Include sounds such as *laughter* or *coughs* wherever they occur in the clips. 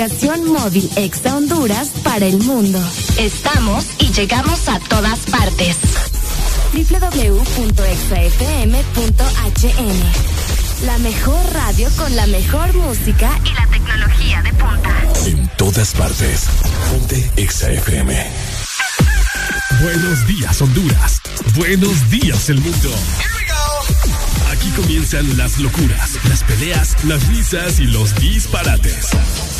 Aplicación móvil Exa Honduras para el mundo. Estamos y llegamos a todas partes. www.exafm.hn La mejor radio con la mejor música y la tecnología de punta. En todas partes. Ponte ExaFM. Buenos días, Honduras. Buenos días, el mundo. Aquí comienzan las locuras, las peleas, las risas y los disparates.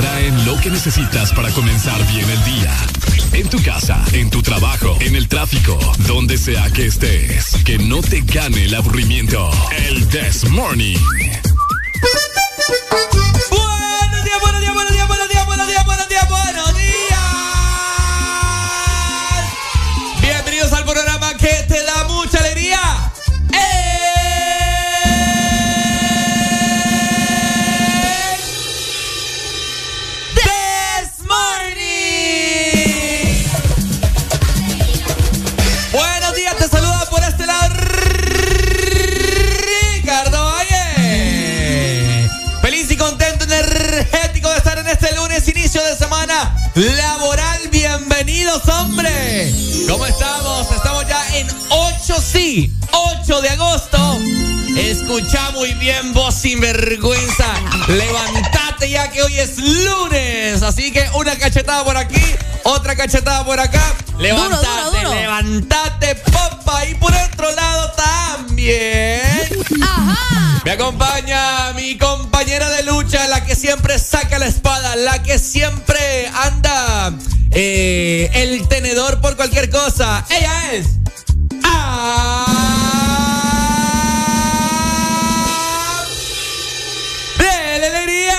Traen lo que necesitas para comenzar bien el día. En tu casa, en tu trabajo, en el tráfico, donde sea que estés. Que no te gane el aburrimiento. El This Morning. Laboral. Bienvenidos, hombre. ¿Cómo estamos? Estamos ya en 8, sí, 8 de agosto. Escucha muy bien, vos sin vergüenza. Levantate ya que hoy es lunes. Así que una cachetada por aquí, otra cachetada por acá. Levantate, levantate, popa. Y por otro lado también. Ajá. Me acompaña mi compañera de lucha, la que siempre saca la espada, la que siempre eh, el tenedor por cualquier cosa. Ella es. alegría!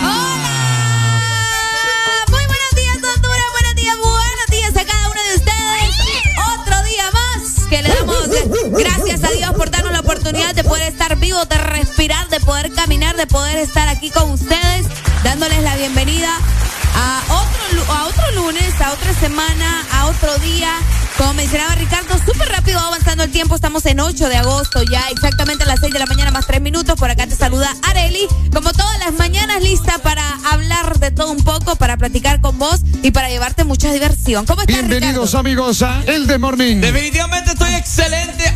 ¡Hola! Muy buenos días, Honduras. Buenos días, buenos días a cada uno de ustedes. Otro día más que le damos gracias a Dios por darnos la oportunidad de poder estar vivos, de respirar, de poder caminar, de poder estar aquí con ustedes, dándoles la bienvenida a otro, a lunes, a otra semana, a otro día. Como mencionaba Ricardo, súper rápido avanzando el tiempo. Estamos en 8 de agosto, ya exactamente a las 6 de la mañana más 3 minutos. Por acá te saluda Areli. Como todas las mañanas, lista para hablar de todo un poco, para platicar con vos y para llevarte mucha diversión. ¿Cómo estás, Bienvenidos, amigos, a El de Morning. Definitivamente estoy excelente.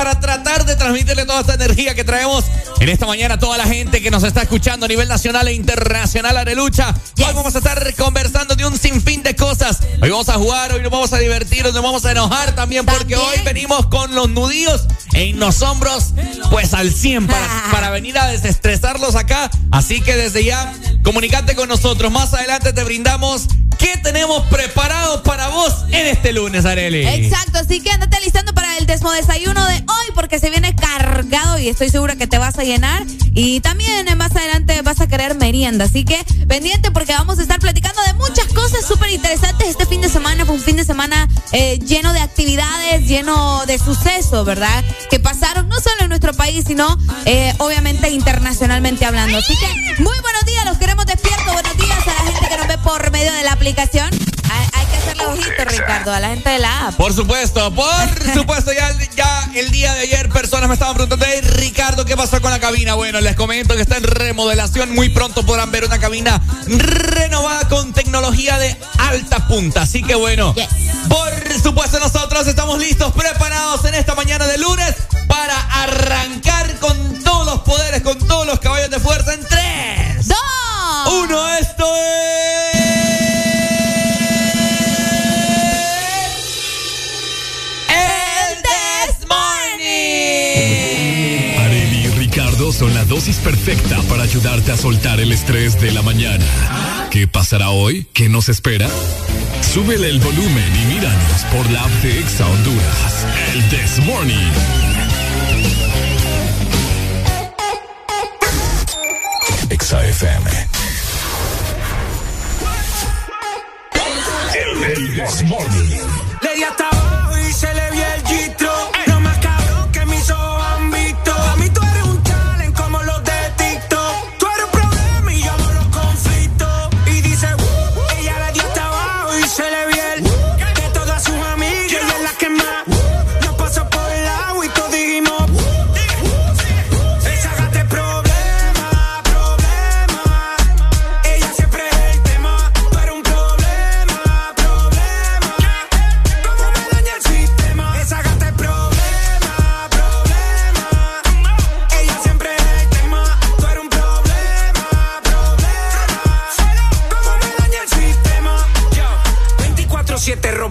Hoy hoy para tratar de transmitirle toda esta energía que traemos en esta mañana a toda la gente que nos está escuchando a nivel nacional e internacional a lucha. Hoy vamos a estar conversando de un sinfín de cosas. Hoy vamos a jugar, hoy nos vamos a divertir, nos vamos a enojar también porque hoy venimos con los nudillos en los hombros pues al 100 para, *laughs* para venir a desestresarlos acá. Así que desde ya comunicate con nosotros. Más adelante te brindamos qué tenemos preparado para vos en este lunes, Areli. Exacto, así que andate listando para el desmodesayuno de hoy porque se viene cargado y estoy segura que te vas a llenar. Y también más adelante vas a querer merienda. Así que pendiente porque vamos a estar platicando de muchas cosas súper interesantes. Este fin de semana fue un fin de semana eh, lleno de actividades, lleno de sucesos, ¿verdad? Que pasaron no solo en nuestro país, sino eh, obviamente internacionalmente hablando. Así que muy buenos días, los queremos despiertos. Buenos días a la gente que nos ve por medio de la aplicación. Hay, que hacerle ojito, Ricardo, a la gente de la app. Por supuesto, por supuesto. *laughs* Ya, ya el día de ayer personas me estaban preguntando, hey, Ricardo, ¿qué pasó con la cabina? Bueno, les comento que está en remodelación. Muy pronto podrán ver una cabina renovada con tecnología de alta punta. Así que bueno, por supuesto nosotros estamos listos, preparados en esta mañana de lunes para arrancar con todos los poderes, con todos los caballos de fuerza en tres, dos, uno. Esto es dosis perfecta para ayudarte a soltar el estrés de la mañana. ¿Qué pasará hoy? ¿Qué nos espera? Súbele el volumen y míranos por la app de Exa Honduras. El This Morning. Exa FM. El This Morning.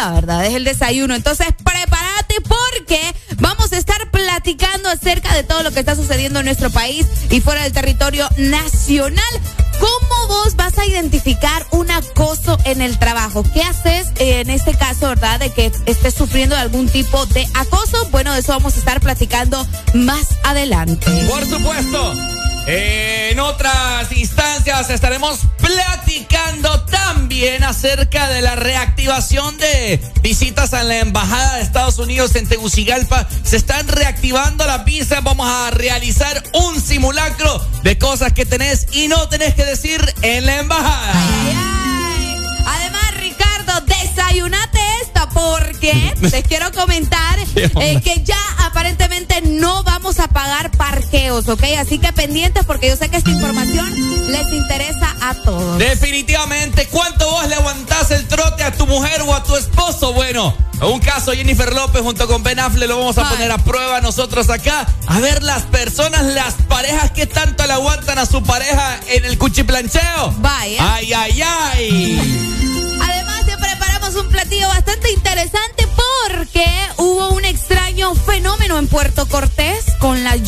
comida, ¿verdad? Es el desayuno. Entonces, prepárate porque vamos a estar platicando acerca de todo lo que está sucediendo en nuestro país y fuera del territorio nacional. ¿Cómo vos vas a identificar un acoso en el trabajo? ¿Qué haces eh, en este caso, verdad, de que estés sufriendo algún tipo de acoso? Bueno, de eso vamos a estar platicando más adelante. Por supuesto. En otras instancias estaremos platicando también acerca de la reactivación de visitas a la Embajada de Estados Unidos en Tegucigalpa. Se están reactivando las visas. Vamos a realizar un simulacro de cosas que tenés y no tenés que decir en la Embajada. Además, Ricardo, desayunate esta porque *laughs* les quiero comentar eh, que ya aparentemente no vamos a pagar ¿ok? Así que pendientes porque yo sé que esta información les interesa a todos. Definitivamente, ¿cuánto vos le aguantás el trote a tu mujer o a tu esposo? Bueno, en un caso Jennifer López junto con Ben Affleck lo vamos a Ay. poner a prueba nosotros acá. A ver las personas, las parejas que tanto le aguantan a su pareja en el cuchiplancheo. Vaya. Ay, ay, ay. Además, te preparamos un platillo bastante interesante porque hubo un extraño fenómeno en Puerto Cortés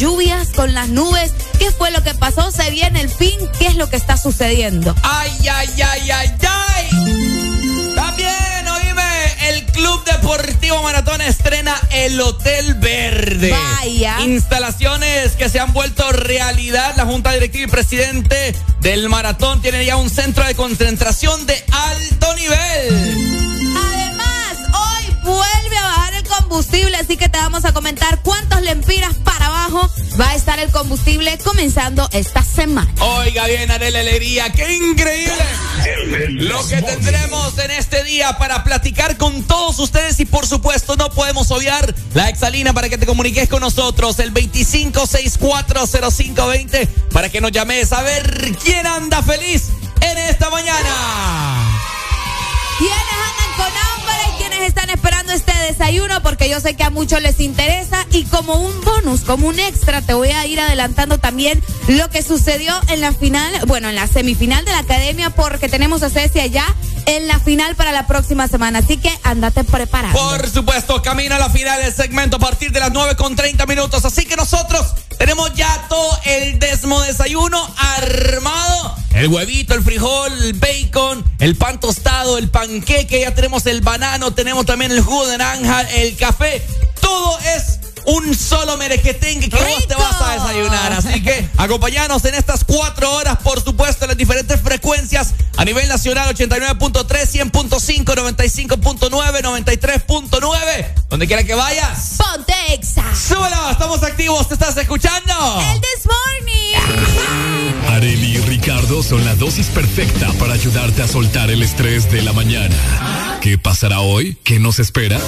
lluvias, con las nubes. ¿Qué fue lo que pasó? ¿Se viene el fin? ¿Qué es lo que está sucediendo? Ay, ay, ay, ay, ay. También, oíme, el Club Deportivo Maratón estrena el Hotel Verde. Vaya. Instalaciones que se han vuelto realidad. La Junta Directiva y Presidente del Maratón tiene ya un centro de concentración de alto nivel. Además, hoy vuelve a bajar el combustible, así que te vamos a comentar cuántos lempiras va a estar el combustible comenzando esta semana. Oiga bien, Arela Alegría, qué increíble lo que tendremos en este día para platicar con todos ustedes y por supuesto no podemos obviar la exalina para que te comuniques con nosotros, el 25640520 para que nos llames a ver quién anda feliz en esta mañana. ¿Quiénes andan con hambre? ¿Quiénes están esperando este desayuno? Porque yo sé que a muchos les interesa. Y como un bonus, como un extra, te voy a ir adelantando también lo que sucedió en la final, bueno, en la semifinal de la academia, porque tenemos a Cecia ya en la final para la próxima semana. Así que andate preparado. Por supuesto, camino a la final del segmento a partir de las 9 con 30 minutos. Así que nosotros tenemos ya todo el desmo desayuno armado. El huevito, el frijol, el bacon, el pan tostado, el panqueque, ya tenemos el banano, tenemos también el jugo de naranja, el café. Todo es un solo merequetengue que vos te ¡Rico! vas a desayunar. Así que acompañanos en estas cuatro horas, por supuesto, en las diferentes frecuencias a nivel nacional: 89.3, 100.5, 95.9, 93.9. Donde quiera que vayas. Ponte Exa. Súbelo, estamos activos, ¿te estás escuchando? El This Morning. *laughs* Areli y Ricardo son la dosis perfecta para ayudarte a soltar el estrés de la mañana. ¿Qué pasará hoy? ¿Qué nos espera?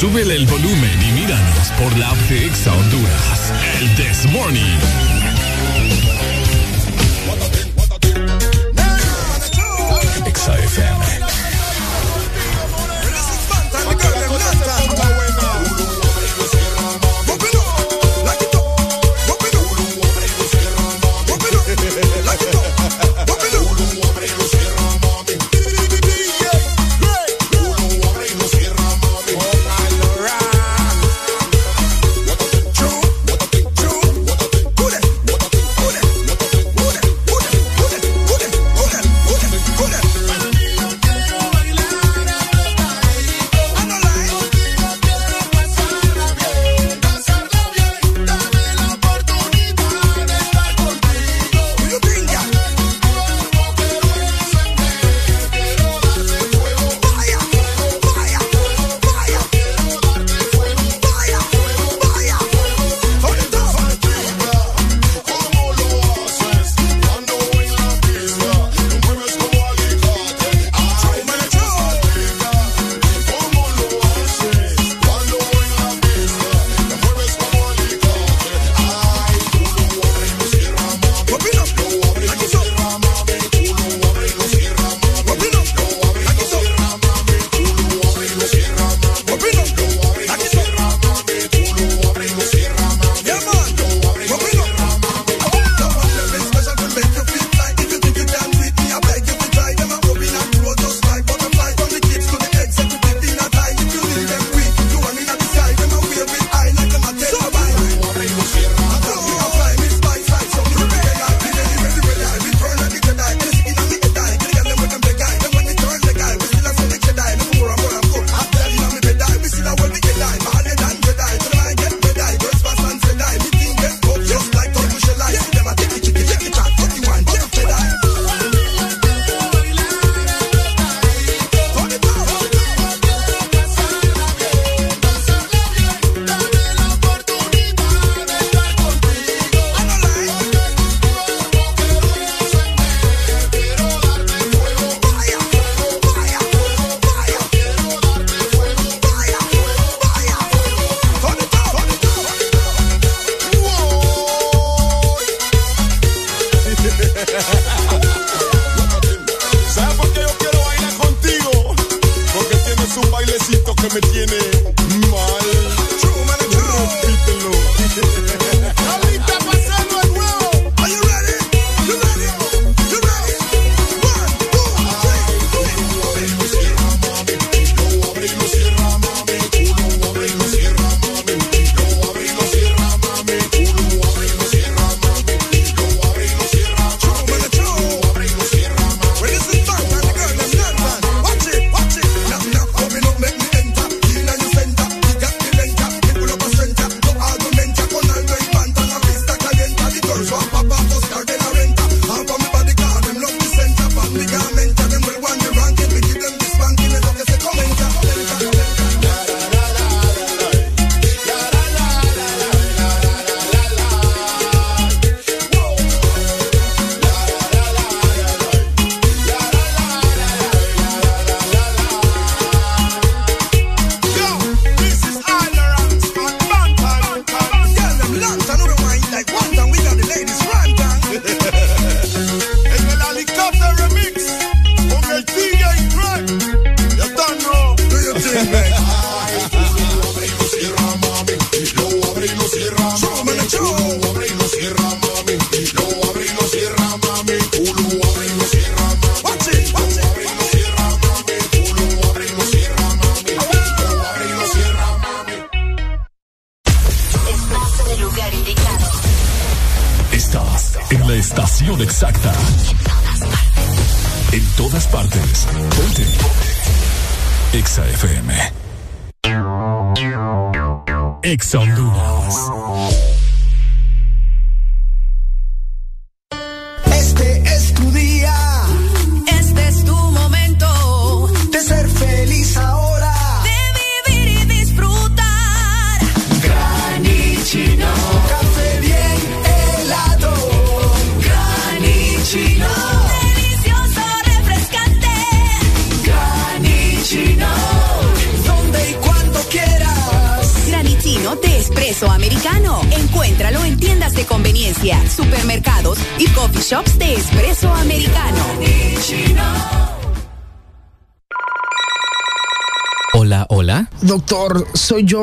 Súbele el volumen y míranos por la app Exa Honduras. El This Morning.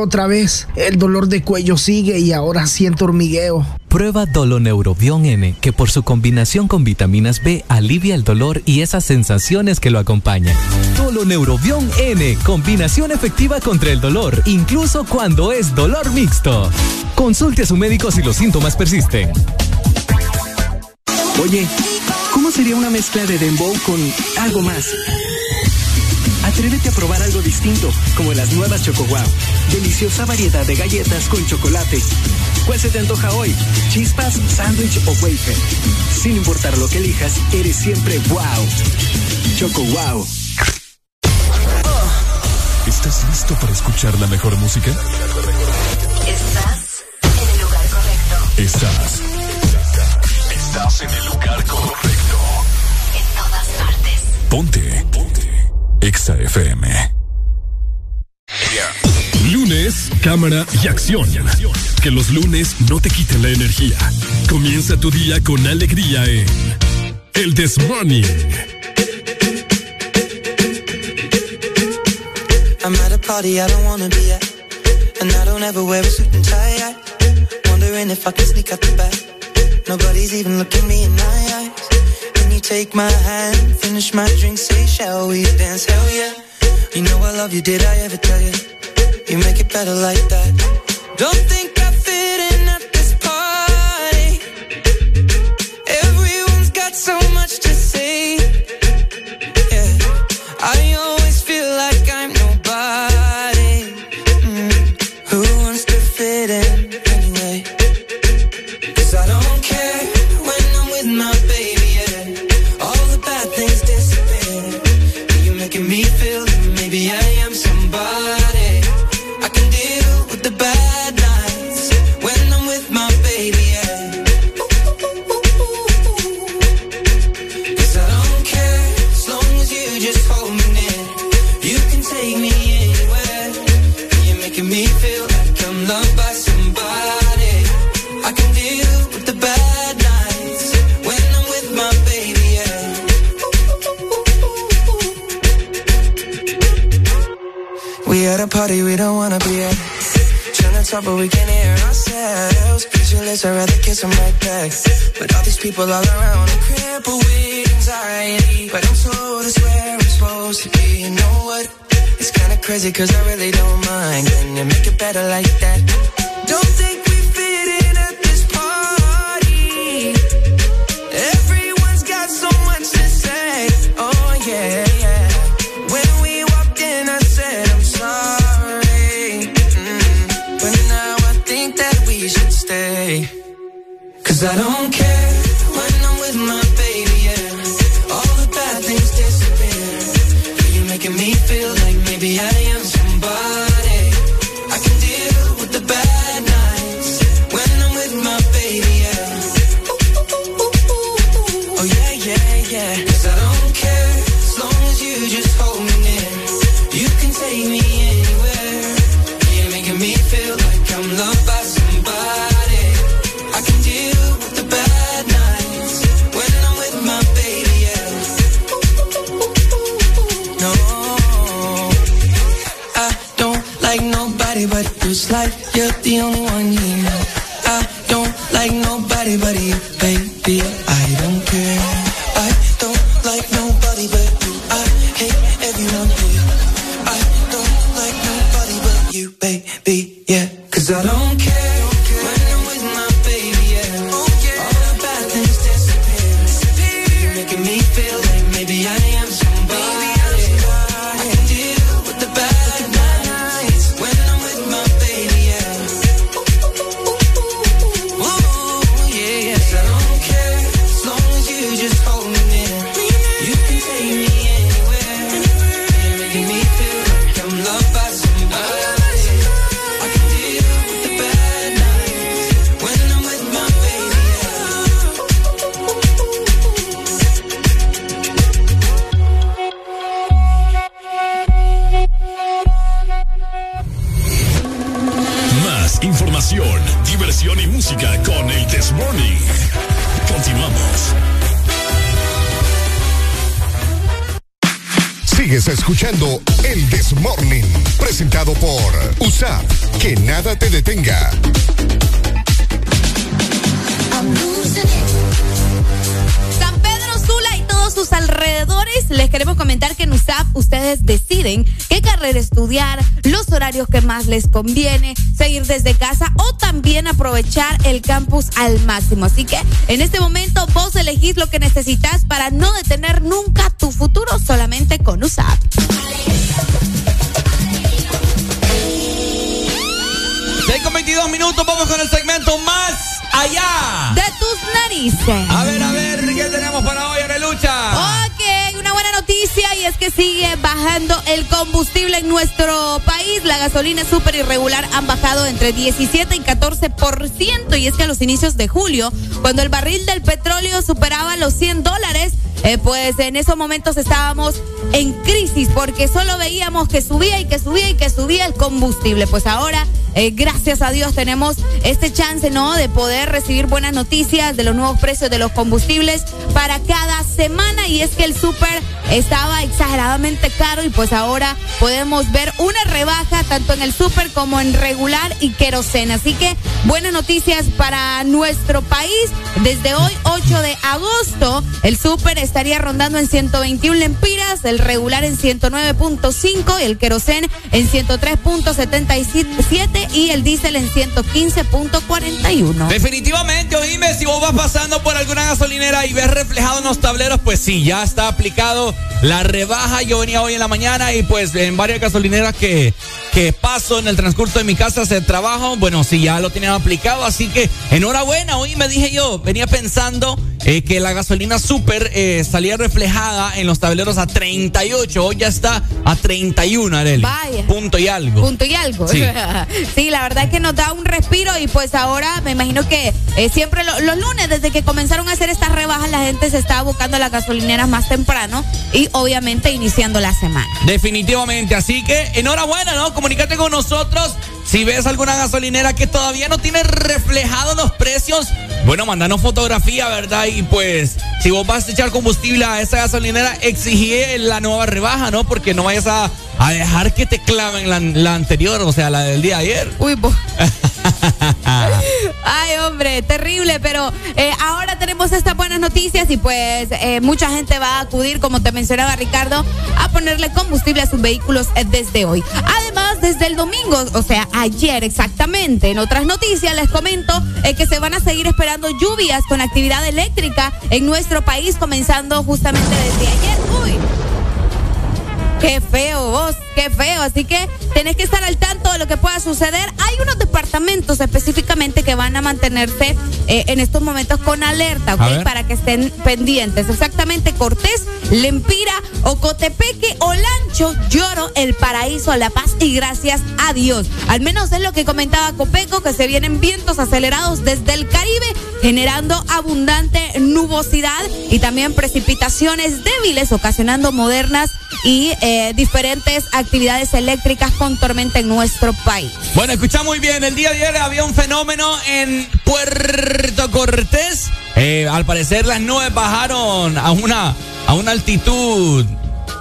Otra vez. El dolor de cuello sigue y ahora siento hormigueo. Prueba Doloneurobion N, que por su combinación con vitaminas B alivia el dolor y esas sensaciones que lo acompañan. Doloneurobion N, combinación efectiva contra el dolor, incluso cuando es dolor mixto. Consulte a su médico si los síntomas persisten. Oye, ¿cómo sería una mezcla de dembow con algo más? Atrévete a probar algo como las nuevas Choco Wow. Deliciosa variedad de galletas con chocolate. ¿Cuál se te antoja hoy? ¿Chispas, sándwich o wafer? Sin importar lo que elijas, eres siempre wow. Choco Wow. ¿Estás listo para escuchar la mejor música? Acción. Que los lunes no te quiten la energía. Comienza tu día con alegría en El This Morning. I'm at a party I don't wanna be at. And I don't ever wear a suit and tie. Wondering if I can sneak out the back. Nobody's even looking me in my eyes. Can you take my hand, finish my drink, say, shall we dance? Hell yeah. You know I love you, did I ever tell you? You make it better like that. Don't think al máximo. Así que en este momento vos elegís lo que necesitas para no detener nunca tu futuro solamente con USAP. 6 con 22 minutos, vamos con el segmento más allá. De tus narices. A ver, a ver, ¿qué tenemos para hoy, Arelucha? Ok, una buena noticia y es que sigue bajando el combustible en nuestro país. La gasolina súper irregular han bajado entre 17 y 14%. Y es que a los inicios de julio, cuando el barril del petróleo superaba los 100 dólares, eh, pues en esos momentos estábamos en crisis porque solo veíamos que subía y que subía y que subía el combustible. Pues ahora, eh, gracias a Dios, tenemos este chance, ¿no? De poder recibir buenas noticias de los nuevos precios de los combustibles para cada semana. Y es que el súper estaba exageradamente caro y pues ahora podemos ver una rebaja tanto en el súper como en regular y querosena. Así que buenas noticias para nuestro país. Desde hoy, 8 de agosto, el súper estaría rondando en 121 lempiras, el regular en 109.5 y el querosen en 103.77 y el diésel en 115.41. Definitivamente, oíme, si vos vas pasando por alguna gasolinera y ves reflejado en los tableros, pues sí, ya está aplicado la rebaja. Yo venía hoy en la mañana y pues en varias gasolineras que, que paso en el transcurso de mi casa de trabajo, bueno, sí, ya lo tenían aplicado, así que enhorabuena, hoy me dije yo, venía pensando eh, que la gasolina super eh, salía reflejada en los tableros a 38, hoy ya está a 31, Arely. Vaya. Punto y algo. Punto y algo. Sí. *laughs* Sí, la verdad es que nos da un respiro y pues ahora me imagino que eh, siempre lo- los lunes, desde que comenzaron a hacer estas rebajas, la gente se estaba buscando las gasolineras más temprano y obviamente iniciando la semana. Definitivamente, así que enhorabuena, ¿no? Comunícate con nosotros si ves alguna gasolinera que todavía no tiene reflejados los precios, bueno, mandanos fotografía, ¿verdad? Y pues, si vos vas a echar combustible a esa gasolinera, exigí la nueva rebaja, ¿no? Porque no vayas a, a dejar que te claven la, la anterior, o sea, la del día de ayer. Uy, bo- *laughs* *laughs* Ay, hombre, terrible, pero eh, ahora tenemos estas buenas noticias y pues eh, mucha gente va a acudir, como te mencionaba Ricardo, a ponerle combustible a sus vehículos eh, desde hoy. Además, desde el domingo, o sea, ayer exactamente, en otras noticias les comento que se van a seguir esperando lluvias con actividad eléctrica en nuestro país, comenzando justamente desde ayer. Uy, Qué feo vos, qué feo. Así que tenés que estar al tanto de lo que pueda suceder. Hay unos departamentos específicamente que van a mantenerse eh, en estos momentos con alerta, ¿ok? Para que estén pendientes. Exactamente Cortés, Lempira, Ocotepeque, Olancho, Lloro, El Paraíso, La Paz y gracias a Dios. Al menos es lo que comentaba Copeco, que se vienen vientos acelerados desde el Caribe, generando abundante nubosidad y también precipitaciones débiles, ocasionando modernas y eh, diferentes actividades eléctricas con tormenta en nuestro país. Bueno, escucha muy bien. El día de ayer había un fenómeno en Puerto Cortés. Eh, al parecer las nubes bajaron a una, a una altitud.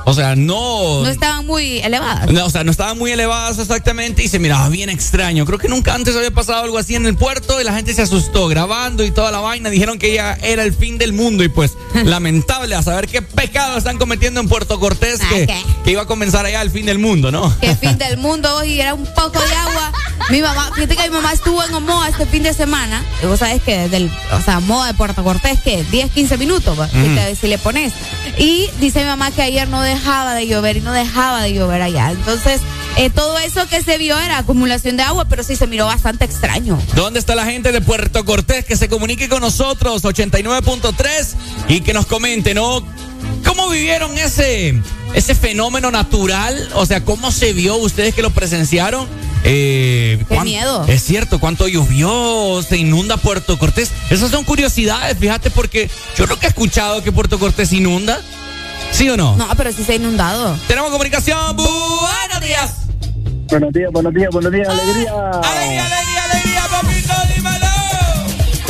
O sea, no. No estaban muy elevadas. No, o sea, no estaban muy elevadas exactamente y se miraba bien extraño. Creo que nunca antes había pasado algo así en el puerto y la gente se asustó grabando y toda la vaina. Dijeron que ya era el fin del mundo y pues *laughs* lamentable a saber qué pecado están cometiendo en Puerto Cortés que, que iba a comenzar allá el fin del mundo, ¿no? Que fin *laughs* del mundo y era un poco de agua. Mi mamá, fíjate que mi mamá estuvo en Omoa este fin de semana. Y vos sabés que desde el, o sea, Omoa de Puerto Cortés, que 10, 15 minutos, va, si, Ujú. te- si le pones. Y dice mi mamá que ayer no dejaba de llover y no dejaba de llover allá. Entonces, eh, todo eso que se vio era acumulación de agua, pero sí se miró bastante extraño. ¿Dónde está la gente de Puerto Cortés que se comunique con nosotros? 89.3 y que nos comente, ¿no? ¿Cómo vivieron ese, ese fenómeno natural? O sea, ¿cómo se vio ustedes que lo presenciaron? Eh, Qué miedo. Es cierto, ¿cuánto llovió? ¿Se inunda Puerto Cortés? Esas son curiosidades, fíjate, porque yo nunca he escuchado que Puerto Cortés inunda. ¿Sí o no? No, pero sí se ha inundado. Tenemos comunicación. Buenos días. Buenos días, buenos días, buenos días, alegría. Alegría, alegría, alegría, papito, dímelo.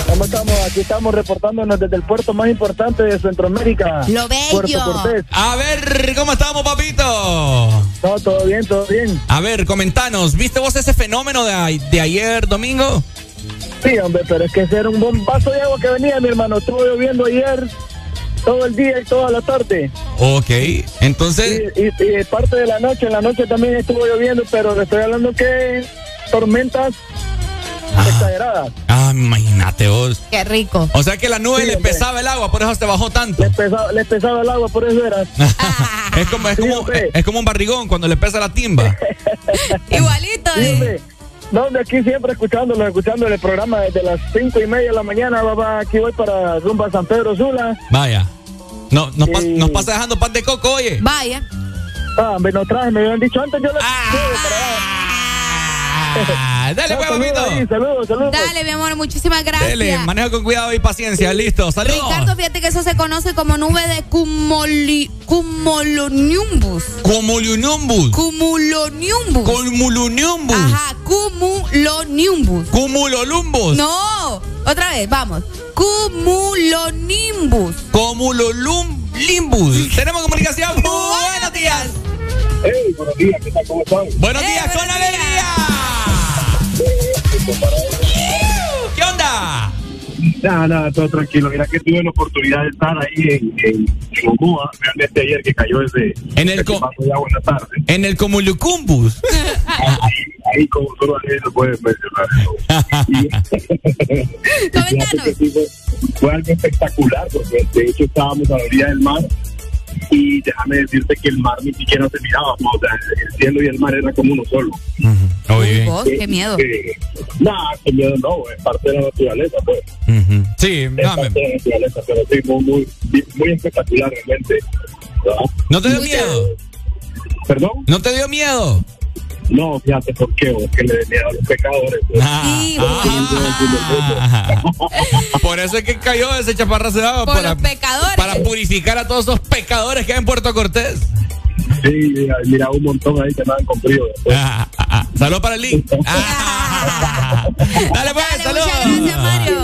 ¿Cómo estamos? Aquí estamos reportándonos desde el puerto más importante de Centroamérica. Lo bello. Puerto Cortés. A ver, ¿cómo estamos, papito? No, todo bien, todo bien. A ver, comentanos, ¿viste vos ese fenómeno de ayer domingo? Sí, hombre, pero es que ese era un bombazo de agua que venía, mi hermano. Estuvo lloviendo ayer todo el día y toda la tarde. Ok, entonces... Y, y- y parte de la noche, en la noche también estuvo lloviendo, pero le estoy hablando que tormentas exageradas. Ah, imagínate vos. Qué rico. O sea que la nube Sí, le hombre. pesaba el agua, por eso te bajó tanto. Les pesaba, les pesaba el agua, por eso era. *laughs* es, como, es, como, es como un barrigón cuando le pesa la timba. *laughs* Igualito, Sí, hombre. No, de aquí siempre escuchándolo, escuchando el programa desde las cinco y media de la mañana. Papá, aquí voy para rumba San Pedro Sula. Vaya. No, nos, pas- Sí. nos pasa dejando pan de coco, oye. Vaya. Ah, hombre, no traje, me habían dicho antes, yo le Ah, dale, pues, papito. saludos, saludos. Dale, mi amor, muchísimas gracias. Dele, maneja con cuidado y paciencia. Listo, saludos. Ricardo, fíjate que eso se conoce como nube de cumuli, cumulonimbus. Cumulonimbus. Cumulonimbus. Cumulonimbus. Ajá, cumulonimbus. Cumulolumbus. No, otra vez, vamos. Cumulonimbus. Cumulolumbus. Tenemos comunicación. Buenos días. Hey, buenos días, ¿qué tal? ¿Cómo están? Buenos días, con alegría. ¿Qué onda? Nada, nada, todo tranquilo. Mira que tuve la oportunidad de estar ahí en, en, en Omoa, realmente ayer que cayó ese, En el en la tarde. En el Cumulucumbus. *laughs* Ahí como solo alguien lo puede mencionar. Sí *laughs* fue, fue algo espectacular porque de hecho estábamos a la orilla del mar y déjame decirte que el mar ni siquiera se miraba, o sea, el cielo y el mar era como uno solo. Oye. Vos, qué miedo. Eh, Nada, qué miedo no, es parte de la naturaleza, pues. Ujú. Sí, Es dame. parte de la naturaleza, pero sí, muy, muy, muy espectacular realmente. ¿verdad? ¿No te dio miedo? ¿Perdón? ¿No te dio miedo? No, fíjate por qué, porque le miedo a los pecadores. Sí, Ah, Por eso es que cayó ese chaparrazo de agua. Por para, los pecadores. para purificar a todos esos pecadores que hay en Puerto Cortés. Sí, mira un montón ahí que andaban con frío. Ah, ah, ah. Saludos para el link. *laughs* Ah. Dale pues, saludos. Gracias, Mario.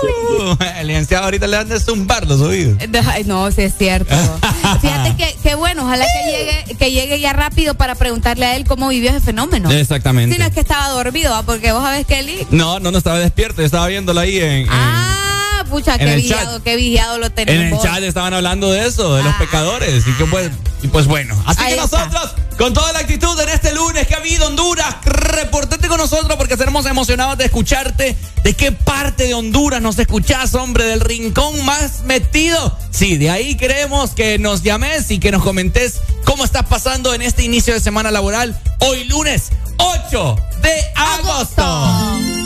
*laughs* El licenciado ahorita le han de zumbar los oídos. Ay, No, sí es cierto. *laughs* Fíjate que, que bueno, ojalá que llegue, que llegue ya rápido para preguntarle a él cómo vivió ese fenómeno. Exactamente. Si no es que estaba dormido, ¿ah? porque vos sabés que él. No, no, no estaba despierto. Yo estaba viéndolo ahí en. en- Ah, pucha, en qué el vigiado, chat. qué vigiado lo En tenemos. el chat estaban hablando de eso, de los pecadores. Y, que pues, y pues bueno. Así Ahí que está. nosotros, con toda la actitud en este lunes que ha habido Honduras, reportate con nosotros porque estaremos emocionados de escucharte. ¿De qué parte de Honduras nos escuchás, hombre? ¿Del rincón más metido? Sí, de ahí queremos que nos llames y que nos comentes cómo estás pasando en este inicio de semana laboral. Hoy lunes 8 de agosto.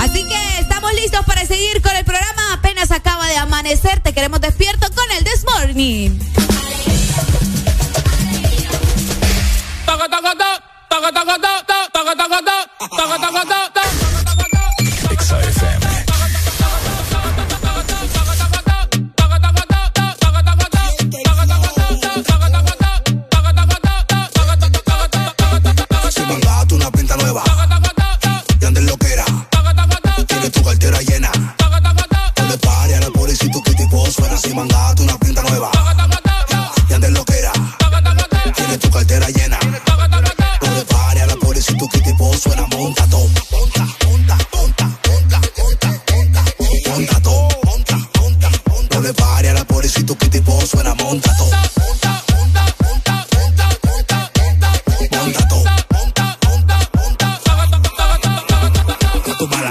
Así que estamos listos para seguir con el programa. Apenas acaba de amanecer, te queremos despierto con el This Morning. Si mandaste una pinta nueva y andes lo que era. Tienes tu cartera llena. No le pare a la policía tu tipo suena. Monta todo. Monta, monta, monta, monta, monta, monta. Monta todo. Monta, monta, monta. No a la policía tu suena. Monta todo.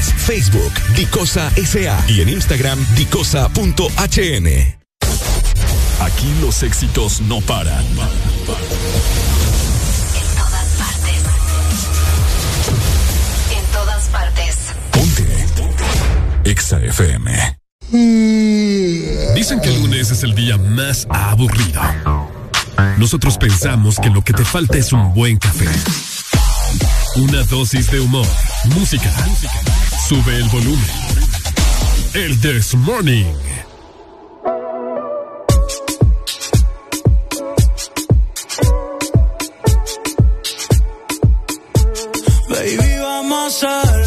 Facebook, Dicosa SA y en Instagram, dicosa.hn. Aquí los éxitos no paran. En todas partes. En todas partes. Exa FM. Dicen que el lunes es el día más aburrido. Nosotros pensamos que lo que te falta es un buen café. Una dosis de humor, música. Sube el volumen. El This Morning. Baby, vamos a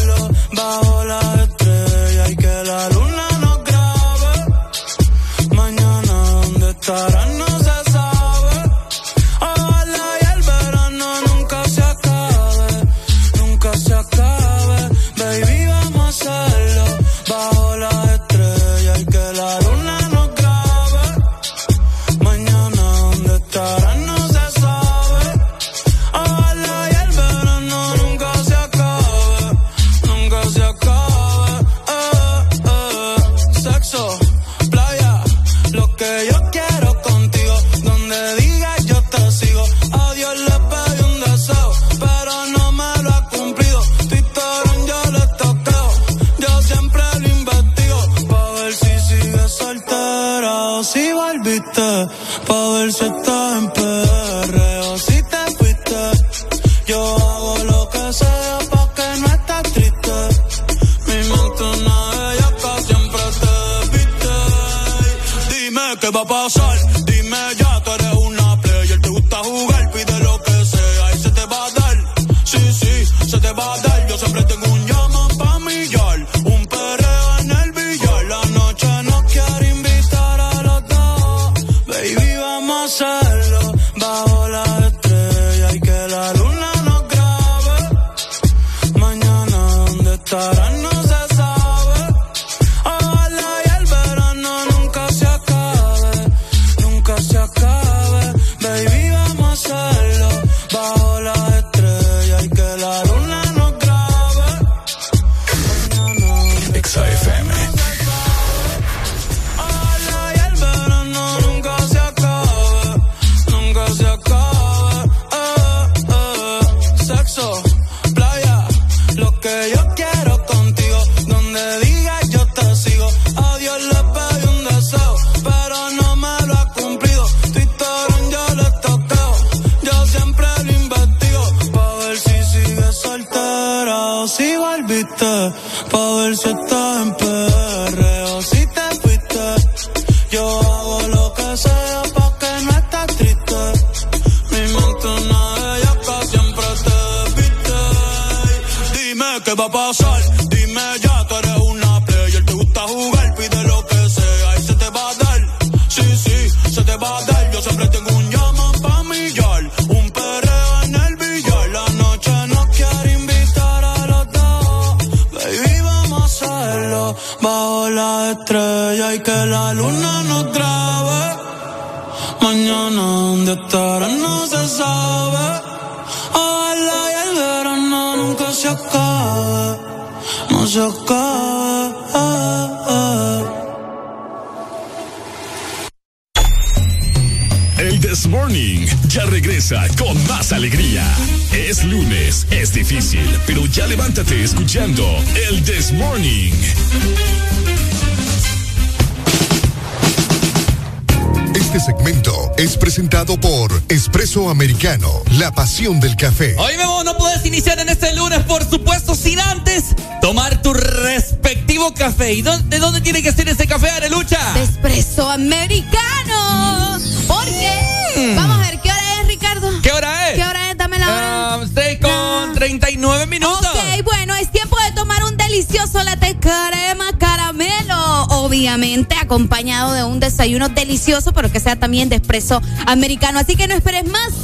Americano, la pasión del café. Hoy Memo, no puedes iniciar en este lunes, por supuesto, sin antes tomar tu respectivo café. ¿Y dónde, de dónde tiene que ser ese café, Arelucha? Espresso americano. Porque, vamos a ver, ¿qué hora es, Ricardo? ¿Qué hora es? ¿Qué hora es? Dame la hora. Um, 6 con 39 minutos. Ok, bueno, es tiempo de tomar un delicioso delicioso latte crema caramelo. Obviamente acompañado de un desayuno delicioso, pero que sea también de espresso americano. Así que no esperes más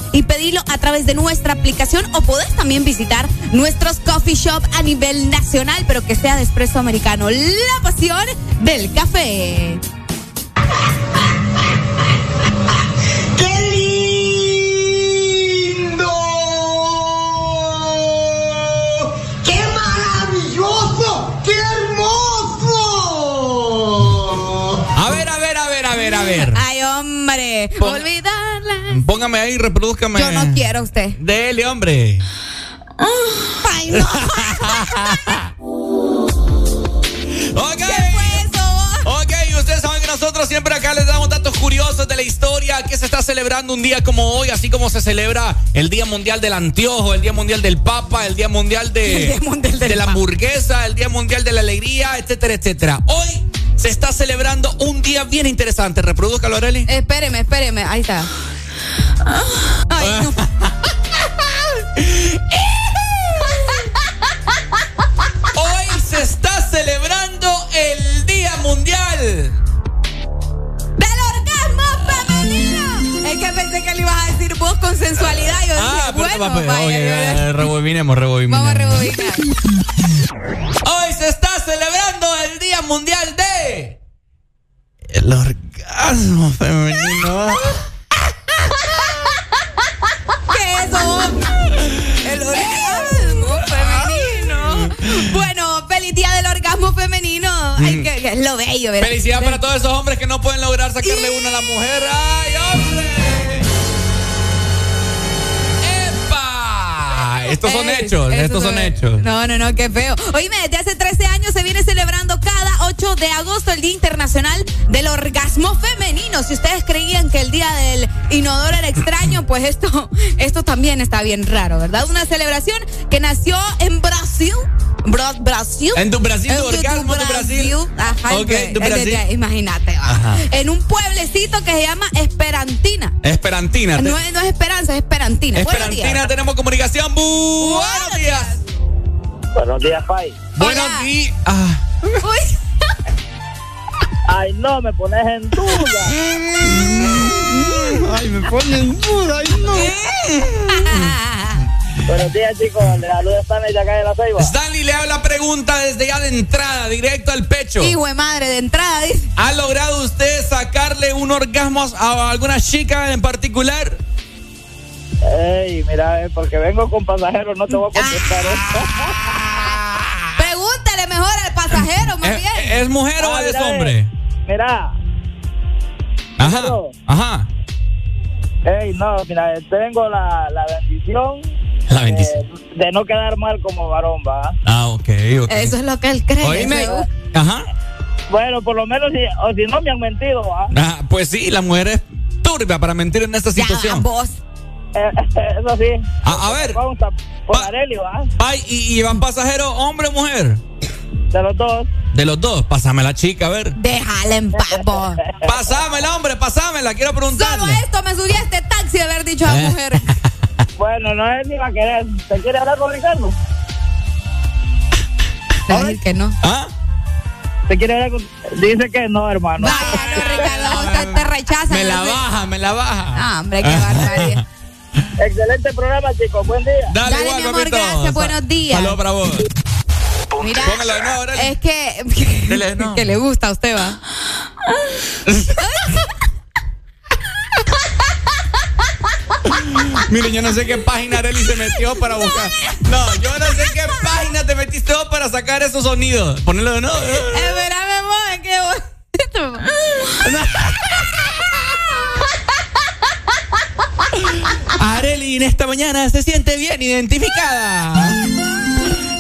y pedilo a través de nuestra aplicación o podés también visitar nuestros coffee shop a nivel nacional, pero que sea de espresso americano. La pasión del café. ¡Qué lindo! ¡Qué maravilloso! ¡Qué hermoso! A ver, a ver, a ver, a ver, a ver. Ay, hombre, Pon- olvidarla. Póngame ahí, reproduzcame. Yo no quiero a usted. Dele, hombre. Ay, no. *laughs* Ok. Ustedes saben que nosotros siempre acá les damos datos curiosos de la historia que se está celebrando un día como hoy, así como se celebra el Día Mundial del Anteojo, el Día Mundial del Papa, el Día Mundial de, de la hamburguesa, el Día Mundial de la Alegría, etcétera, etcétera. Hoy se está celebrando un día bien interesante. Reproduzcalo, Areli. Espéreme, espéreme. Ahí está. Ay, no. Hoy se está celebrando el Día Mundial. ¡Del orgasmo femenino! Es que pensé que le ibas a decir vos con sensualidad. Yo Ah, dije, pero bueno, papi, vaya, oye, vaya. rebobinemos, rebobinemos. Vamos a rebobinar. Hoy se está celebrando el Día Mundial de. No, qué feo. Oíme, desde hace 13 años se viene celebrando cada 8 de agosto el Día Internacional del Orgasmo Femenino. Si ustedes creían que el Día del Inodoro era extraño, pues esto, esto también está bien raro, ¿verdad? Una celebración que nació en Brasil. Bra- Brasil. En tu Brasil, tu En orgasmo, tu Brasil. Ajá, que- tu Brasil. eh, Imagínate. Ajá. En un pueblecito que se llama Esperantina. Esperantina. No, es- no es Esperanza, es Esperantina. Buenos días. Esperantina, tenemos comunicación. Bu- Buenos días. Buenos días, Pai. Buenos días. Ah. Uy. *laughs* Ay, no, me pones en duda. Ay, me pone en duda. Ay, no. Buenos días, chicos. Le saluda Stanley de acá de la Ceiba. Stanley le hago la pregunta desde ya de entrada, directo al pecho. Hijo de madre, de entrada, dice. ¿Ha logrado usted sacarle un orgasmo a alguna chica en particular? Ey, mira, eh, porque vengo con pasajeros, no te voy a contestar Ah. Más ¿Es, bien. es mujer o Ah, es mira, hombre? Mira, Ajá. Ajá. ey, no, mira, tengo la, la bendición La bendición. de no quedar mal como varón, va. Ah, ok, ok. Eso es lo que él cree. Oíme. Eso- Ajá. Bueno, por lo menos, si, o si no me han mentido, va. Ah, pues sí, la mujer es turbia para mentir en esta Ya, situación. vos. Eh, *laughs* eso sí. A, a ver, Vamos a por va. ay, ¿y, y van pasajeros hombre o mujer? De los dos. De los dos, pásame la chica, a ver. Déjala en paz, vos. *laughs* Pásamela, hombre, pásamela, quiero Solo preguntarle. esto me subí a este taxi de haber dicho a la Eh. mujer. *laughs* Bueno, no es ni va a querer. ¿Te quiere hablar con Ricardo? A decir que no. ¿Ah? ¿Te quiere hablar con.? Dice que no, hermano. Vaya, no, Ricardo, *laughs* usted te rechaza. Me la no sé. baja, me la baja. Ah, hombre, qué barbaridad. Excelente programa, chicos. Buen día. Dale, Dale, igual, mi amor, papito. gracias, buenos días. Saludos para vos. Mira, Póngalo de nuevo, es que, Dele *laughs* que le gusta a usted, va. *laughs* Miren, yo no sé qué página Areli se metió para buscar. No, yo no sé qué página te metiste vos para sacar esos sonidos. Ponelo de nuevo. Espérame, amor, es que vos- *laughs* Areli en esta mañana se siente bien identificada.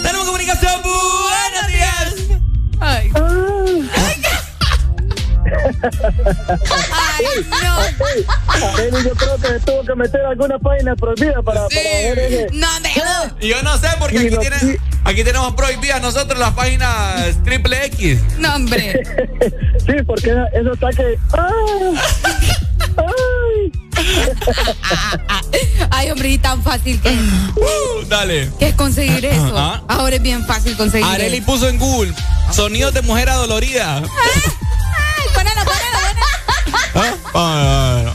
Tenemos comunicación. Buenos días. Ay. Ay, no. Areli, yo creo que tuvo que meter alguna página prohibida para, Sí. para ver ese. No, hombre, no. Yo no sé porque aquí, tiene- aquí tenemos prohibidas nosotros las páginas triple X. No, hombre. *laughs* Sí, porque eso está que. ¡Ah! ¡Ay! *laughs* Ay, hombre, y tan fácil que, Dale. que es conseguir eso. Ah. Ahora es bien fácil conseguir Areli eso. puso en Google sonidos de mujer adolorida. Ay, ponelo, ponelo, ponelo. ¿Ah? Ah, ah,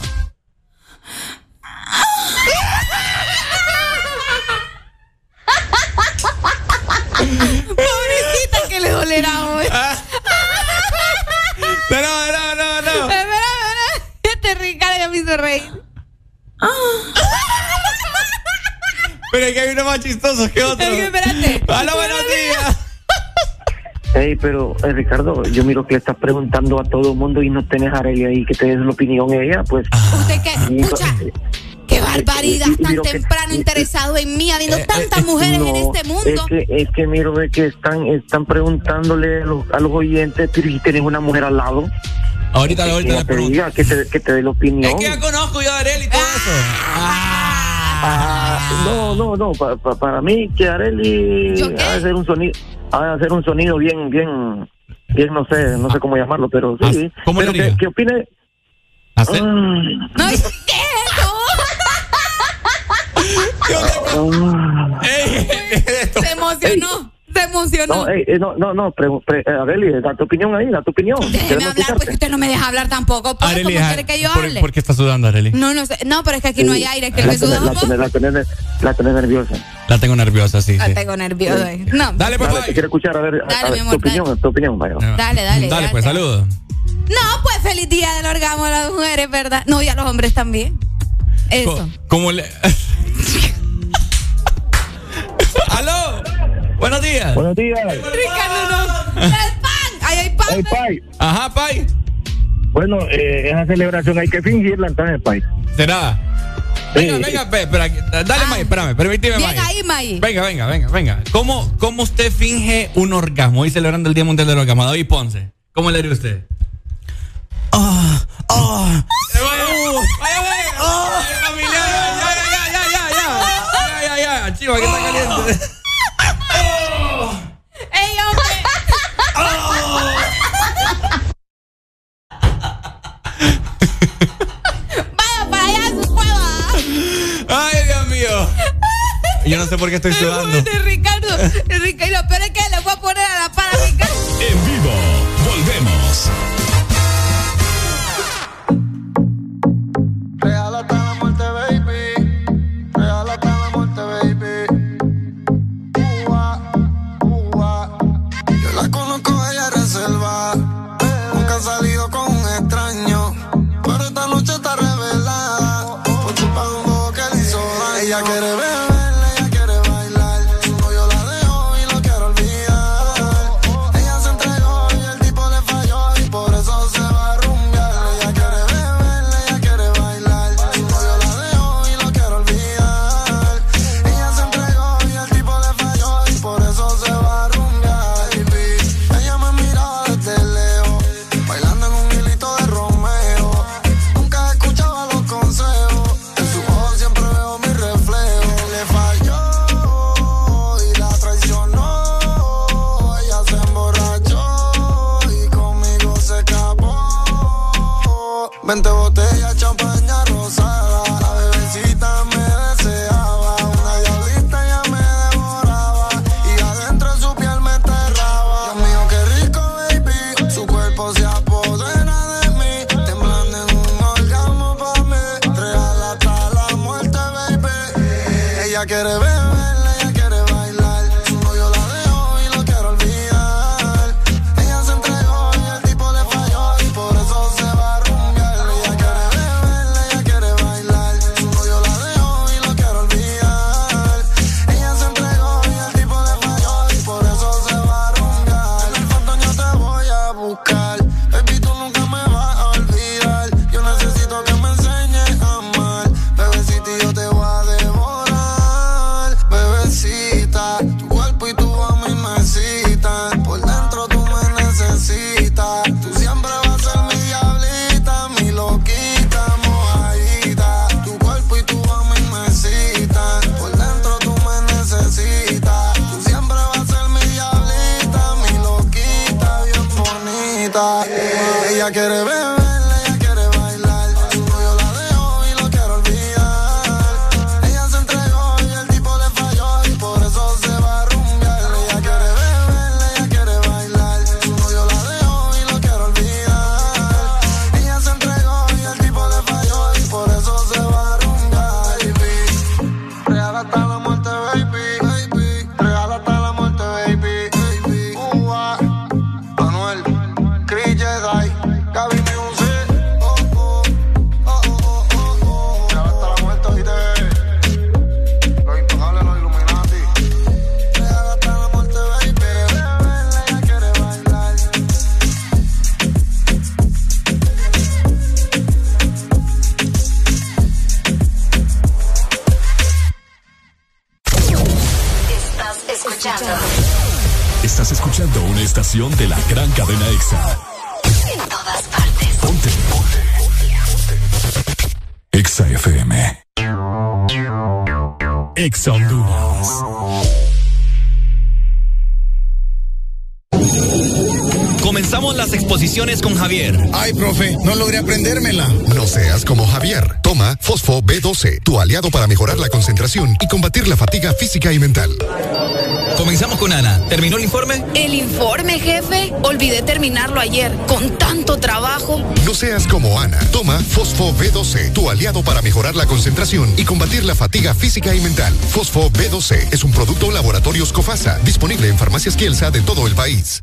Pobrecita que le dolerá hoy. No, no, no, no. Espera, espera. Este Ricardo ya me hizo reír. Pero es que hay uno más chistoso que otro. Es que espérate. ¡Hola, buenos días! Hey, pero eh, Ricardo, yo miro que le estás preguntando a todo el mundo y no tenés a Arely ahí que te des la opinión ella, pues. Usted que, escucha, qué barbaridad, tan Miro que- temprano interesado en mí, habiendo tantas mujeres en este mundo. Es que, es que miro ve que están, están preguntándole a los, a los oyentes, pero si tienes una mujer al lado. Ahorita, que ahorita ella te diga, que te, que te dé la opinión. Es que ya conozco yo a Areli y todo eso. Ah, no, no, no, pa- pa- para mí que Areli ha de hacer un sonido, de hacer un sonido bien, bien, bien, no sé, no sé cómo llamarlo, pero sí. Ah, ¿Cómo pero le que, que opine. ¿Hacer? No, ¿qué es *laughs* *laughs* eso? Se emocionó, se emocionó. No, ey, eh, no, no, no, pre, pre- eh, Areli, da tu opinión ahí, da tu opinión. Déjeme hablar, escucharte. pues que usted no me deja hablar tampoco. Pues, Areli, ¿Cómo ajá, quiere que yo ¿por, hable? por qué está sudando, Areli? No, no sé. No, pero es que aquí no hay aire, que la, me suda la, tenés- la, tenés, la tenés nerviosa. La tengo nerviosa, sí. La sí. tengo nerviosa. No. Dale, papá. Te quiero escuchar, a ver, Dale, a ver, mi amor, tu opinión, tu opinión, vaya. Dale, dale. Dale, pues, saludos. No, pues feliz día del orgasmo a las mujeres, ¿verdad? No, y a los hombres también. Eso. ¿Cómo le.? *laughs* Buenos días. Buenos días. Ricardo, no. ¡El pan! ¡Ahí hay pan! Hey, Pai. Ajá, Pai. Bueno, eh, esa celebración hay que fingirla entonces, Pai. ¿Será? Venga, venga, pe- espera, dale, May, espérame, permíteme, Bien May. ahí, May. Venga, venga, venga, venga. ¿Cómo, ¿Cómo usted finge un orgasmo? Hoy celebrando el Día Mundial del Orgasmo. David Ponce. ¿Cómo le haría usted? Ah, ah. Eh, vaya, vaya, vaya. Ay, familia, ya, ya, ya, ya, ya, ya. Ya, ya, ya, chiva, que está caliente. ¡Vaya para allá su cueva! Ay, Dios mío. Yo no sé por qué estoy sudando. Este Ricardo, Ricardo, peor es que le voy a poner a la para Ricardo. En vivo, volvemos. Vente profe, no logré aprendérmela. No seas como Javier. Toma Fosfo B12, tu aliado para mejorar la concentración y combatir la fatiga física y mental. Comenzamos con Ana. ¿Terminó el informe? El informe, jefe. Olvidé terminarlo ayer. Con tanto trabajo. No seas como Ana. Toma Fosfo B12, tu aliado para mejorar la concentración y combatir la fatiga física y mental. Fosfo B12 es un producto Laboratorios Cofasa, disponible en farmacias Kielsa de todo el país.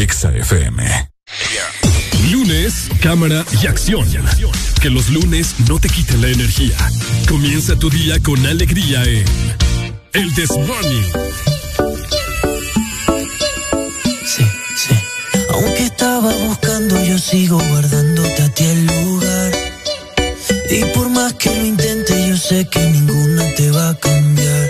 EXA FM. Lunes, cámara y acción. Que los lunes no te quiten la energía. Comienza tu día con alegría en El This Morning. Sí, sí. Aunque estaba buscando, yo sigo guardándote a ti el lugar. Y por más que lo intente, yo sé que ninguna te va a cambiar.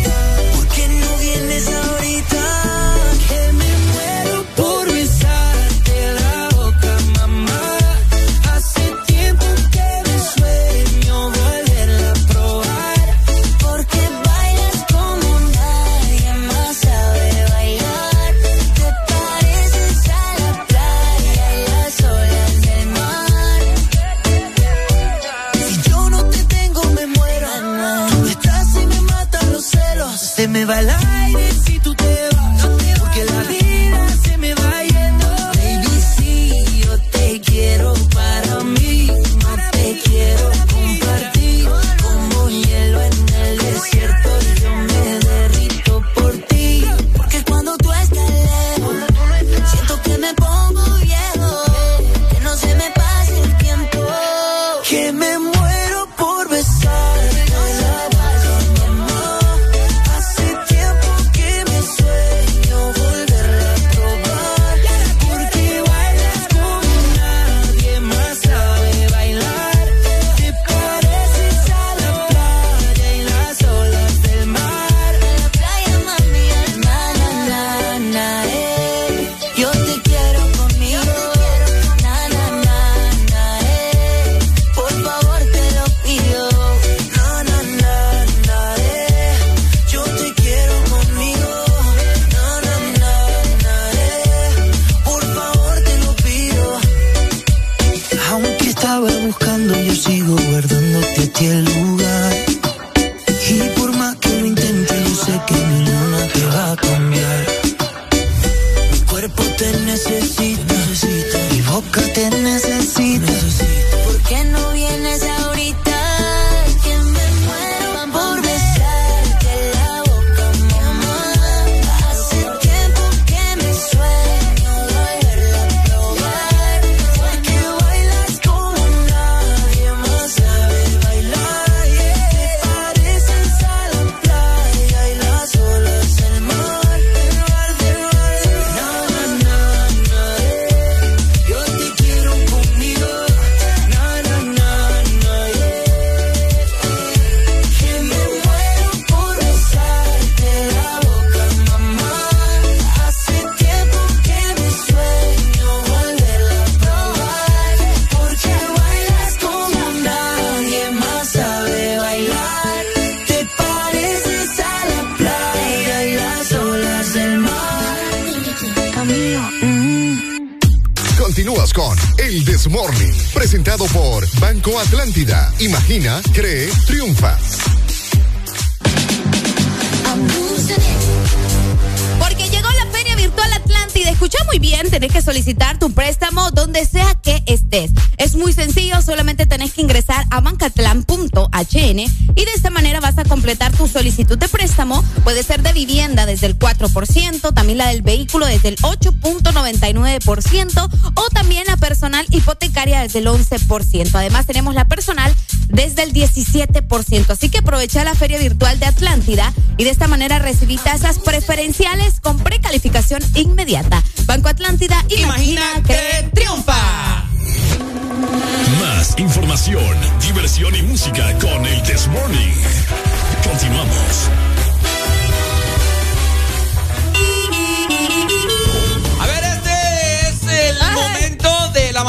Cree, triunfa. I'm losing it. escucha muy bien, tenés que solicitar tu préstamo donde sea que estés. Es muy sencillo, solamente tenés que ingresar a bancatlan.hn y de esta manera vas a completar tu solicitud de préstamo. Puede ser de vivienda desde el 4%, también la del vehículo desde el 8.99% o también la personal hipotecaria desde el 11%. Además tenemos la personal desde el 17%. Así que aprovecha la feria virtual de Atlántida y de esta manera recibí tasas preferenciales con precalificación inmediata. Banco Atlántida, imagina, que triunfa. Más información, diversión y música con el This Morning. Continuamos.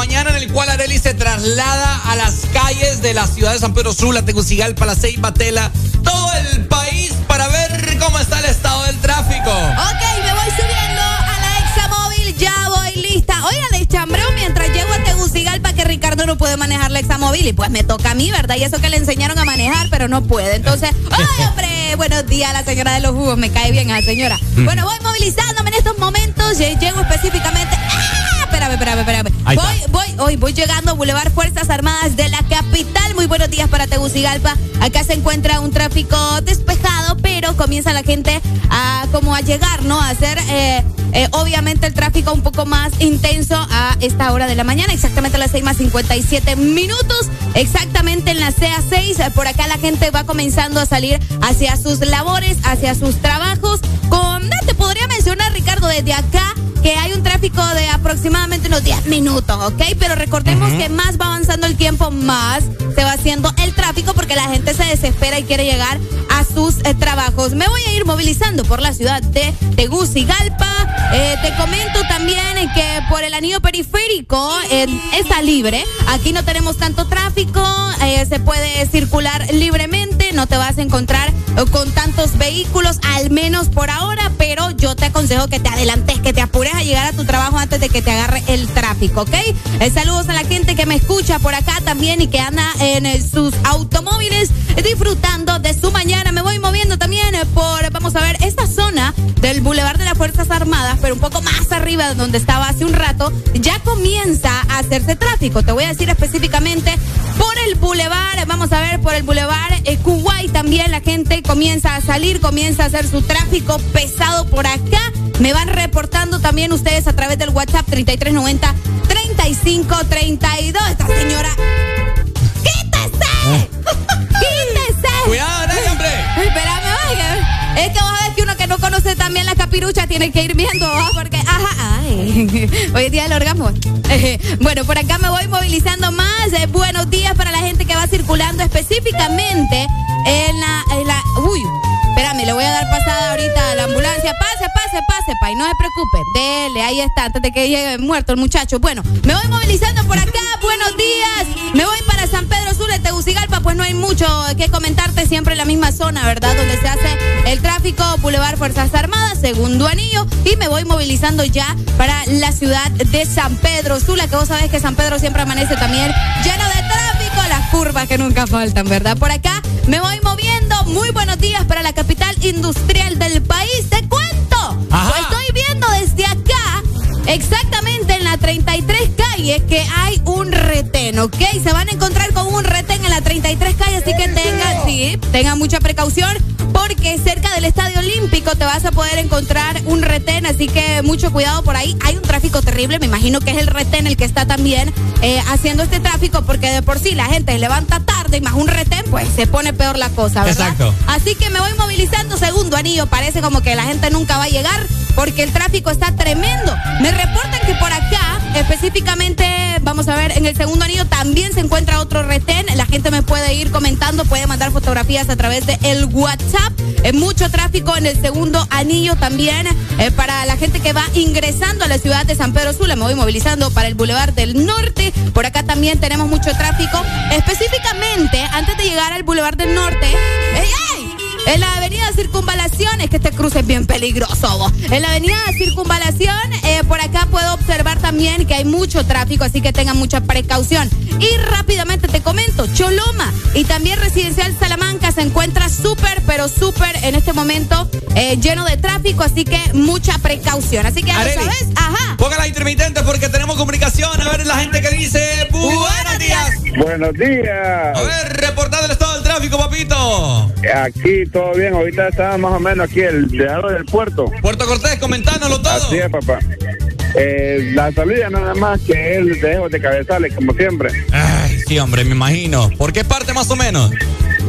Mañana en el cual Areli se traslada a las calles de la ciudad de San Pedro Sula, Tegucigalpa, La Ceiba, Tela, todo el país para ver cómo está el estado del tráfico. Ok, me voy subiendo a la examóvil, ya voy lista. Oiga, de chambreo mientras llego a Tegucigalpa que Ricardo no puede manejar la examóvil y pues me toca a mí, ¿verdad? Y eso que le enseñaron a manejar, pero no puede. Entonces, *laughs* ¡ay, hombre! Buenos días, la señora de los jugos, me cae bien a la señora. Bueno, voy movilizándome en estos momentos, lle- llego específicamente... ¡Ah! Espérame, espérame, espérame. Voy, hoy voy llegando a Boulevard Fuerzas Armadas de la capital. Muy buenos días para Tegucigalpa. Acá se encuentra un tráfico despejado, pero comienza la gente a como a llegar, ¿no? A hacer eh, eh, obviamente el tráfico un poco más intenso a esta hora de la mañana, exactamente a las 6 más 57 minutos, exactamente en la CA6. Eh, Por acá la gente va comenzando a salir hacia sus labores, hacia sus trabajos. Con, te podría mencionar, Ricardo, desde acá que hay un tráfico de aproximadamente unos 10 minutos, ¿ok? Pero recordemos que más va avanzando el tiempo, más se va haciendo el tráfico porque la gente se desespera y quiere llegar a sus eh, trabajos. Me voy a ir movilizando por la ciudad de Tegucigalpa. Eh, te comento también que por el anillo periférico eh, está libre. Aquí no tenemos tanto tráfico, eh, se puede circular libremente, no te vas a encontrar con tantos vehículos, al menos por ahora, pero yo te aconsejo que te adelantes, que te apures a llegar a tu trabajo antes de que te agarre el tráfico, ¿ok? Eh, saludos a la gente que me escucha por acá también y que anda en eh, sus automóviles disfrutando de su mañana. Me voy moviendo también eh, por, vamos a ver, esta zona del Boulevard de las Fuerzas Armadas, pero un poco más arriba de donde estaba hace un rato, ya comienza a hacerse tráfico. Te voy a decir específicamente por el Boulevard, vamos a ver, por el Boulevard eh, Kuwait también la gente comienza a salir, comienza a hacer su tráfico pesado por acá. Me van reportando también ustedes a través del WhatsApp 3390 3532. Esta señora. ¡Quítese! *laughs* ¡Quítese! Cuidado, hombre. Espérame, oiga. Es que vos sabés que también la capirucha tiene que ir viendo, ¿va? porque, ajá, ay. *laughs* Hoy es día del orgasmo. *laughs* Bueno, por acá me voy movilizando más. Eh, buenos días para la gente que va circulando específicamente en la, en la. Uy, espérame, le voy a dar pasada ahorita la ambulancia. Pase, pase, pase, pay, no se preocupe. Dele, ahí está, antes de que llegue muerto el muchacho. Bueno, me voy movilizando por acá. Buenos días. Me voy para San Pedro de Tegucigalpa, pues no hay mucho que comentarte. Siempre en la misma zona, ¿verdad? Donde se hace el tráfico Boulevard Fuerzas Armadas, segundo anillo. Y me voy movilizando ya para la ciudad de San Pedro Sula, que vos sabés que San Pedro siempre amanece también lleno de tráfico. Las curvas que nunca faltan, ¿verdad? Por acá me voy moviendo. Muy buenos días para la capital industrial del país. Te cuento. Exactamente en la 33 calle que hay un retén, ¿ok? Se van a encontrar con un retén en la 33 calle, así que tengan, sí, tengan mucha precaución porque cerca del Estadio Olímpico te vas a poder encontrar un retén, así que mucho cuidado por ahí. Hay un tráfico terrible, me imagino que es el retén el que está también eh, haciendo este tráfico porque de por sí la gente levanta tarde y más un retén, pues se pone peor la cosa, ¿verdad? Exacto. Así que me voy movilizando segundo anillo. Parece como que la gente nunca va a llegar porque el tráfico está tremendo. Me reportan que por acá, específicamente, vamos a ver, en el segundo anillo también se encuentra otro retén. La gente me puede ir comentando, puede mandar fotografías a través de el WhatsApp. Eh, mucho tráfico en el segundo anillo también eh, para la gente que va ingresando a la ciudad de San Pedro Sula. Me voy movilizando para el Boulevard del Norte. Por acá también tenemos mucho tráfico. Específicamente, antes de llegar al Boulevard del Norte. ¡Ey, ey! En la avenida Circunvalación, es que este cruce es bien peligroso. vos. En la avenida Circunvalación, eh, por acá puedo observar también que hay mucho tráfico, así que tengan mucha precaución. Y rápidamente te comento, Choloma y también Residencial Salamanca se encuentra súper, pero súper en este momento eh, lleno de tráfico, así que mucha precaución. Así que ya lo Areli. sabes, ajá. Ponga la intermitente porque tenemos comunicación. A ver la gente que dice buenos días. Buenos días. A ver, reportado el estado del tráfico, papito. Aquí todo bien, ahorita está más o menos aquí el lado del puerto. Puerto Cortés, comentándolo todo. Así es, papá. Eh, la salida nada más que es de de cabezales, como siempre. Ay, sí, hombre, me imagino. ¿Por qué parte más o menos?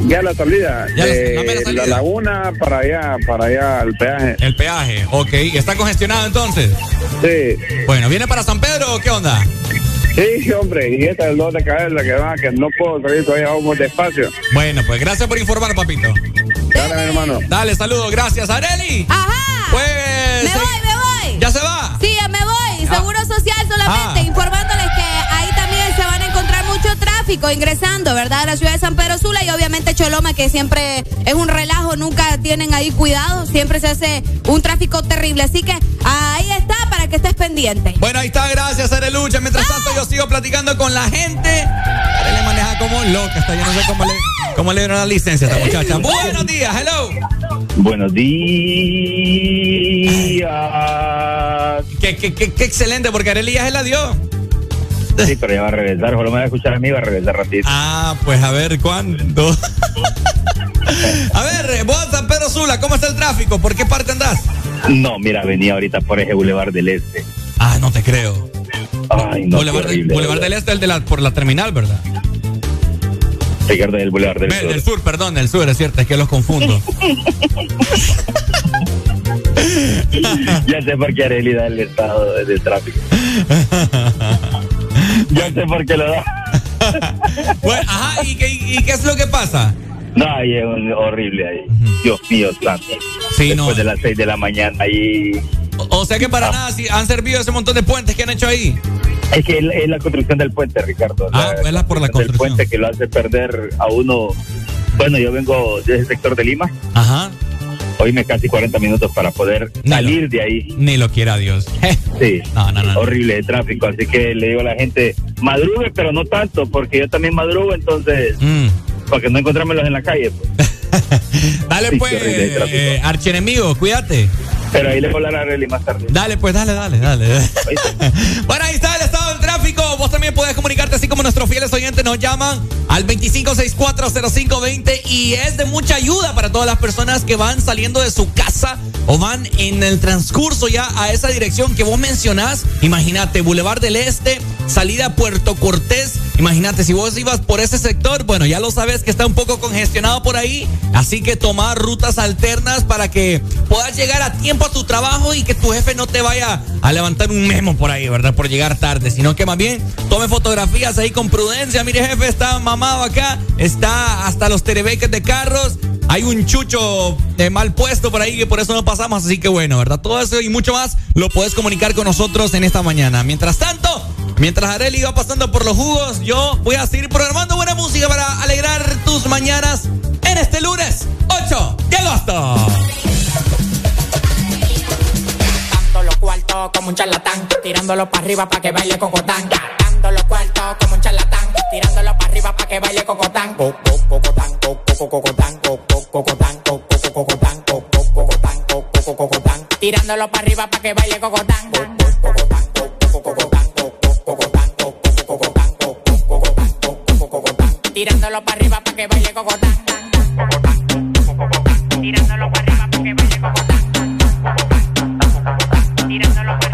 Ya la salida, Ya la- de la salida. laguna para allá, para allá al peaje. El peaje, ok. ¿Está congestionado entonces? Sí. Bueno, ¿viene para San Pedro o qué onda? Sí, hombre, y esta es el dos de cabeza que va, que no puedo salir todavía, vamos despacio. Bueno, pues gracias por informar, papito. Dale, mi hermano. Dale, saludos, gracias, Areli. Ajá. Pues. Me voy, me voy. ¿Ya se va? Sí, ya me voy. Seguro Social solamente, Ah. informándoles tráfico ingresando, ¿verdad? A la ciudad de San Pedro Sula y obviamente Choloma, que siempre es un relajo, nunca tienen ahí cuidado, siempre se hace un tráfico terrible. Así que ahí está para que estés pendiente. Bueno, ahí está, gracias, Arelucha. Mientras tanto, yo sigo platicando con la gente. Areli maneja como loca, está yo no sé cómo le, cómo le dieron la licencia a esta muchacha. *laughs* Buenos días, hello. Buenos días. Qué, qué, qué, qué excelente, porque Areli ya se la dio. Sí, pero ya va a regresar. Solo me va a escuchar a mí, va a regresar ratito. Ah, pues a ver, ¿cuándo? *laughs* a ver, vos, San Pedro Sula, ¿cómo está el tráfico? ¿Por qué parte andás? No, mira, venía ahorita por ese Boulevard del Este. Ah, no te creo. Ay, no, Boulevard, horrible, Boulevard del Este, el de la, por la terminal, ¿verdad? Ricardo del Boulevard del Sur. del sur, perdón, del sur, es cierto, es que los confundo. *laughs* ya sé por qué Areli da el estado de tráfico. *laughs* *laughs* ya sé por qué lo da. *laughs* bueno, ajá, ¿y qué, y qué es lo que pasa? No, ahí es horrible ahí. Dios mío, santo. Sí, Después no. de las 6 de la mañana ahí. O, o sea que para nada si han servido ese montón de puentes que han hecho ahí. Es que es la- es la construcción del puente, Ricardo. Ah, pues la por la construcción. puente que lo hace perder a uno. Bueno, yo vengo de ese sector de Lima. Ajá. Hoy me casi 40 minutos para poder salir de ahí. Ni lo quiera Dios. *laughs* Sí, No, no, no. horrible el tráfico. Así que le digo a la gente, madrugue, pero no tanto, porque yo también madrugo, entonces, Mm. para que no encontrármelos en la calle. pues. *laughs* Dale Sí, pues, eh, archienemigo, cuídate. Pero ahí le voy a hablar a Arely más tarde. Dale, pues, dale, dale, dale. *laughs* bueno, ahí está el estado del tráfico. Podés comunicarte así como nuestros fieles oyentes nos llaman al 25640520 y es de mucha ayuda para todas las personas que van saliendo de su casa o van en el transcurso ya a esa dirección que vos mencionás. Imagínate, Boulevard del Este, salida a Puerto Cortés. Imagínate, si vos ibas por ese sector, bueno, ya lo sabes que está un poco congestionado por ahí, así que tomar rutas alternas para que puedas llegar a tiempo a tu trabajo y que tu jefe no te vaya a levantar un memo por ahí, ¿verdad? Por llegar tarde, sino que más bien tome fotografías ahí con prudencia. Mire, jefe, está mamado acá, está hasta los terebeques de carros. Hay un chucho de mal puesto por ahí que por eso no pasamos, así que bueno, ¿verdad? Todo eso y mucho más lo puedes comunicar con nosotros en esta mañana. Mientras tanto, mientras Areli va pasando por los jugos, yo voy a seguir programando buena música para alegrar tus mañanas en este lunes 8 de agosto. Dando los cuartos como un charlatán, tirándolo para arriba para que baile cocotán. Los cuartos como un charlatán, tirándolo para arriba para que baile cocotán. Co- co- Cocotán, co- co- cocotán, co- co- cocotán, co- co- cocotán, co- co- cocotán, co- co- cocotán. Tirándolo para arriba para que baile cocotán. Co- co- cocotán, co- co- cocotán, co- co- cocotán, co- co- cocotán, co- co- cocotán, co- co- cocotán. Tirándolo para arriba para que baile cocotán. Tirándolo para arriba para que baile cocotán. Pa' mí no hay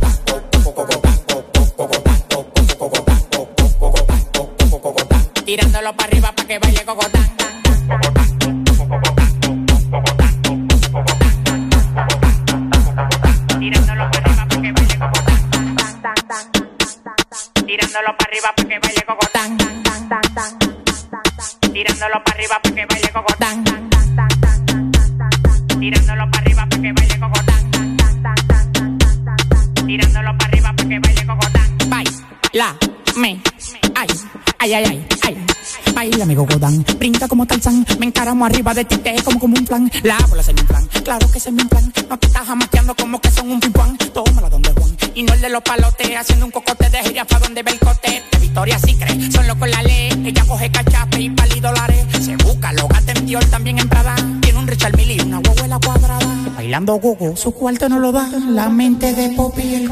tirándolo para arriba para que baile cocotán. Tirándolo para arriba para que baile cocotán. Tirándolo para arriba para que baile cocotán. Tirándolo para arriba para que baile cocotán. Tirándolo para arriba para que baile cocotán. Tirándolo para arriba para que baile cocotán. Baila, me, ay, ay, ay, ay ay. Baila mi gogodán, brinca como Tarzán, me encaramo arriba de ti, te como como un plan, la bola se me plan, claro que se me plan, no te estás jamaqueando como que son un pimpán, tómala donde Juan, y no el de los palotes, haciendo un cocote de jirafa donde ve el cote, de Victoria sí cree, son locos la ley, ella coge cachape y pali dólares, se busca, lo gata Dior, también en Prada, tiene un Richard Mille y una huevuela cuadrada, bailando gogo, su cuarto no lo da, la mente de Poppy y el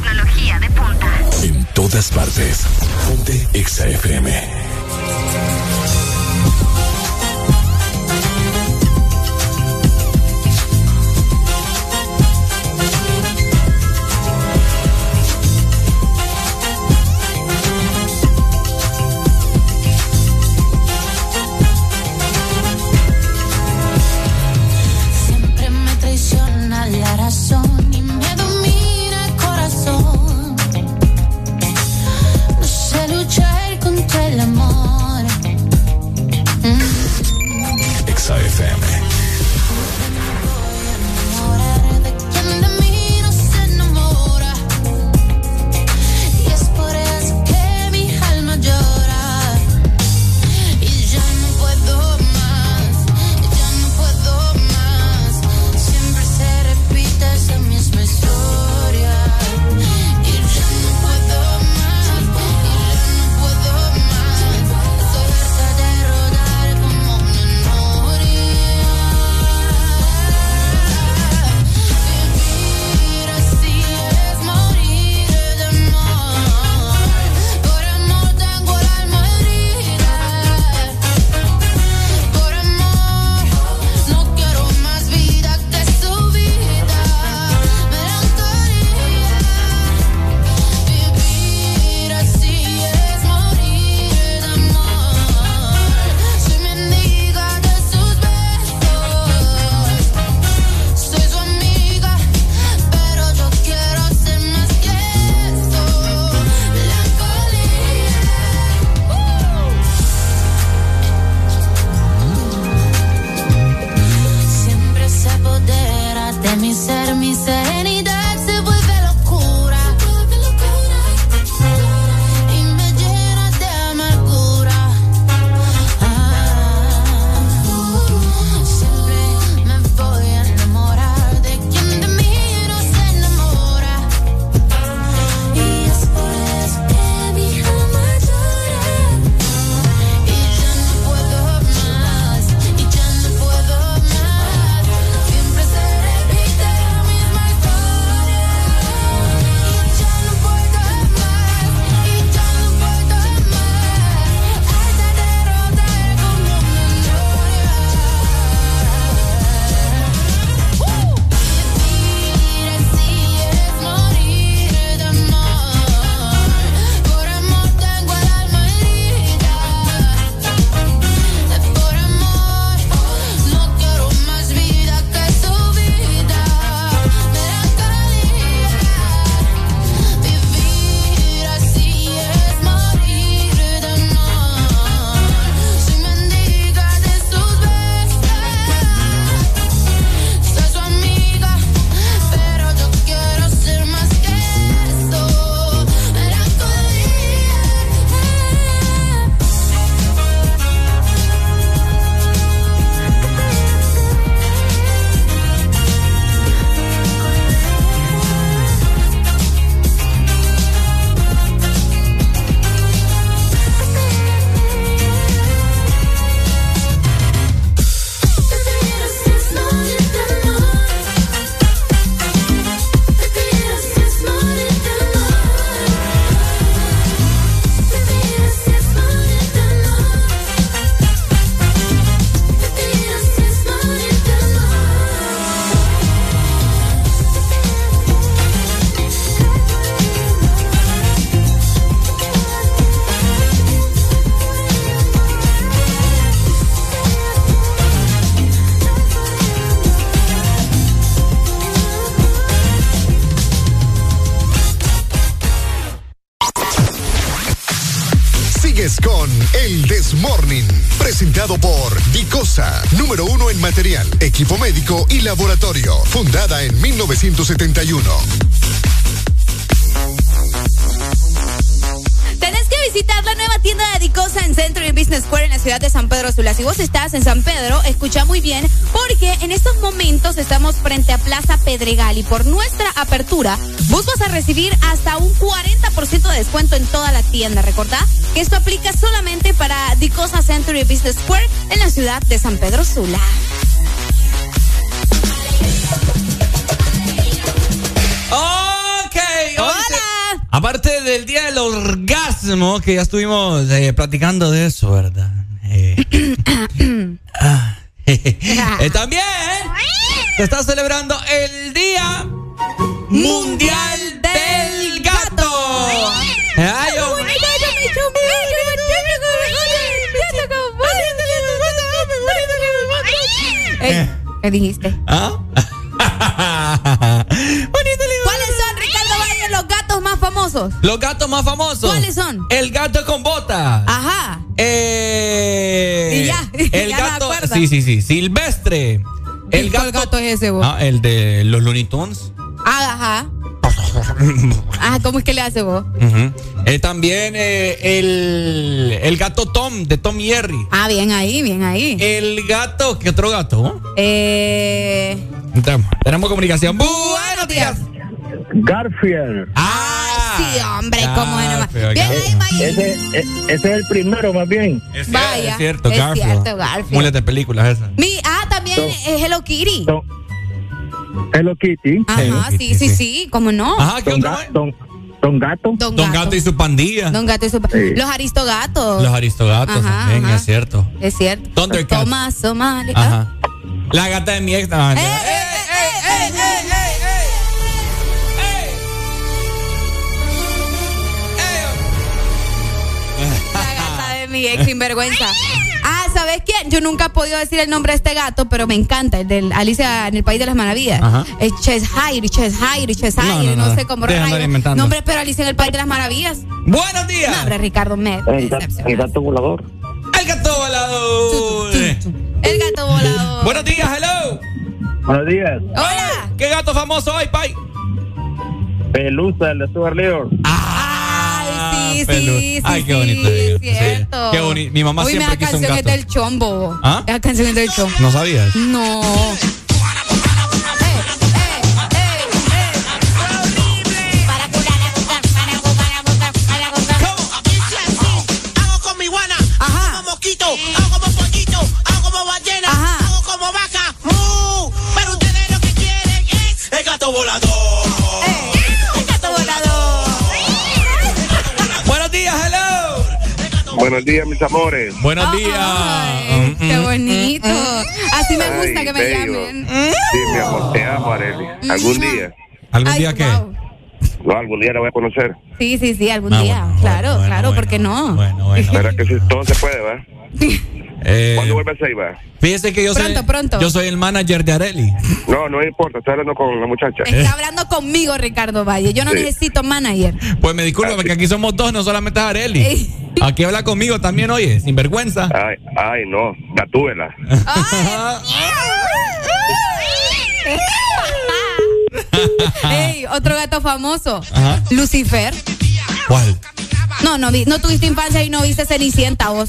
tecnología de punta. En todas partes. Ponte Exa FM. Y laboratorio, fundada en 1971. Tenés que visitar la nueva tienda de Dicosa en Century Business Square en la ciudad de San Pedro Sula. Si vos estás en San Pedro, escucha muy bien, porque en estos momentos estamos frente a Plaza Pedregal y por nuestra apertura, vos vas a recibir hasta un 40% de descuento en toda la tienda. Recordá que esto aplica solamente para Dicosa Century Business Square en la ciudad de San Pedro Sula. Que ya estuvimos eh, platicando de eso, ¿verdad? Eh, ah, eh, también se está celebrando el Día Mundial del Gato. Ay, oh, ¿Qué dijiste? Los gatos más famosos. ¿Cuáles son? El gato con botas. Ajá. Eh, Y ya, *laughs* el ya gato. Sí, sí, sí. Silvestre. El ¿Cuál gato es ese, vos? Ah, el de los Looney Tunes. Ah, ajá. Ah, ¿cómo es que le hace vos? Eh, también eh, el, el gato Tom, de Tom y Jerry. Ah, bien ahí, bien ahí. El gato, ¿qué otro gato? Eh. Tenemos, tenemos comunicación. Buenos días. Garfield. Ah, sí, hombre, cómo es Bien ahí. Ese, e- ese es el primero, más bien. Vaya. Es cierto, es Garfield. cierto, Garfield. Mules de películas esas. Mi, ah, también es Hello Kitty. Hello Kitty. Ajá, sí, sí, sí, ¿cómo no? Ajá, ¿qué Don, otro? Ga- don, don Gato. Don, Don Gato. Y su pandilla. Don Gato y su... Sí. Los aristogatos. Los aristogatos Ajá, también, ajá. es cierto. Es cierto. Thundercats. Tomás Somali. ¿ah? Ajá. La gata de mi ex. no, ¡Eh, no. eh, eh, eh, eh, eh! Mi ex sinvergüenza. Ah, ¿sabes quién? Yo nunca he podido decir el nombre de este gato, pero me encanta, el de Alicia en el País de las Maravillas. Ajá. Es Cheshire, Cheshire, Cheshire, No, no, no, no. sé cómo Deja de andar rayos. inventando. No, hombre, pero Alicia en el País de las Maravillas. Buenos días. No, hombre, Ricardo, me El, gato, el gato volador. El gato volador. El gato volador. Buenos días, hello. Buenos días. Hola. ¿Qué gato famoso hay, Pai? Pelusa, el de Stuart Little. Ay, sí, sí. Ay, qué bonito. es cierto. Qué bonito. Mi mamá siempre quiso un canción es gato. del chombo. ¿Ah? Esa canción es del chombo. ¿No sabías? No. Hago Buenos días, mis amores. Buenos días. Ay, Mm, qué mm. bonito. Así me gusta Ay, que me bello. llamen. Sí, mi amor, te amo, Arely. Algún día. ¿Algún Ay, día qué? wow. No, algún día la voy a conocer. Sí, sí, sí, algún Ah, día. bueno, claro, bueno, claro, bueno, ¿por qué no? Bueno, *laughs* bueno. ¿Verdad que sí, todo se puede, va? *laughs* Eh, ¿Cuándo vuelves ahí, va? fíjese que yo Pronto, soy, pronto. yo soy el manager de Areli. No, no importa, estoy hablando con la muchacha. Está hablando conmigo, Ricardo Valle. Yo no Sí. necesito manager. Pues me disculpo, porque aquí somos dos, no solamente es Areli. Ey. Aquí habla conmigo también, oye, sin vergüenza. Ay, ay, no, gatúbela. *laughs* Ey, otro gato famoso. Ajá. Lucifer. ¿Cuál? No, no, vi- no tuviste infancia y no viste Cenicienta vos.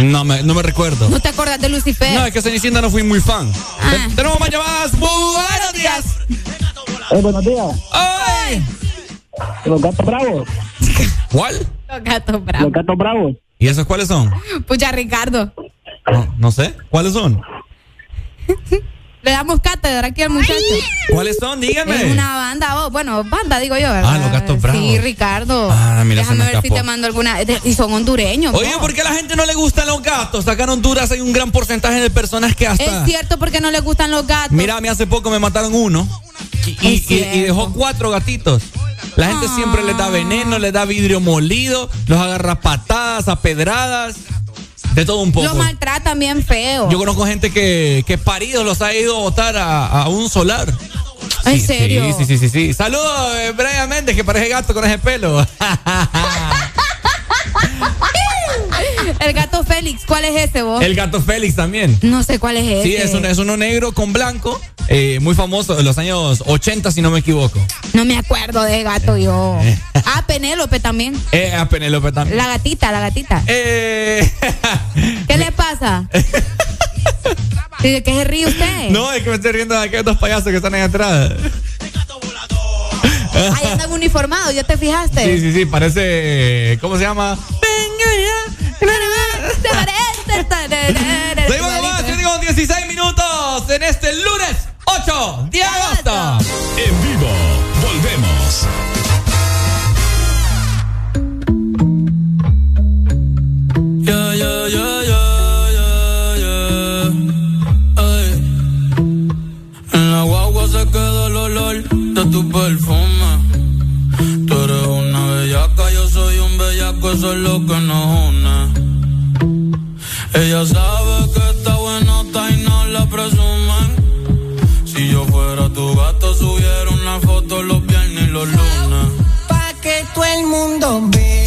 No me, no me recuerdo. ¿No te acuerdas de Lucifer? No, es que Cenicienta no fui muy fan. Ah. Te- Tenemos más llamadas. Buenos días. Eh, buenos días. ¡Ay! Los gatos bravos. ¿Cuál? Los gatos bravos. Los gatos bravos. ¿Y esos cuáles son? Pucha, Ricardo. No, no sé. ¿Cuáles son? *laughs* Le damos cátedra aquí al muchacho. ¿Cuáles son? Dígame. Es una banda, oh, bueno, banda digo yo, ¿verdad? Ah, los gatos bravos. Sí, Ricardo. Ah, mira, Déjame me ver si te mando alguna. Y son hondureños. Oye. ¿por qué a la gente no le gustan los gatos? Acá en Honduras hay un gran porcentaje de personas que hasta... Es cierto porque no les gustan los gatos. Mira, a mí hace poco me mataron uno y, y- Es y- y cierto. dejó cuatro gatitos. La gente siempre les da veneno, les da vidrio molido, los agarra patadas, a pedradas, de todo un poco. Los maltratan bien feo. Yo conozco gente que, que paridos los ha ido a botar a, a un solar. ¿En Sí, serio? Sí, sí, sí, sí. sí. Saludos, eh, Brian Méndez, que parece gato con ese pelo. *laughs* *laughs* el gato Félix, ¿cuál es ese vos? El gato Félix también. No sé cuál es ese. Sí, es, un- es uno negro con blanco, eh, muy famoso de los años 80, si no me equivoco. No me acuerdo de gato yo. Ah, Penélope también. Eh, a Penélope también. La gatita, la gatita. Eh, *laughs* ¿Qué le pasa? ¿Y ¿De qué se ríe usted? *laughs* no, es que me estoy riendo de aquellos dos payasos que están ahí atrás. Ahí andan uniformados, ¿ya te fijaste? Sí, sí, sí, parece. ¿Cómo se llama? Seguimos nomás, yo digo 16 minutos en este lunes 8 de agosto. En vivo, volvemos. Yeah, yeah, yeah, yeah, yeah, yeah. Ay. En la guagua se quedó el olor de tu perfume. Bellaco, eso es lo que nos une. Ella sabe que está buenota y no la presumen. Si yo fuera tu gato, subiera una foto los viernes y los lunes. Pa' que todo el mundo vea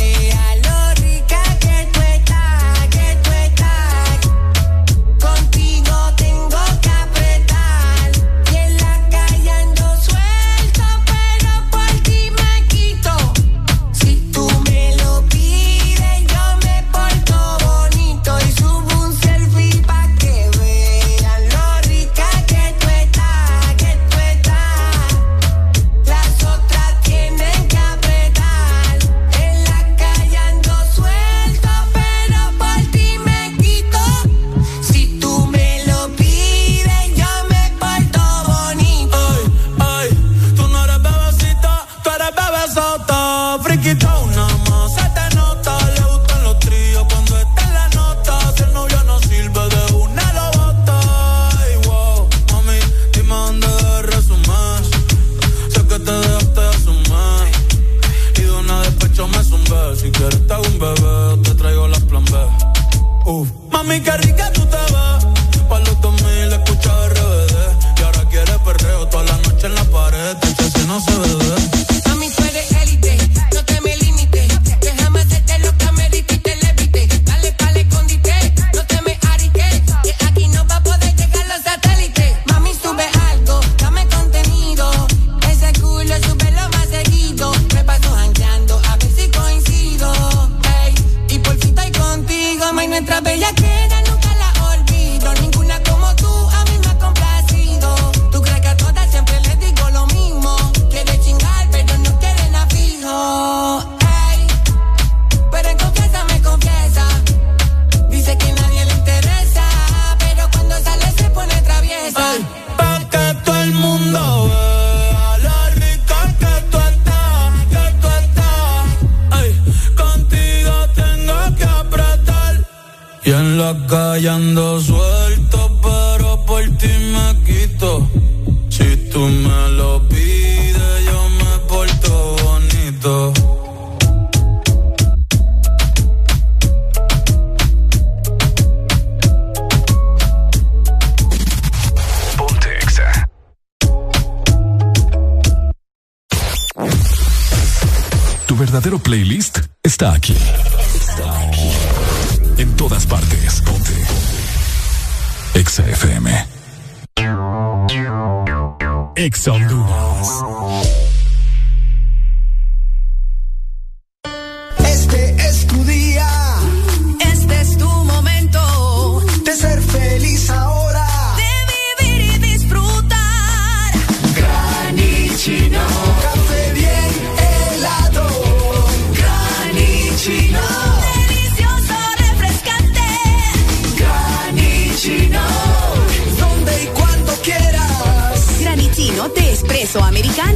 Mami, rica tú te ves. Pa' los 2000 escucha RBD. Y ahora quieres perreo toda la noche en la pared. Si no se bebe.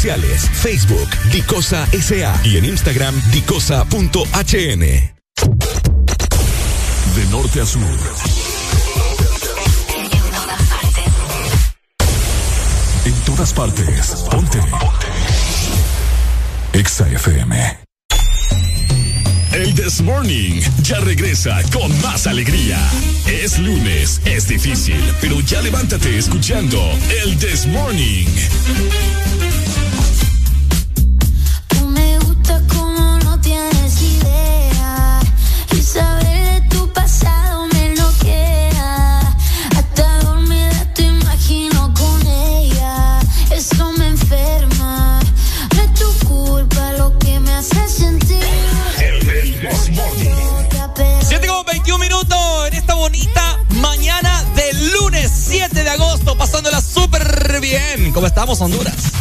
Facebook, Dicosa SA y en Instagram, dicosa.hn. De norte a sur. En todas partes. Ponte. Xafm. El This Morning ya regresa con más alegría. Es lunes, es difícil, pero ya levántate escuchando El This Morning. bien. ¿Cómo estamos, Honduras?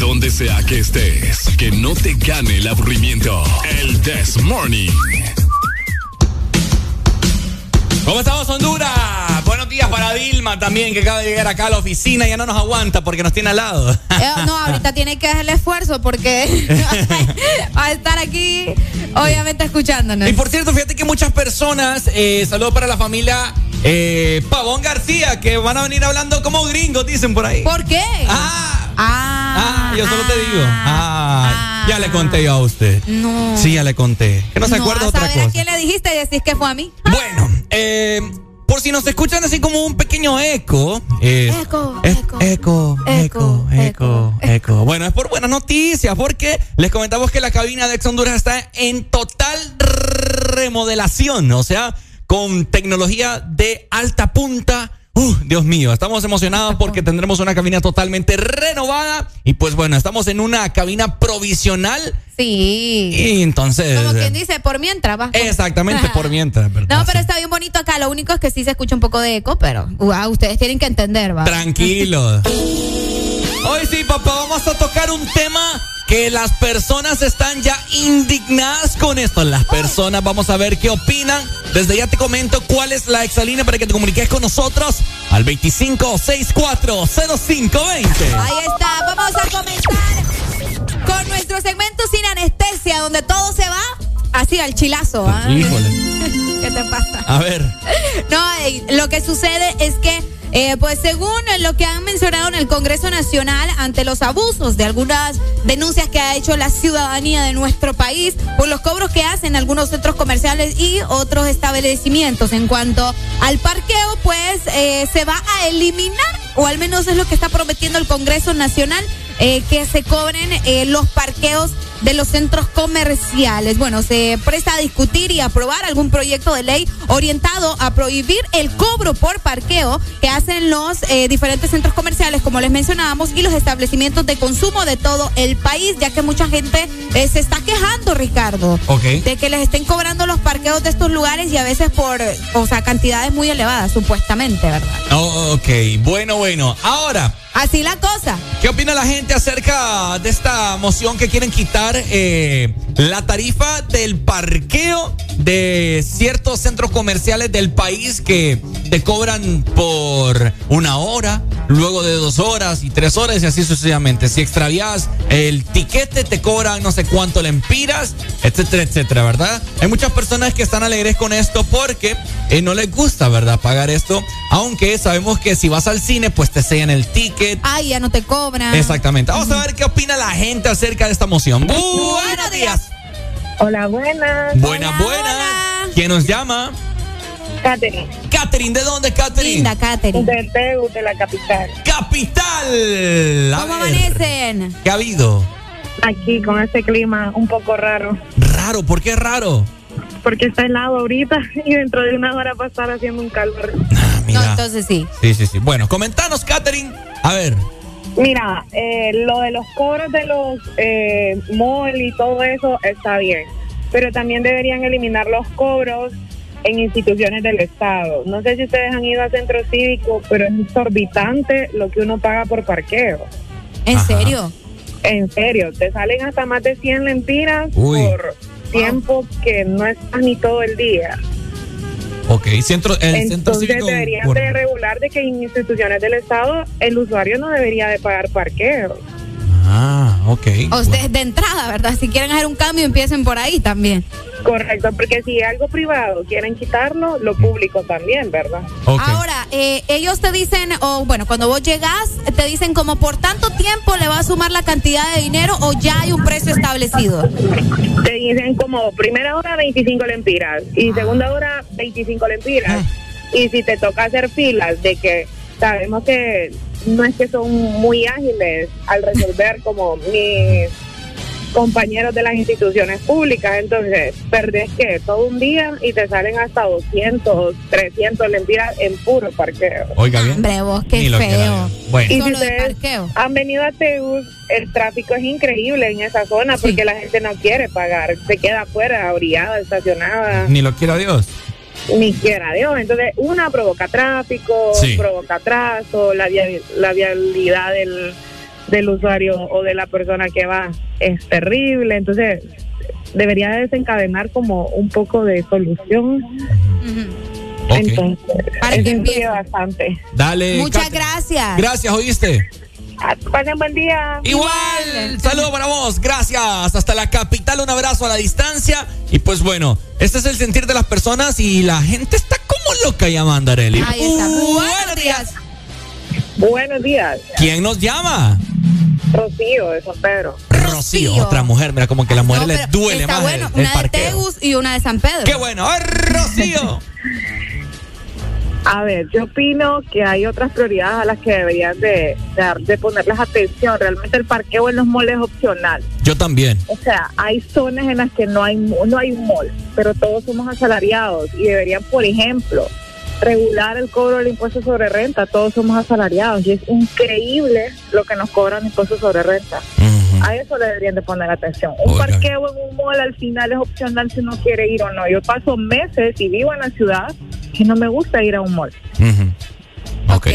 Donde sea que estés. Que no te gane el aburrimiento. El This Morning. ¿Cómo estamos, Honduras? Buenos días para Dilma también, que acaba de llegar acá a la oficina y ya no nos aguanta porque nos tiene al lado. Eh, no, ahorita tiene que hacer el esfuerzo porque *laughs* va a estar aquí, obviamente, escuchándonos. Y por cierto, fíjate que muchas personas, eh, saludos para la familia eh, Pavón García, que van a venir hablando como gringos, dicen por ahí. ¿Por qué? Ah. Ah ah, yo solo te digo. Ah, ya le conté yo a usted. No. Sí, ya le conté. Que no se No, acuerda a otra saber cosa. a quién le dijiste y decís que fue a mí. Bueno, eh, por si nos escuchan así como un pequeño eco. Eco, es- eco, eco, eco, eco. Bueno, es por buenas noticias, porque les comentamos que la cabina de Ex Honduras está en total remodelación, o sea, con tecnología de alta punta. Uh, Dios mío, estamos emocionados porque tendremos una cabina totalmente renovada y pues bueno, estamos en una cabina provisional Sí. y entonces... Como quien dice, por mientras va. Exactamente, por *laughs* mientras, ¿verdad? No, pero está bien bonito acá. Lo único es que sí se escucha un poco de eco, pero wow, ustedes tienen que entender, va. Tranquilo. *laughs* Hoy sí, papá, vamos a tocar un tema que las personas están ya indignadas con esto. Las personas, vamos a ver qué opinan. Desde ya te comento cuál es la exalínea para que te comuniques con nosotros al 25640520. Ahí está, vamos a comenzar con nuestro segmento sin anestesia, donde todo se va así al chilazo. ¿ah? Híjole. *laughs* ¿Qué te pasa? A ver. No, eh, lo que sucede es que, eh, pues según lo que han mencionado en el Congreso Nacional ante los abusos de algunas denuncias que ha hecho la ciudadanía de nuestro país por los cobros que hacen algunos centros comerciales y otros establecimientos. En cuanto al parqueo, pues eh, se va a eliminar, o al menos es lo que está prometiendo el Congreso Nacional, eh, que se cobren eh, los parqueos de los centros comerciales. Bueno, se presta a discutir y aprobar algún proyecto de ley orientado a prohibir el cobro por parqueo que hacen los eh, diferentes centros comerciales, como les mencionábamos, y los establecimientos de consumo de todo el país, ya que mucha gente eh, se está quejando, Ricardo, Ok. de que les estén cobrando los parqueos de estos lugares y a veces por, o sea, cantidades muy elevadas, supuestamente, ¿verdad? Oh, ok, bueno, bueno. Ahora, Así la cosa. ¿Qué opina la gente acerca de esta moción que quieren quitar eh, la tarifa del parqueo de ciertos centros comerciales del país que te cobran por una hora, luego de dos horas y tres horas y así sucesivamente? Si extravías el tiquete te cobran no sé cuánto lempiras, etcétera, etcétera, ¿verdad? Hay muchas personas que están alegres con esto porque eh, no les gusta, ¿verdad? Pagar esto, aunque sabemos que si vas al cine pues te sellan el ticket. Ay, ya no te cobran. Exactamente. Vamos a ver qué opina la gente acerca de esta moción. Buenos días. Hola, buenas. Buenas, buenas. ¿Quién nos llama? Catherine. Catherine, ¿de dónde, Catherine? Linda, Catherine. De Teu, de la capital. Capital. A ¿Cómo ver, amanecen? ¿Qué ha habido? Aquí con este clima un poco raro. Raro, ¿por qué raro? Porque está helado ahorita *laughs* y dentro de una hora va a estar haciendo un calor. No, entonces sí. Sí, sí, sí. Bueno, comentanos, Catherine. A ver. Mira, eh, lo de los cobros de los eh, mall y todo eso está bien, pero también deberían eliminar los cobros en instituciones del Estado. No sé si ustedes han ido a centro cívico, pero es exorbitante lo que uno paga por parqueo. ¿En serio? En serio, te salen hasta más de 100 lempiras Uy. por tiempo que no estás ni todo el día. Ok, centro, el centro Entonces cívico. deberían por- de regular de que en instituciones del Estado el usuario no debería de pagar parqueo. Ah, ok. O ustedes de entrada, ¿verdad? Si quieren hacer un cambio, empiecen por ahí también. Correcto, porque si algo privado quieren quitarlo, lo público también, ¿verdad? Ahora, eh, ellos te dicen, o bueno, cuando vos llegas, te dicen como por tanto tiempo le va a sumar la cantidad de dinero o ya hay un precio establecido. Te dicen como primera hora 25 lempiras y segunda hora 25 lempiras. Y si te toca hacer filas de que sabemos que no es que son muy ágiles al resolver *laughs* como mis compañeros de las instituciones públicas, entonces perdés que todo un día y te salen hasta 200, 300 lempiras en puro parqueo. Oiga bien. Hombre, vos, qué feo. Bueno. Y si ustedes parqueo. han venido a Teus, el tráfico es increíble en esa zona porque la gente no quiere pagar, se queda afuera, orillada, estacionada, Ni lo quiera Dios. Ni quiera Dios. Entonces, una provoca tráfico, Sí. provoca atraso, la, la vialidad del, del usuario o de la persona que va es terrible. Entonces, debería desencadenar como un poco de solución Entonces, Para que bastante. Dale. Muchas gracias. Gracias, ¿oíste? Pasen buen día. Igual, saludo para vos, gracias. Hasta la capital, un abrazo a la distancia. Y pues bueno, este es el sentir de las personas y la gente está como loca llamando, Areli. Ahí está. Buenos días. Buenos días. ¿Quién nos llama? Rocío de San Pedro. Rocío, otra mujer. Mira, como que a las mujeres No, les duele está más bueno. el, el una de parqueo. Tegus y una de San Pedro. ¡Qué bueno! ¡Ay, Rocío! *laughs* A ver, yo opino que hay otras prioridades a las que deberían de, de, de ponerles atención. Realmente el parqueo en los malls es opcional. Yo también. O sea, hay zonas en las que no hay no hay un mall, pero todos somos asalariados y deberían, por ejemplo, regular el cobro del impuesto sobre renta. Todos somos asalariados y es increíble lo que nos cobran impuesto sobre renta. A eso le deberían de poner atención. Un Oiga. parqueo en un mall al final es opcional si uno quiere ir o no. Yo paso meses y vivo en la ciudad que no me gusta ir a un mall. Ujú. ok.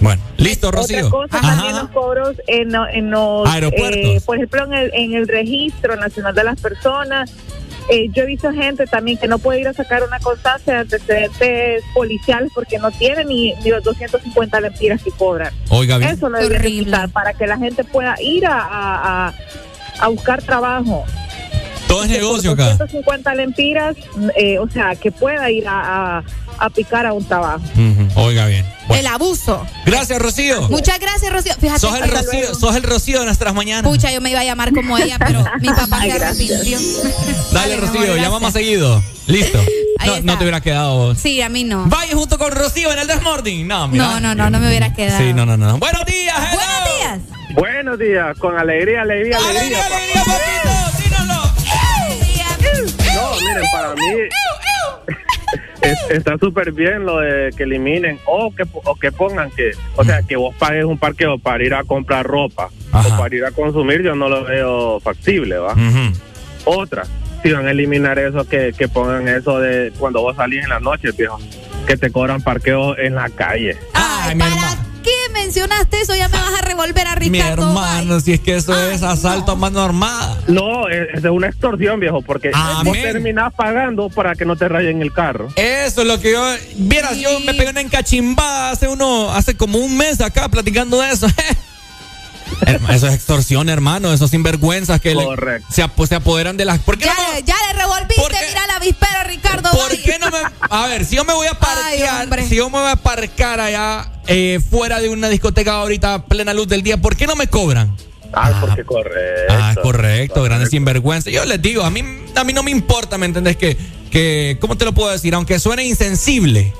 Bueno, listo, Rocío. Otra cosa Ajá. también los cobros en, en los Aeropuertos. eh, por ejemplo en el, en el registro nacional de las personas eh, yo he visto gente también que no puede ir a sacar una constancia de antecedentes policiales porque no tiene ni, ni los 250 lempiras que cobran. Oiga bien. eso lo deberían de quitar para que la gente pueda ir a, a, a- a buscar trabajo Todo es negocio acá. 250 lempiras eh, o sea que pueda ir a, a, a picar a un trabajo Ujú. Oiga bien. El abuso. Gracias, Rocío. Muchas gracias, Rocío. Fíjate. Sos el Rocío, luego. sos el Rocío de nuestras mañanas. Pucha, yo me iba a llamar como ella, pero *laughs* mi papá Ay, se arrepintió. *laughs* Dale, Rocío, amor, llama más seguido. Listo. No, te hubiera quedado vos. Sí, a mí no. Vaya junto con Rocío en el Desmorning. No, mira. No, no, no, no me hubiera quedado. Sí, no, no, no. Buenos días, hello. Buenos días. Buenos días, con alegría, alegría, alegría. papá. No, miren, para mí *laughs* es- está súper bien lo de que eliminen o que, o que pongan que, o sea, que vos pagues un parqueo para ir a comprar ropa o para ir a consumir, yo no lo veo factible, ¿va? Otra, si van a eliminar eso, que, que pongan eso de cuando vos salís en la noche, viejo, que te cobran parqueo en la calle. Ay, mi hermano. ¿Qué mencionaste eso? Ya me vas a revolver a Mi Ricardo. hermano, si es que eso es asalto a mano armada. No, es, es una extorsión, viejo, porque Amén. vos terminás pagando para que no te rayen el carro. Eso es lo que yo. Vieras, yo me pegué una encachimbada hace uno, hace como un mes acá platicando de eso. *laughs* Eso es extorsión, hermano. Esos sinvergüenzas que le- Correcto. se, ap- se apoderan de las. ¿Por qué Ya, no me- le- ya le revolviste, mira la avispero, Ricardo. ¿Por qué no me.? A ver, si yo me voy a parquear, si yo me voy a parcar allá eh, fuera de una discoteca ahorita a plena luz del día, ¿por qué no me cobran? Ah, porque correcto. Ah, correcto, grandes sinvergüenza. Yo les digo, a mí, a mí no me importa, ¿me entendés? Que, que, ¿cómo te lo puedo decir? Aunque suene insensible,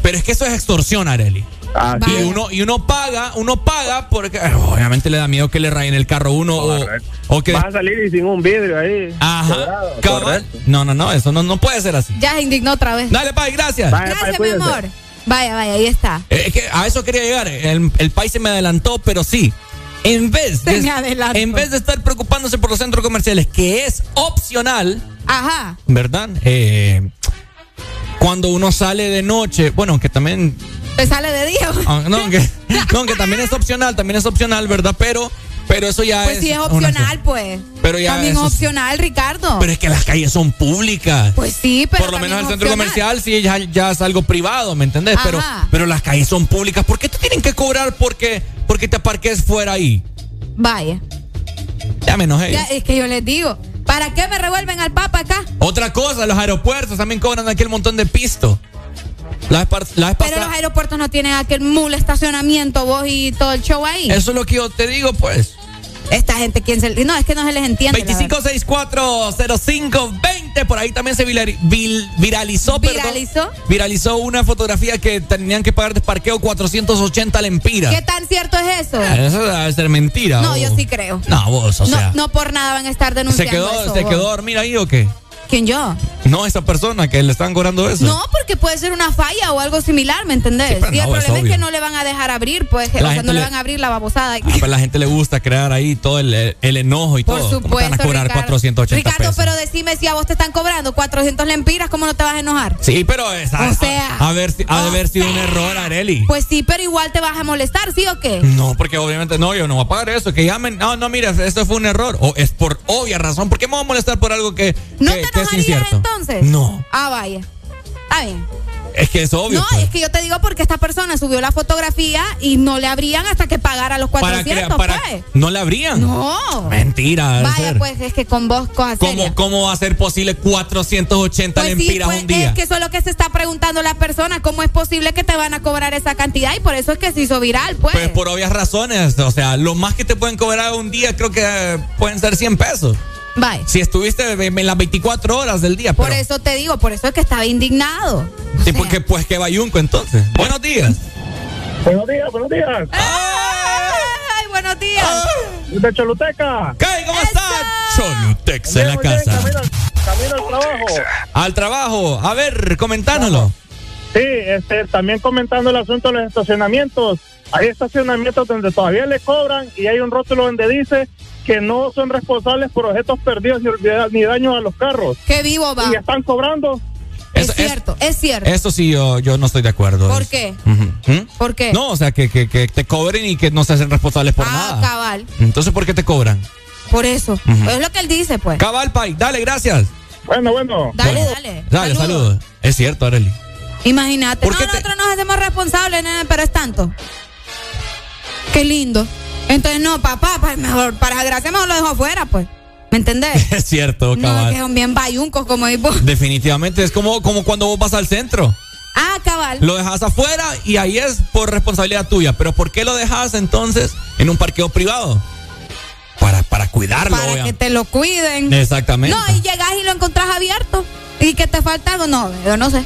pero es que eso es extorsión, Areli. Ah, y uno, y uno paga, uno paga porque obviamente le da miedo que le rayen el carro a uno o, o que. Vas a salir y sin un vidrio ahí. Ajá. correcto. No, no, no, eso no, no puede ser así. Ya se indignó otra vez. Dale, Pai, gracias. Gracias, mi amor. Vaya, vaya, ahí está. Eh, Es que a eso quería llegar. El, el país se me adelantó, pero sí. En vez, de, en vez de estar preocupándose por los centros comerciales, que es opcional, Ajá. ¿verdad? Eh, cuando uno sale de noche, bueno, que también, Te sale de día. ah, no, que, no, que también es opcional, también es opcional, ¿verdad? Pero, pero eso ya Pues es. sí, es una- opcional, pues. Pero ya También es opcional, Ricardo. Pero es que las calles son públicas. Pues sí, pero. Por lo menos el centro opcional. comercial sí ya, ya es algo privado, ¿me entendés? Pero, Ajá. pero las calles son públicas. ¿Por qué te tienen que cobrar porque, porque te parques fuera ahí? Vaya. Ya me enojé. Ya, es que yo les digo. ¿Para qué me revuelven al papa acá? Otra cosa, los aeropuertos también cobran aquel montón de pisto. La la Pero los aeropuertos no tienen aquel mule estacionamiento, vos y todo el show ahí. Eso es lo que yo te digo, pues. Esta gente, ¿quién se.? No, es que no se les entiende. la verdad. 25640520. Por ahí también se virali- vil- viralizó, perdón. ¿Viralizó? Viralizó una fotografía que tenían que pagar de parqueo 480 lempiras. ¿Qué tan cierto es eso? Ah, Eso debe ser mentira. No, vos. yo sí creo. No, vos, o no, sea. no por nada van a estar ¿Se denunciando quedó, eso, ¿Se vos. quedó a dormir ahí o qué? ¿Quién yo? No, esa persona que le están cobrando eso. No, porque puede ser una falla o algo similar, ¿me entendés? Sí, y el no, problema es, que no le van a dejar abrir, pues, o sea, no le le- van a abrir la babosada. Ah, pero a la gente le gusta crear ahí todo el, enojo y Por todo. ¿Cómo te supuesto, van a cobrar Ricardo. 480 Ricardo, pesos? pero decime si a vos te están cobrando 400 lempiras, ¿cómo no te vas a enojar? Sí, pero esa, O sea, a, a ver si, ha de haber sido un error, Areli. Pues sí, pero igual te vas a molestar, ¿sí o qué? No, porque obviamente no, yo no voy a pagar eso. Que llamen, no, no, mira, esto fue un error. O es por obvia razón. ¿Por qué me voy a molestar por algo que, ¿No que- te que es incierto? entonces? No. Ah, vaya. Está bien. Es que es obvio. No, pues. es que yo te digo porque esta persona subió la fotografía y no le abrían hasta que pagara los para 400, crea- para- pues. ¿No le abrían? No. Mentira. Vaya, pues es que con vos cosas ¿Cómo, serias. ¿Cómo va a ser posible 480 Pues lempiras pues un día? es que eso es lo que se está preguntando la persona, ¿cómo es posible que te van a cobrar esa cantidad? Y por eso es que se hizo viral, pues. Pues por obvias razones. O sea, lo más que te pueden cobrar un día creo que eh, pueden ser 100 pesos. Bye. Si estuviste en las 24 horas del día. Por pero- eso te digo, por eso es que estaba indignado. Sí, porque pues que bayunco entonces. Buenos días. Buenos días, buenos días. Ay, buenos días. De Choluteca. ¿Qué? ¿Cómo estás? Cholutex en la bien, casa. Camino, camino al trabajo. Al trabajo. A ver, comentándolo. Sí, este, también comentando el asunto de los estacionamientos. Hay estacionamientos donde todavía le cobran y hay un rótulo donde dice que no son responsables por objetos perdidos ni, daños a los carros. Qué vivo va. Y están cobrando. Es cierto, es cierto. Eso sí, yo, yo no estoy de acuerdo. ¿Por qué? ¿Mm? ¿Por qué? No, o sea, que, que, que te cobren y que no se hacen responsables por ah, nada. cabal. Entonces, ¿por qué te cobran? Por eso. Es lo que él dice, pues. Cabal, Pai, dale, gracias. Bueno, bueno. Dale, Bueno. dale. Dale, saludos. Es cierto, Arely. Imagínate. ¿Por No, qué te- nosotros nos hacemos responsables, nene, pero es tanto. Qué lindo. Entonces, no, papá, pues mejor, para gracia mejor lo dejo afuera, pues. ¿Me entendés? *laughs* Es cierto, No, cabal. que son bien bayuncos, como vos. Definitivamente es como, como cuando vos vas al centro. Ah, cabal. Lo dejas afuera y ahí es por responsabilidad tuya. Pero ¿por qué lo dejas entonces en un parqueo privado? Para, para cuidarlo, para que te lo cuiden. Exactamente. No, y llegas y lo encontrás abierto. ¿Y que te falta algo? No, yo no sé.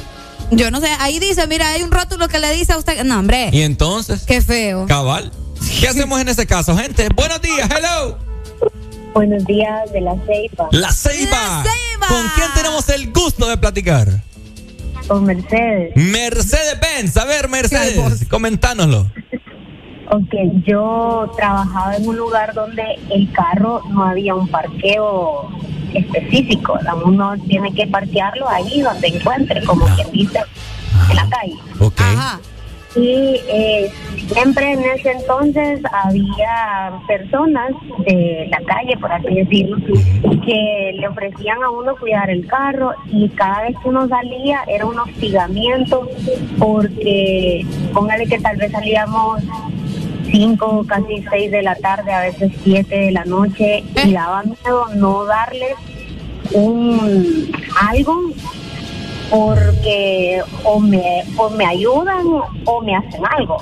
Yo no sé. Ahí dice, mira, hay un rótulo que le dice a usted. No, hombre. Y entonces, Qué feo. cabal. ¿Qué hacemos en ese caso, gente? Buenos días, hello. Buenos días de la Ceiba. La Ceiba. ¿Con quién tenemos el gusto de platicar? Con Mercedes. Mercedes Benz. A ver, Mercedes, comentánoslo. Ok, yo trabajaba en un lugar donde el carro no había un parqueo específico. La Uno tiene que parquearlo ahí donde encuentre, como quien dice, en la calle. Ok. Y eh, siempre en ese entonces había personas de la calle, por así decirlo, que le ofrecían a uno cuidar el carro y cada vez que uno salía era un hostigamiento porque póngale que tal vez salíamos cinco, casi seis de la tarde, a veces siete de la noche y daba miedo no darles un algo porque o me, o me ayudan o me hacen algo.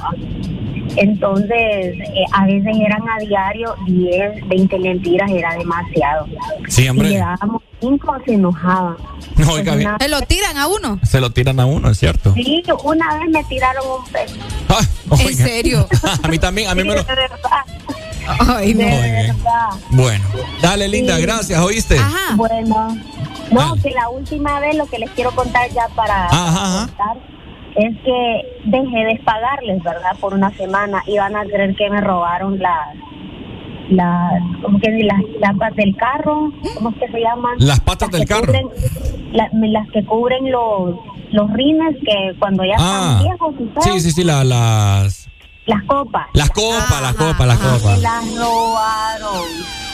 Entonces, eh, a veces eran a diario 10, 20 lempiras, era demasiado. Sí, hombre. Y dábamos 5, se enojaban. No, oiga bien. Se lo tiran a uno. Se lo tiran a uno, es cierto. Sí, una vez me tiraron un peso. Oiga. ¿En serio? *laughs* a mí también, a mí Sí, me lo. Ay, no. Bueno, dale, linda, Sí. gracias, ¿oíste? Bueno, no, que la última vez lo que les quiero contar ya para Ajá, ajá. contar es que dejé de pagarles, ¿verdad? Por una semana y van a creer que me robaron las las como que las chapas del carro, ¿cómo es que se llaman? Las patas del carro. cubren- la- las que cubren los los rines que cuando ya Ah, están viejos y Sí, sí, sí, la- las. Las copas. Las copas, las copas, las Me copas. las robaron.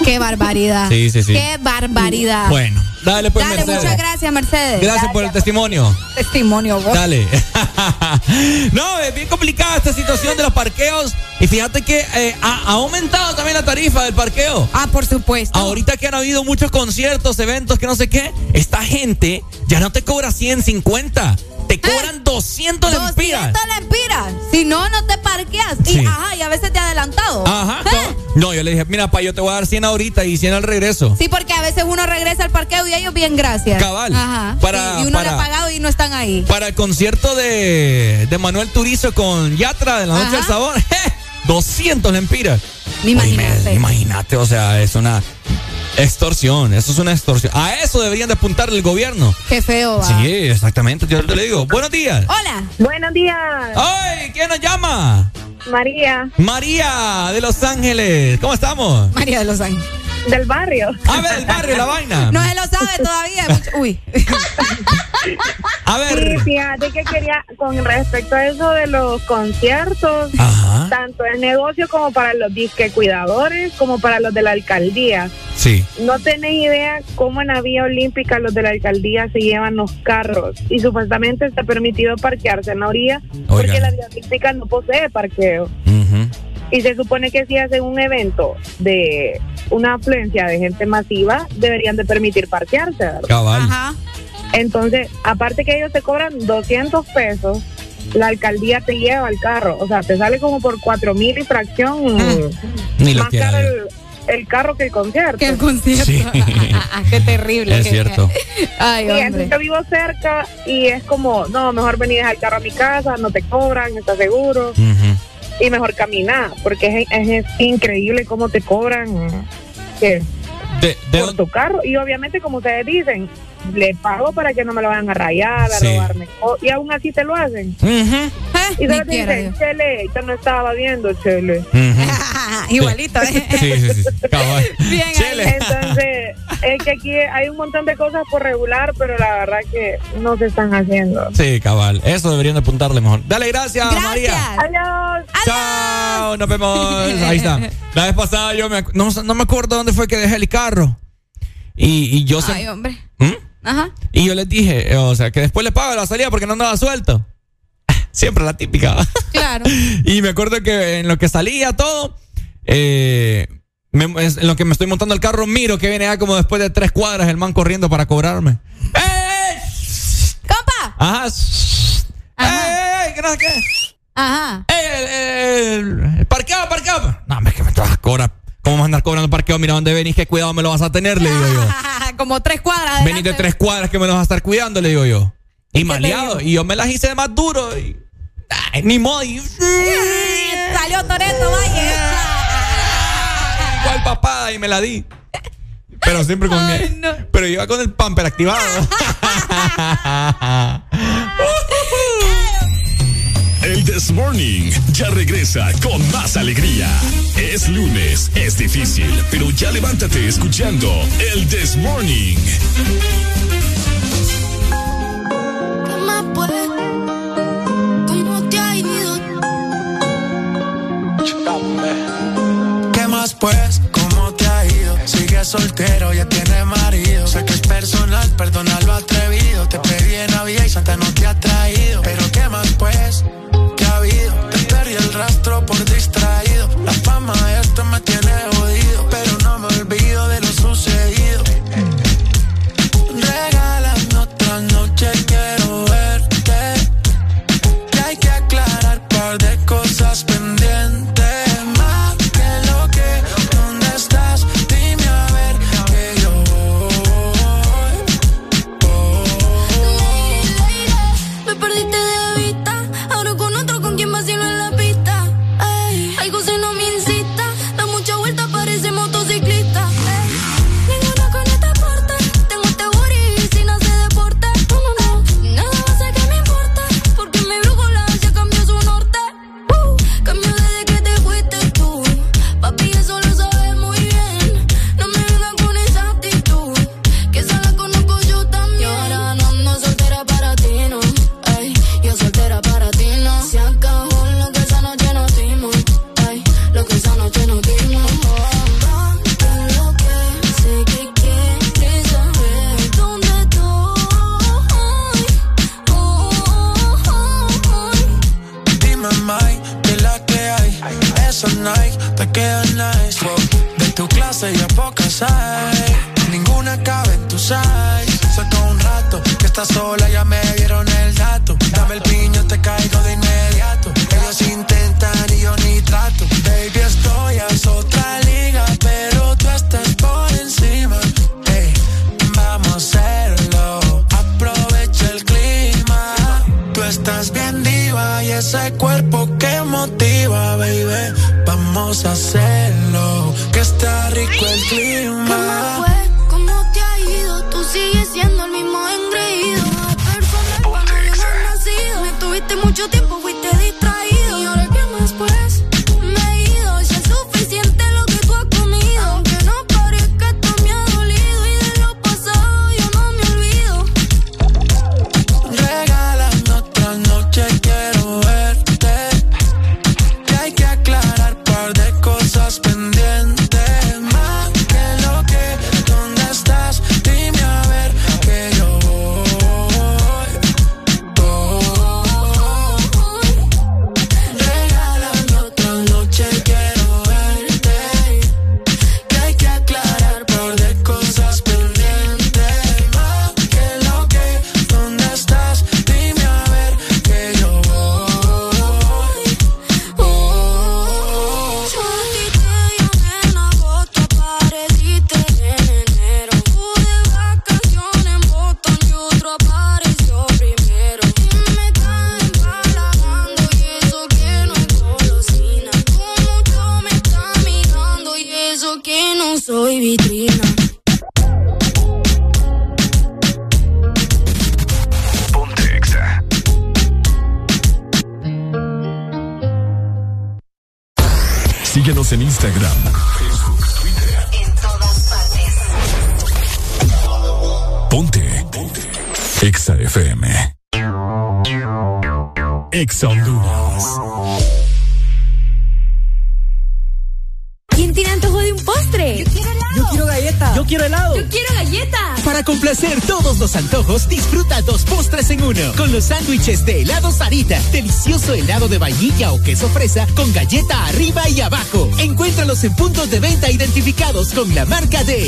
Qué barbaridad. Sí, sí, sí. Qué barbaridad. Bueno, dale pues, Dale, Mercedes. muchas gracias, Mercedes. Gracias por el testimonio. Testimonio, vos. Dale. *laughs* no, es bien complicada esta situación de los parqueos. Y fíjate que eh, ha, ha aumentado también la tarifa del parqueo. Ah, por supuesto. Ahorita que han habido muchos conciertos, eventos, que no sé qué, esta gente ya no te cobra 150, te cobran 200 lempiras. 200 lempiras. Si no, no te parqueas. Y, Sí. ajá, y a veces te ha adelantado. Ajá. ¿Eh? No, yo le dije, mira, pa, yo te voy a dar 100 ahorita y 100 al regreso. Sí, porque a veces uno regresa al parqueo y ellos bien gracias. Cabal. Ajá. Para- Sí, y uno para- le ha pagado y no están ahí. Para el concierto de, de Manuel Turizo con Yatra de la Noche Ajá. del Sabor, *laughs* 200 lempiras. Imagínate. Imagínate, o sea, es una extorsión, eso es una extorsión. A eso deberían de apuntarle el gobierno. Qué feo va. Sí, exactamente, yo te lo digo. Buenos días. Hola. Buenos días. ¡Ay! ¿Quién nos llama? María. María de Los Ángeles. ¿Cómo estamos? María de Los Ángeles. Del barrio. A ver, el barrio, la vaina. *laughs* No se lo sabe todavía. mucho- Uy. A ver. Sí, fíjate que quería, con respecto a eso de los conciertos, Ajá. tanto el negocio como para los disque cuidadores, como para los de la alcaldía. Sí. No tenéis idea cómo en la vía olímpica los de la alcaldía se llevan los carros y supuestamente está permitido parquearse en la orilla porque la vía olímpica no posee parqueo. Y se supone que si hacen un evento de una afluencia de gente masiva, deberían de permitir parquearse, ¿verdad? Cabal. Entonces, aparte que ellos te cobran 200 pesos, la alcaldía te lleva el carro. O sea, te sale como por 4 mil y fracción. Ni lo más caro el, el carro que el concierto. Que el concierto. Sí. *laughs* Qué terrible. Es que- cierto. Ay, Sí, hombre. entonces yo vivo cerca y es como, no, mejor venir a dejar el carro a mi casa, no te cobran, estás seguro. Y mejor caminar, porque es, es- es increíble cómo te cobran De, de por tu carro. Y obviamente, como ustedes dicen, le pago para que no me lo vayan a rayar, a Sí. robarme. O- y aún así te lo hacen. Y ni solo te dicen, Chele, yo no estaba viendo, Chele. *laughs* Igualito, ¿eh? Sí, sí, sí. Cabal. *laughs* Bien ahí. Entonces, es que aquí hay un montón de cosas por regular, pero la verdad que no se están haciendo. Sí, cabal. Eso deberían de apuntarle mejor. Dale, gracias, María. Adiós. Chao, nos vemos. Ahí está. *laughs* La vez pasada yo me, no, no me acuerdo dónde fue que dejé el carro. Y, y yo se- Ay, hombre. ¿Mm? Ajá. y yo les dije, eh, o sea, que después le pago la salida porque no andaba suelto. *laughs* Siempre la típica. *laughs* Claro. y me acuerdo que en lo que salía todo, eh, me- en lo que me estoy montando el carro, miro que viene ya como después de tres cuadras el man corriendo para cobrarme. ¡Compa! Ajá. ¡Ey, ey, que no sé qué! Ajá. ¡Ey, el, el, el parqueado, parqueado! No, es que me a cobrar. ¿Cómo vas a andar cobrando parqueo? Mira dónde venís, qué cuidado me lo vas a tener, le digo yo. *laughs* Como tres cuadras. Venís de tres cuadras que me lo vas a estar cuidando, le digo yo. Y maleado. Y yo me las hice de más duro. Y, ay, ni modo. Y, *laughs* Salió Toreto, vaya. ¿Cuál papada? Y me la di. Pero siempre con mi. Pero iba con el pamper activado. *laughs* El This Morning ya regresa con más alegría. Es lunes, es difícil, pero ya levántate escuchando el This Morning. ¿Qué más pues? ¿Cómo te ha ido? ¿Qué más pues? ¿Cómo te ha ido? Sigues soltero, ya tienes marido. Sé que es personal, perdona lo atrevido. Te pedí en Navidad y Santa no te ha traído. Pero ¿qué más pues? Rastro por distraído. La fama de esto queso con galleta arriba y abajo. Encuéntralos en puntos de venta identificados con la marca de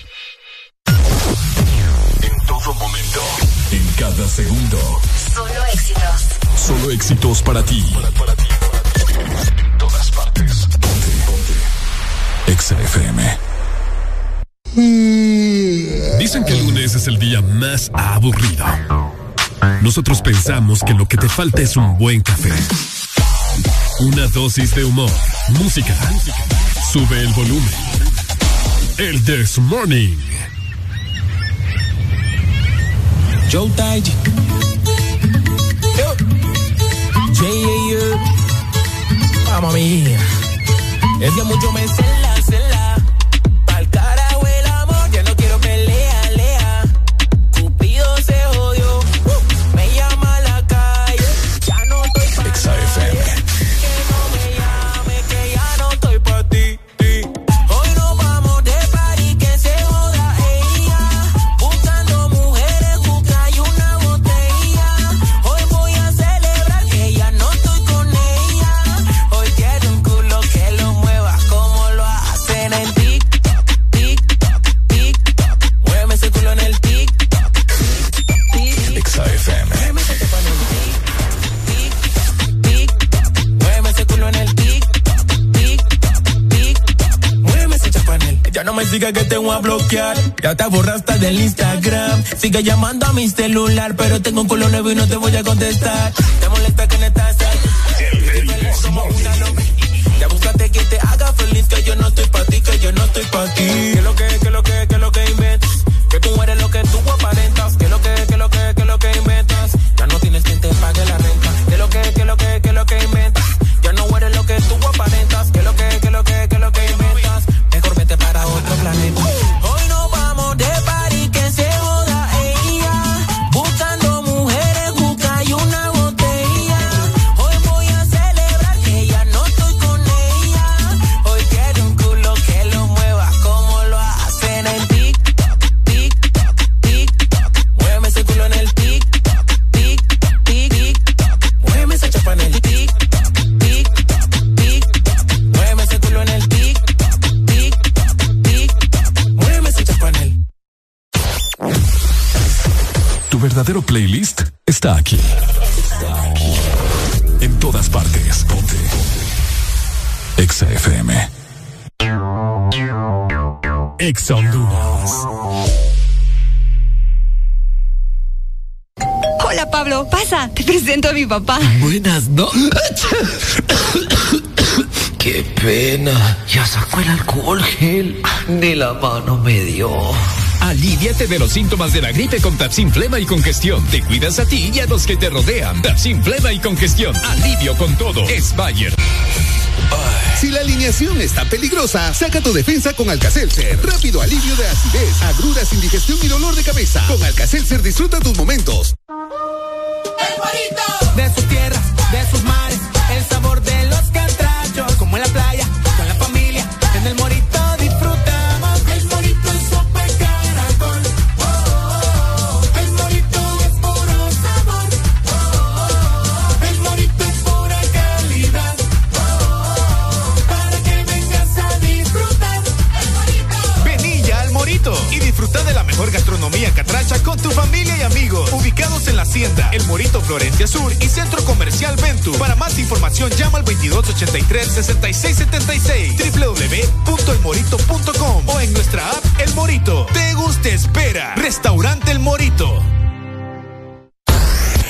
Cada segundo. Solo éxitos. Solo éxitos para ti. En todas partes. Ponte, ponte. Exa FM. Dicen que el lunes es el día más aburrido. Nosotros pensamos que lo que te falta es un buen café. Una dosis de humor, música. Sube el volumen. El This Morning. Taiji. Yo. J.A.U. Mamma mía. Es que mucho me Ya te borraste del Instagram. Sigue llamando a mi celular, pero tengo un culo nuevo y no te voy a contestar. Te molesta que mi papá. Buenas noches. *coughs* Qué pena. Ya sacó el alcohol gel. Ni la mano me dio. Aliviate de los síntomas de la gripe con Tapsin Flema y Congestión. Te cuidas a ti y a los que te rodean. Tapsin Flema y Congestión. Alivio con todo. Es Bayer. Si la alineación está peligrosa, saca tu defensa con Alcacelser. Rápido alivio de acidez, agruras, indigestión y dolor de cabeza. Con Alcacelser disfruta tus momentos. sus Morito Florencia Sur y Centro Comercial Ventu. Para más información llama al 2283-6676 www.elmorito.com o en nuestra app El Morito. Te gusta espera. Restaurante El Morito.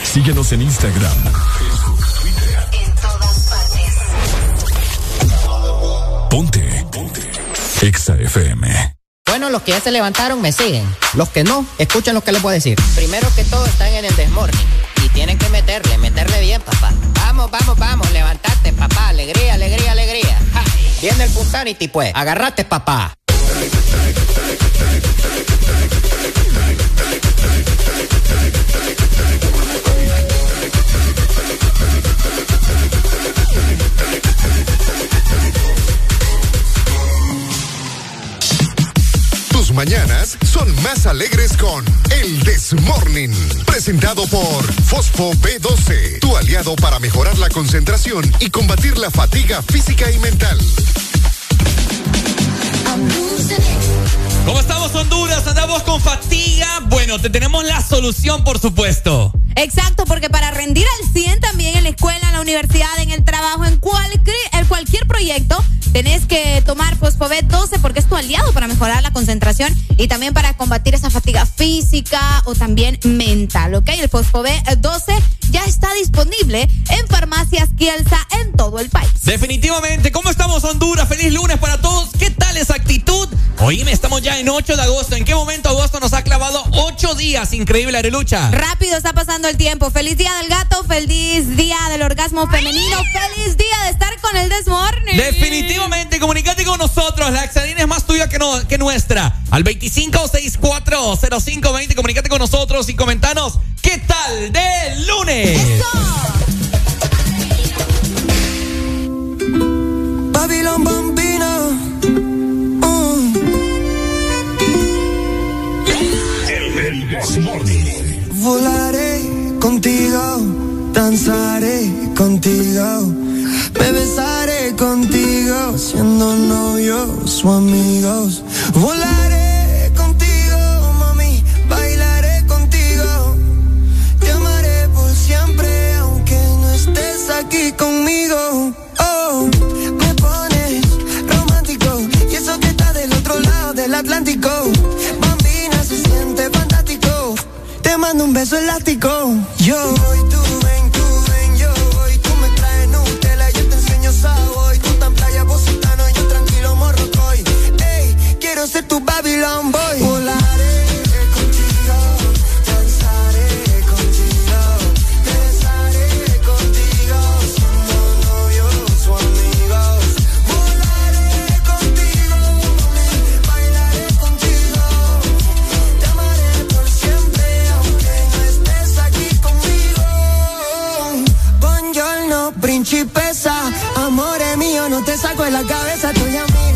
Síguenos en Instagram, Facebook, Twitter. En todas partes. Ponte. Ponte. Exa FM. Bueno, los que ya se levantaron me siguen. Los que no, escuchen lo que les voy a decir. Primero que todo están en el desmorning. Tienen que meterle, meterle bien, papá. Vamos, vamos, vamos, levantate, papá. Alegría, alegría, alegría. Viene el Punsanity, pues. Agarrate, papá. Mañanas son más alegres con El Desmorning. Presentado por Fosfo B12, tu aliado para mejorar la concentración y combatir la fatiga física y mental. ¿Cómo estamos, Honduras? ¿Andamos con fatiga? Bueno, te tenemos la solución, por supuesto. Exacto, porque para rendir al 100 también en la escuela, en la universidad, en el trabajo, en cualquier, en cualquier proyecto, tenés que tomar Fosfobet 12 porque es tu aliado para mejorar la concentración y también para combatir esa fatiga física o también mental, ¿ok? El Fosfobet 12 ya está disponible en farmacias Kielsa en todo el país. Definitivamente, ¿cómo estamos, Honduras? Feliz lunes para todos. ¿Qué tal esa actitud? Oíme, estamos ya en 8 de agosto. ¿En qué momento agosto nos ha clavado 8 días? Increíble, Arelucha. Rápido está pasando el tiempo. Feliz día del gato, feliz día del orgasmo femenino, feliz día de estar con el Desmorning. Definitivamente, comunícate con nosotros. La Exadina es más tuya que, no, que nuestra. Al 25640520, comunícate con nosotros y comentanos qué tal de lunes. Babylon Bambino. Volaré contigo, danzaré contigo, me besaré contigo, siendo novios o amigos. Volaré contigo, mami, bailaré contigo, te amaré por siempre, aunque no estés aquí conmigo. Oh, me pones romántico, y eso que está del otro lado del Atlántico. Te mando un beso elástico. Yo tú ven, tú ven, yo voy. Tú me traes Nutella, yo te enseño sabor. Tú tan playa positano, yo tranquilo morrocoy. Ey, quiero ser tu Babylon boy. La cabeza, estoy a mil.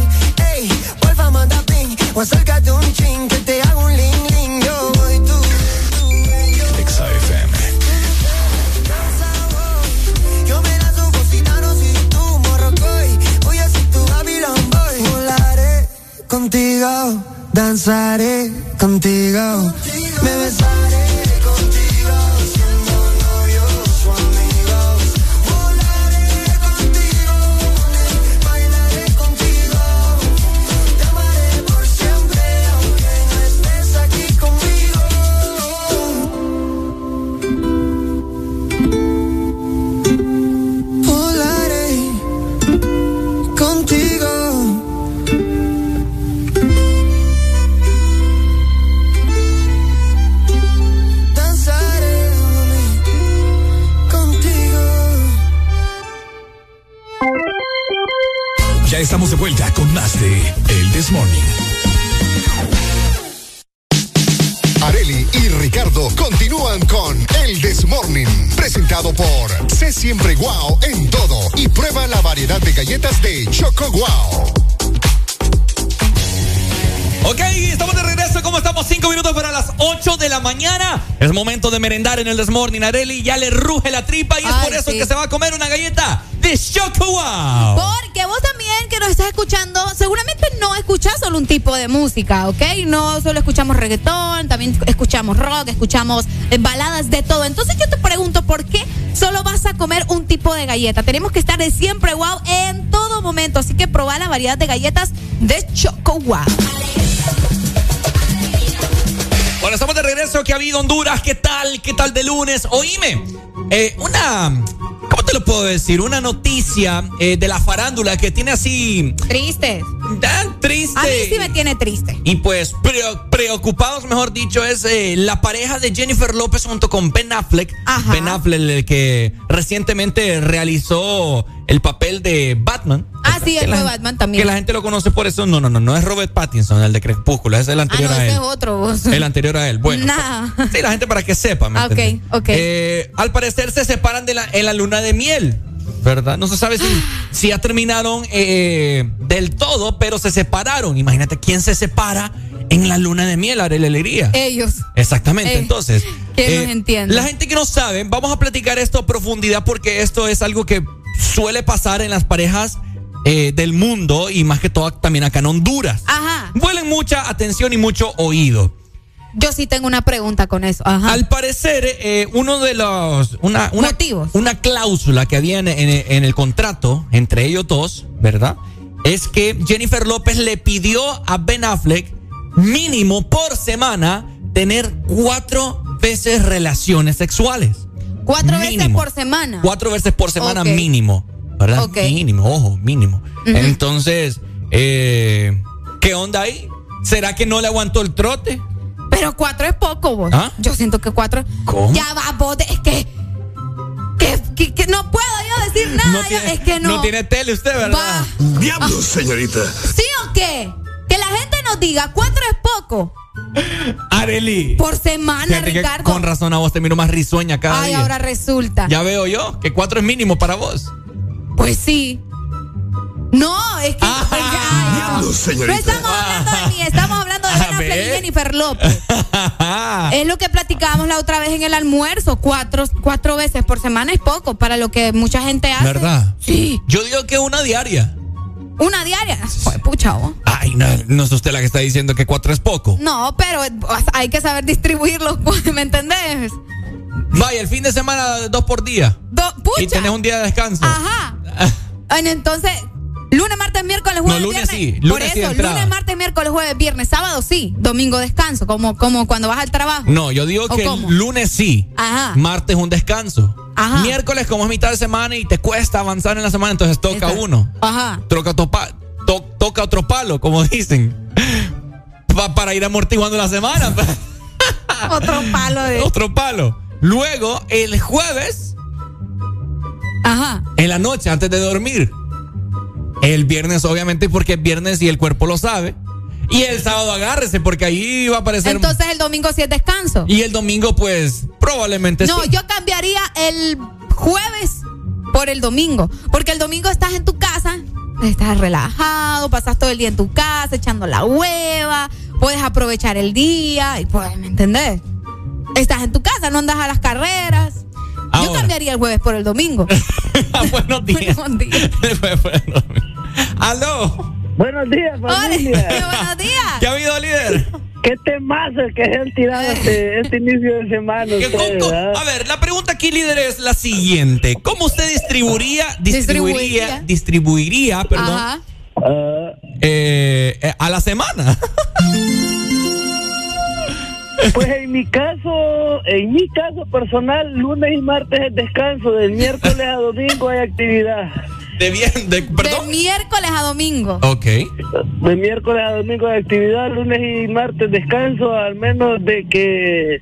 Ey, porfa, manda ping. O acércate un ching, que te hago un ling ling. Yo voy tú. Exa FM. Yo me lanzo un positano si tú morrocoy. Voy a ser tu Babylon boy. Volaré contigo, danzaré contigo. Me besaré estamos de vuelta con más de El Desmorning. Areli y Ricardo continúan con El Desmorning, presentado por Sé Siempre Guau en todo y prueba la variedad de galletas de Choco Guau. Ok, estamos de regreso. ¿Cómo estamos? Cinco minutos para las 8 de la mañana. Es momento de merendar en el Desmorning. Areli ya le ruge la tripa y es por eso sí. que se va a comer una galleta de Choco Wow. Porque vos también que nos estás escuchando, seguramente no escuchás solo un tipo de música, ¿ok? No solo escuchamos reggaetón, también escuchamos rock, escuchamos eh, baladas de todo. Entonces yo te pregunto, ¿por qué solo vas a comer un tipo de galleta? Tenemos que estar de siempre wow en todo momento, así que probar la variedad de galletas de Choco Wow. Bueno, estamos de regreso. ¿Qué ha habido, Honduras? ¿Qué tal? ¿Qué tal de lunes? Oíme, eh, una. ¿Cómo te lo puedo decir? Una noticia eh, de la farándula que tiene así. Triste. Tan triste. A mí sí me tiene triste. Y pues preo- preocupados, mejor dicho, es eh, la pareja de Jennifer López junto con Ben Affleck. Ben Affleck, el que recientemente realizó el papel de Batman. Ah, sí, el de Batman también. Que la gente lo conoce por eso. No, no, no, no es Robert Pattinson, el de Crepúsculo, es el Ah, anterior no, a ese él. es otro. vos. El anterior a él. Bueno. *laughs* Nah. Sí, la gente para que sepa, ¿me Ah, ok, entiendes? ok. Al parecer se separan de la, en la luna de miel, ¿verdad? No se sabe si, *gasps* si ya terminaron eh, del todo, pero se separaron. Imagínate quién se separa en la luna de miel, Arely Alegría. Ellos. Exactamente, Eh, entonces. ¿quién eh, entiende? La gente que no sabe, vamos a platicar esto a profundidad porque esto es algo que suele pasar en las parejas eh, del mundo y más que todo también acá en Honduras. Ajá. Vuelen mucha atención y mucho oído. Yo sí tengo una pregunta con eso. Ajá. Al parecer, eh, uno de los. Una, una, Una cláusula que había en, en- en el contrato entre ellos dos, ¿verdad? Es que Jennifer López le pidió a Ben Affleck, mínimo por semana, tener cuatro veces relaciones sexuales. Cuatro veces por semana. Cuatro veces por semana mínimo. ¿Verdad? Mínimo, ojo, mínimo. Entonces, eh, ¿qué onda ahí? ¿Será que no le aguantó el trote? Pero cuatro es poco, vos. ¿Ah? Yo siento que cuatro. ¿Cómo? Ya va, vos. Es que. Que, que- que no puedo yo decir nada. yo- es que no. No tiene tele usted, ¿verdad? Diablos, señorita. ¿Sí o qué? Que la gente nos diga cuatro es poco. Areli. Por semana, Ricardo. Con razón a vos te miro más risueña cada Ay, día. ahora resulta. Ya veo yo que cuatro es mínimo para vos. Pues sí. No, es que. es no. Estamos hablando de mí, estamos hablando de *laughs* Affleck y Jennifer López. *laughs* es lo que platicábamos la otra vez en el almuerzo. Cuatro, cuatro veces por semana es poco para lo que mucha gente hace. ¿Verdad? Sí. Yo digo que una diaria. Una diaria. Pues, pucha, vos. Ay, no, no es usted la que está diciendo que cuatro es poco. No, pero eh, hay que saber distribuirlo, *laughs* ¿me entendés? Vaya, el fin de semana dos por día. Do- pucha. Y tenés un día de descanso. Ajá. Entonces, lunes, martes, miércoles, jueves, No, lunes viernes. sí, Por lunes eso, lunes, martes, miércoles, jueves, viernes, sábado sí, domingo descanso, como, como cuando vas al trabajo. No, yo digo ¿O que cómo? lunes sí. Ajá. Martes un descanso. Ajá. Miércoles como es mitad de semana y te cuesta avanzar en la semana, entonces toca Exacto. uno. Ajá. Toca, otro pa- to- toca otro palo, como dicen. Pa- para ir amortiguando la semana. *laughs* Otro palo de. otro palo. Luego, el jueves, Ajá. en la noche, antes de dormir. El viernes, obviamente, porque es viernes y el cuerpo lo sabe. Y el sábado agárrese, porque ahí va a aparecer. Entonces el domingo sí es descanso. y el domingo, pues, probablemente No, sí. yo cambiaría el jueves por el domingo. Porque el domingo estás en tu casa, estás relajado, pasas todo el día en tu casa echando la hueva, puedes aprovechar el día y pues, ¿me entendés? Estás en tu casa, no andas a las carreras. Yo cambiaría el jueves por el domingo. *laughs* Buenos *laughs* días. Buenos días. *laughs* ¡Aló! Buenos días, familia. Buenos días. ¿Qué ha habido, líder? ¿Qué temazo que se han tirado este, este inicio de semana? ¿Qué- cómo- ustedes, cómo- ¿verdad? a ver, la pregunta aquí, líder, es la siguiente. ¿Cómo usted distribuiría, distribuiría, distribuiría, perdón, Ajá. eh, eh, a la semana? Pues en mi caso, en mi caso personal, lunes y martes es descanso, del miércoles a domingo hay actividad. De bien, de, De miércoles a domingo. Ok. De miércoles a domingo hay actividad, lunes y martes descanso, al menos de que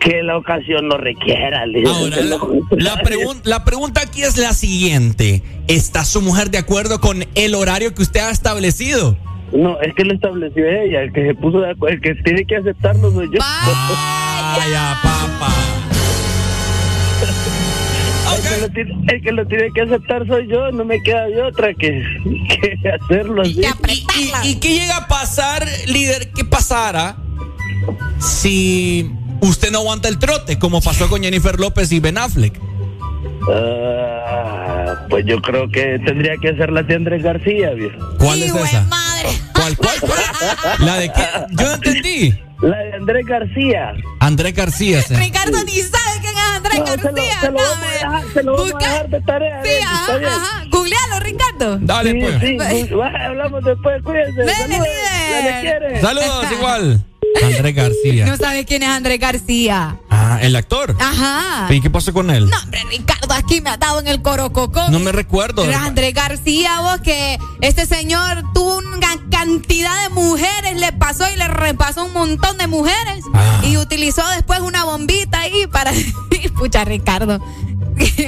que la ocasión lo requiera. Ahora, la, la pregun- la pregunta aquí es la siguiente. ¿Está su mujer de acuerdo con el horario que usted ha establecido? No, es que lo estableció ella, el que se puso de acuerdo, el que tiene que aceptarlo soy yo. Vaya, papá. *laughs* El, que lo tiene, el que lo tiene que aceptar soy yo, no me queda de otra que, que hacerlo así. ¿Y, y qué llega a pasar, líder? ¿Qué pasara si usted no aguanta el trote, como pasó con Jennifer López y Ben Affleck? Ah, pues yo creo que tendría que hacer la de Andrés García, viejo. ¿Cuál es esa? madre. ¿Cuál, cuál, cuál? ¿La de qué? Yo no entendí. La de Andrés García. Andrés García. sí. Ricardo ni sabe quién es Andrés No, se lo- García. se lo no, vamos a hombre. dejar- se lo vamos a dejar de tarea, Sí, ajá. Googlealo, Ricardo. Dale, Sí, pues. sí, hablamos después, cuídense. Dale, Saludos. Saludos, igual. Andrés García. No sabe quién es Andrés García. Ah, el actor. Ajá. ¿Y qué pasó con él? No, hombre, Ricardo, aquí me ha dado en el corococón. No me recuerdo. Andrés García, vos, que este señor tuvo una cantidad de mujeres, le pasó y le repasó un montón de mujeres. Ah. Y utilizó después una bombita ahí para. *laughs* Pucha, Ricardo. *laughs*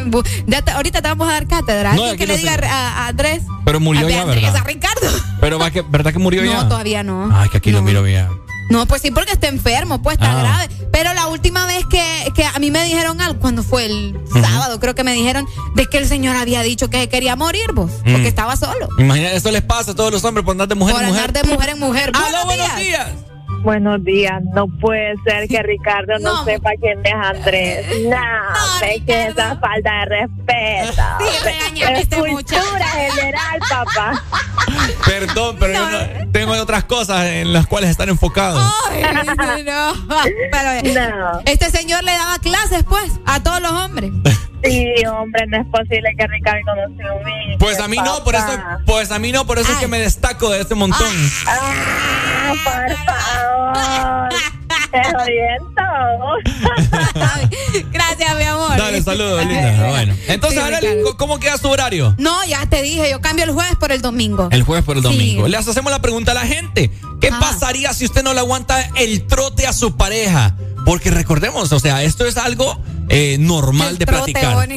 Ya te- ahorita te vamos a dar cátedra. No, que no le diga a, a Andrés. Pero murió a ya, Andrés, ¿verdad? a Ricardo. Pero va que, ¿verdad que murió ya? No, todavía no. Ay, que aquí lo miro bien. No, pues sí, porque está enfermo, pues está Ah. grave. Pero la última vez que, que a mí me dijeron algo, cuando fue el sábado, creo que me dijeron de que el señor había dicho que se quería morir, vos, Mm. porque estaba solo. Imagina, eso les pasa a todos los hombres por andar de mujer Por en mujer. andar de mujer en mujer. ¡Aló, buenos días! Buenos días, no puede ser que *laughs* Ricardo no, sepa quién es Andrés. No, es que esa falta de respeto. *laughs* es este cultura general, papá. *laughs* Perdón, pero yo no- tengo otras cosas en las cuales están enfocados. Ay, no, Pero, Este señor le daba clases, pues, a todos los hombres. Sí, hombre, no es posible que Ricardo no se ubique. Pues a mí no, por eso, pues a mí no, por eso es que me destaco de este montón. Ah, por favor. Te oriento. *laughs* Gracias, mi amor. Dale, saludos, linda. Bueno, entonces, Sí, ahora, Ricardo. ¿cómo queda su horario? No, ya te dije, yo cambio el jueves por el domingo. El jueves por el Sí. domingo. Les hacemos la pregunta a la gente. ¿Qué pasaría si usted no le aguanta el trote a su pareja? Porque recordemos, o sea, esto es algo eh, normal de platicar.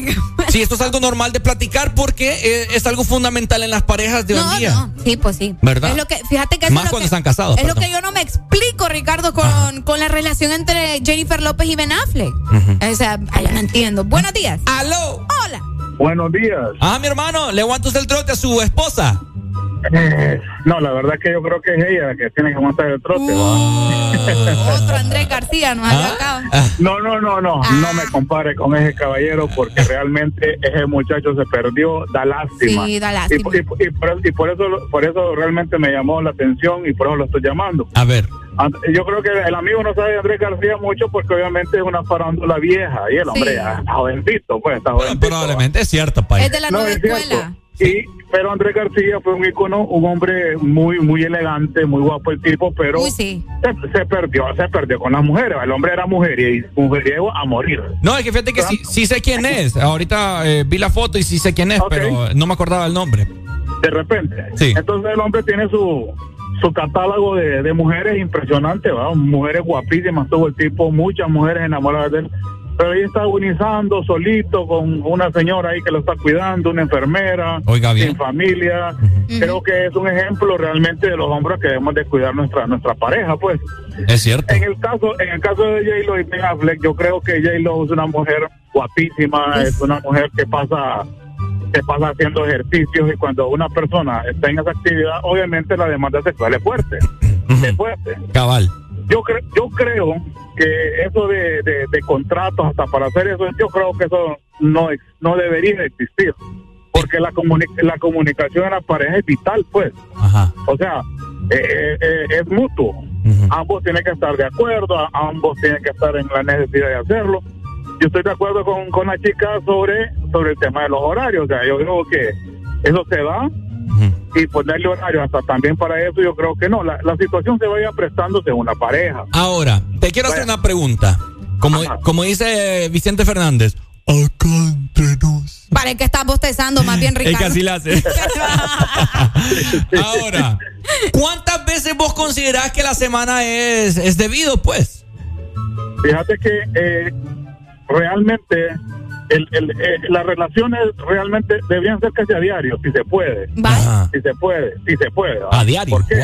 Sí, esto es algo normal de platicar porque eh, es algo fundamental en las parejas de hoy en No, día. no, sí, pues sí. ¿Verdad? Es lo que, fíjate que Más es lo cuando que- están casados, Es lo que yo no me explico, Ricardo, con, con la relación entre Jennifer López y Ben Affleck. O sea, yo no entiendo. Buenos días. ¡Aló! Hola. Buenos días. Ah, mi hermano, ¿le aguanta usted el trote a su esposa? Eh, *laughs* no, la verdad que yo creo que es ella la que tiene que montar el trote. ¿va? Otro *laughs* Andrés García nos Ah. No, no, no, no, no me compare con ese caballero porque realmente ese muchacho se perdió, da lástima. Sí, da Y, lástima. y- y por, y por eso por eso realmente me llamó la atención y por eso lo estoy llamando. A ver. Yo creo que el amigo no sabe de Andrés García mucho porque obviamente es una farándula vieja y el hombre Sí. está jovencito, pues está jovencito. Probablemente es cierto, país. Es de la No, nueva es cierto. Y, pero Andrés García fue un icono, un hombre muy, muy elegante, muy guapo el tipo, pero Uy, sí. se, se perdió, se perdió con las mujeres. El hombre era mujeriego, mujeriego a morir. No, es que fíjate que sí, sí sé quién es. Ahorita eh, vi la foto y sí sé quién es, pero no me acordaba el nombre. De repente. Sí. Entonces el hombre tiene su, su catálogo de, de mujeres impresionante, ¿va? Mujeres guapísimas, tuvo el tipo, muchas mujeres enamoradas de él. Pero ahí está agonizando solito con una señora ahí que lo está cuidando, una enfermera, Oiga bien. sin familia. Creo que es un ejemplo realmente de los hombres que debemos de cuidar nuestra nuestra pareja, pues. Es cierto. En el caso en el caso de J-Lo y Ben Affleck, yo creo que J-Lo es una mujer guapísima, es una mujer que pasa que pasa haciendo ejercicios y cuando una persona está en esa actividad, obviamente la demanda sexual es fuerte, es fuerte. Cabal. Yo creo yo creo que eso de, de, de contratos hasta para hacer eso, yo creo que eso no ex- no debería existir, porque la comuni- la comunicación en la pareja es vital, pues. Ajá. O sea, eh, eh, es mutuo. Ambos tienen que estar de acuerdo, ambos tienen que estar en la necesidad de hacerlo. Yo estoy de acuerdo con, con la chica sobre, sobre el tema de los horarios. O sea, yo creo que eso se da y ponerle horario hasta también para eso, yo creo que no. La, la situación se vaya prestando según la pareja. Ahora, te quiero hacer una pregunta. Como, como dice Vicente Fernández, acá entre nos. Para que estás bostezando más bien, *laughs* Es Ricardo. que así la hace. *laughs* Ahora, ¿cuántas veces vos considerás que la semana es, es debido, pues? Fíjate que eh, realmente el, el, eh, las relaciones realmente debían ser casi a diario, si se puede. Si se puede, si se puede. A diario, ¿Por qué?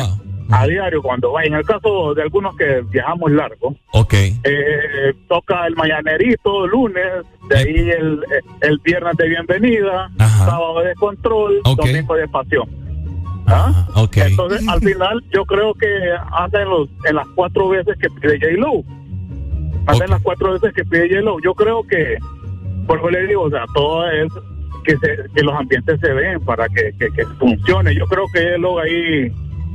A diario, cuando va. En el caso de algunos que viajamos largo, Ok. eh, toca el mañanerito lunes, de ahí el, el viernes de bienvenida, sábado de control, domingo de pasión. ¿Ah? Ok. Entonces, al final, yo creo que hacen los, en las cuatro veces que pide J-Lo. Hacen las cuatro veces que pide J-Lo. Yo creo que, por eso le digo, o sea, todo es que, se, que los ambientes se ven para que, que, que funcione. Yo creo que J-Lo ahí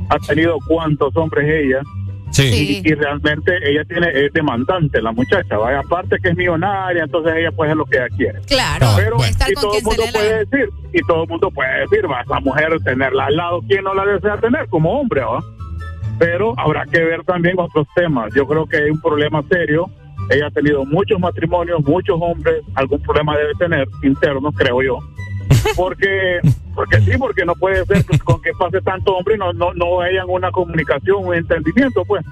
ha tenido cuántos hombres ella. Sí. Y, y realmente ella tiene es demandante, la muchacha. Vaya, aparte que es millonaria, entonces ella puede hacer lo que ella quiere. Claro, Pero y con todo el mundo la puede decir, y todo el mundo puede decir, va, esa mujer tenerla al lado, ¿quién no la desea tener como hombre, va? Pero habrá que ver también otros temas. Yo creo que hay un problema serio. Ella ha tenido muchos matrimonios, muchos hombres, algún problema debe tener interno, creo yo. *laughs* Porque, porque sí, porque no puede ser con que pase tanto hombre y no, no, no hayan una comunicación, un entendimiento, pues.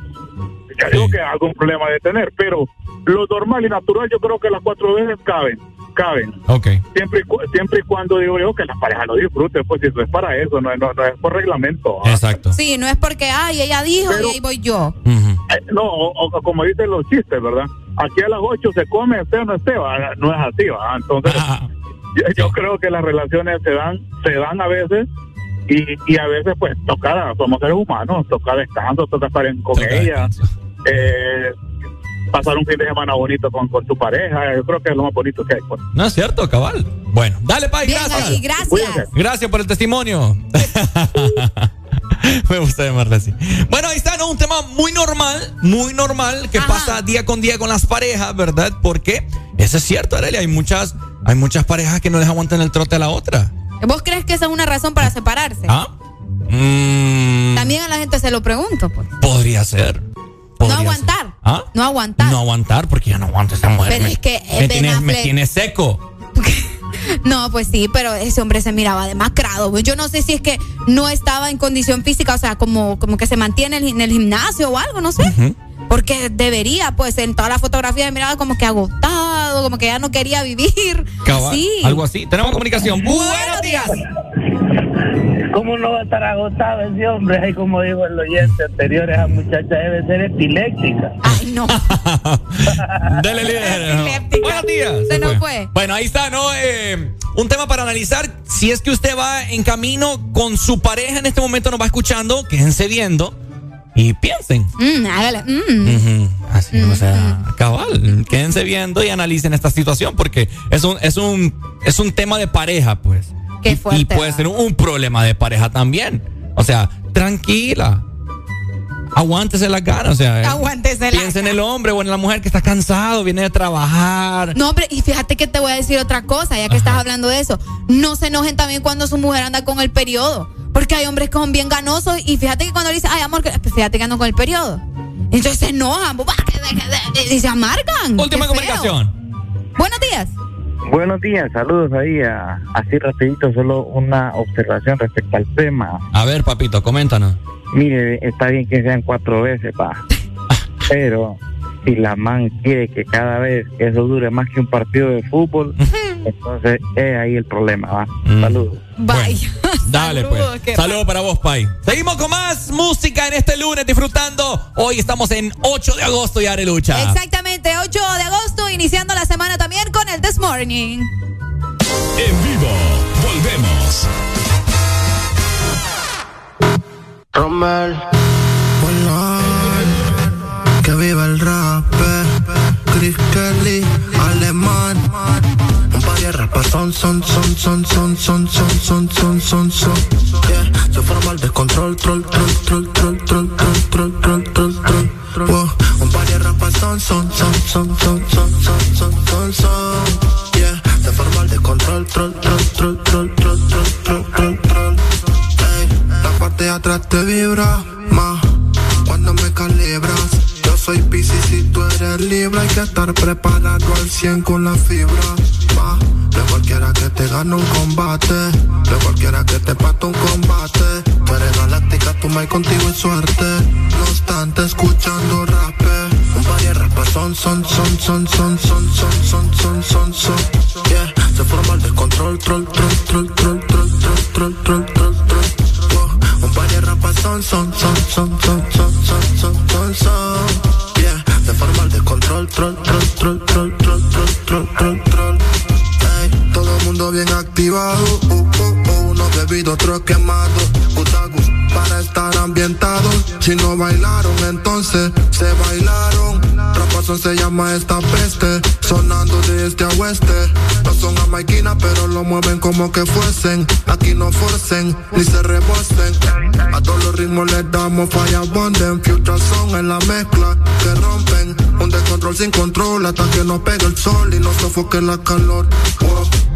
Ya digo que algún problema debe tener, pero lo normal y natural yo creo que las cuatro veces caben, caben. Ok. Siempre y, cu- siempre y cuando digo yo que la pareja lo disfrute, pues si eso es para eso, no, es- no, no es por reglamento. Exacto. Sí, no es porque, ay, ella dijo y ahí voy yo. Eh, no, o, o como dicen los chistes, ¿verdad? Aquí a las 8 se come, esté o no esté, ¿va? no es así, ¿va? Entonces, yo, yo creo que las relaciones se dan, se dan a veces y, y a veces pues toca, somos seres humanos, toca descanso, toca estar en- con ella, eh, pasar un fin de semana bonito con, con tu pareja, yo creo que es lo más bonito que hay. Pues. No es cierto, cabal. Bueno, dale, Pai, gracias. ahí, gracias. Cuídense. Gracias por el testimonio. *laughs* *laughs* Me gusta llamarle así. Bueno, ahí está, ¿no? Un tema muy normal, muy normal, que pasa día con día con las parejas, ¿verdad? Porque eso es cierto, Aurelia. Hay muchas, hay muchas parejas que no les aguantan el trote a la otra. ¿Vos crees que esa es una razón para separarse? ¿Ah? Mm, También a la gente se lo pregunto, pues. podría ser. No ser. aguantar. ¿Ah? No aguantar. No aguantar porque ya no aguanto esta mujer. Pero me, es que, me Ben tiene, me tiene seco. No, pues sí, pero ese hombre se miraba demacrado. Yo no sé si es que no estaba en condición física, o sea, como, como que se mantiene en el, gimnasio o algo, no sé. Porque debería, pues en toda la fotografía se miraba como que agotado, como que ya no quería vivir. Cabal, Sí. Algo así. Tenemos comunicación. Buenos días. ¿Cómo no va a estar agotado ese hombre? Ahí como dijo el oyente anterior, esa muchacha debe ser epiléptica. Ay, no. *laughs* Dele líder. Buenos días. Se nos fue. Bueno, ahí está, ¿no? Eh, un tema para analizar. Si es que usted va en camino con su pareja en este momento, nos va escuchando, quédense viendo y piensen. Mm, hágale. mm. Así, o sea, cabal, quédense viendo y analicen esta situación porque es un, es un, es un tema de pareja, pues. Qué Y- fuerte, Y puede ser un problema de pareja también. O sea, tranquila. Aguántese las ganas, o sea. eh, Aguántese las Piensa en el hombre o en la mujer que está cansado, viene de trabajar. No, hombre, y fíjate que te voy a decir otra cosa, ya que estás hablando de eso. No se enojen también cuando su mujer anda con el periodo. Porque hay hombres que son bien ganosos y fíjate que cuando le dicen, ay, amor, pues fíjate que ando con el periodo. Entonces se enojan y se amargan. Última comunicación. Buenos días. Buenos días, saludos ahí a, así rapidito, solo una observación respecto al tema. A ver, papito, coméntanos. Mire, está bien que sean cuatro veces, pa. *laughs* Pero si la man quiere que cada vez eso dure más que un partido de fútbol, entonces es ahí el problema, va. Saludos. Vaya. *laughs* Dale, pues. Saludos para vos, Pai. Seguimos con más música en este lunes disfrutando. Hoy estamos en 8 de agosto y Arelucha. Exactamente, 8 de agosto, iniciando la semana también con el This Morning. En vivo, volvemos. Rommel. Que viva el rap. Chris Kelly, alemán. Rapas son, son, son, son, son, son, son, son, son, son, son. Yeah. Se forma el descontrol, troll, troll, troll, troll, troll, troll, troll, troll, troll, troll. Un par de rapas son, son, son, son, son, son, son, son, son, son. Yeah. Se forma el descontrol, troll, troll, troll, troll, troll, troll, troll, troll, troll. La parte de atrás te vibra más cuando me calibras. Yo soy Pisces si tú eres libre, hay que estar preparado al 100 con la fibra. Ma, de cualquiera que te gane un combate, de cualquiera que te pate un combate. Tú eres galáctica, tú me contigo en suerte. No obstante, escuchando rap. Un par de rapas son, son, son, son, son, son, son, son, son, son, son. Yeah, se forma el descontrol, troll, troll, troll, troll, troll, troll, troll, troll, troll, troll. Un par de rapas son, son, son, son, son, son, son, son, son, son. Yeah, se forma el descontrol, troll, troll, troll, troll, troll, troll, troll, troll, troll. Mundo bien activado, uh, uh, uh, unos bebidos, otros quemados. Gutagus, para estar ambientados. Si no bailaron, entonces se bailaron. Trapazón se llama esta peste, sonando de este a oeste. No son a pero lo mueven como que fuesen. Aquí no forcen, ni se rebosen. A todos los ritmos les damos falla bonden. Future son en la mezcla que rompen. Un descontrol sin control hasta que nos pegue el sol y nos sofoque la calor.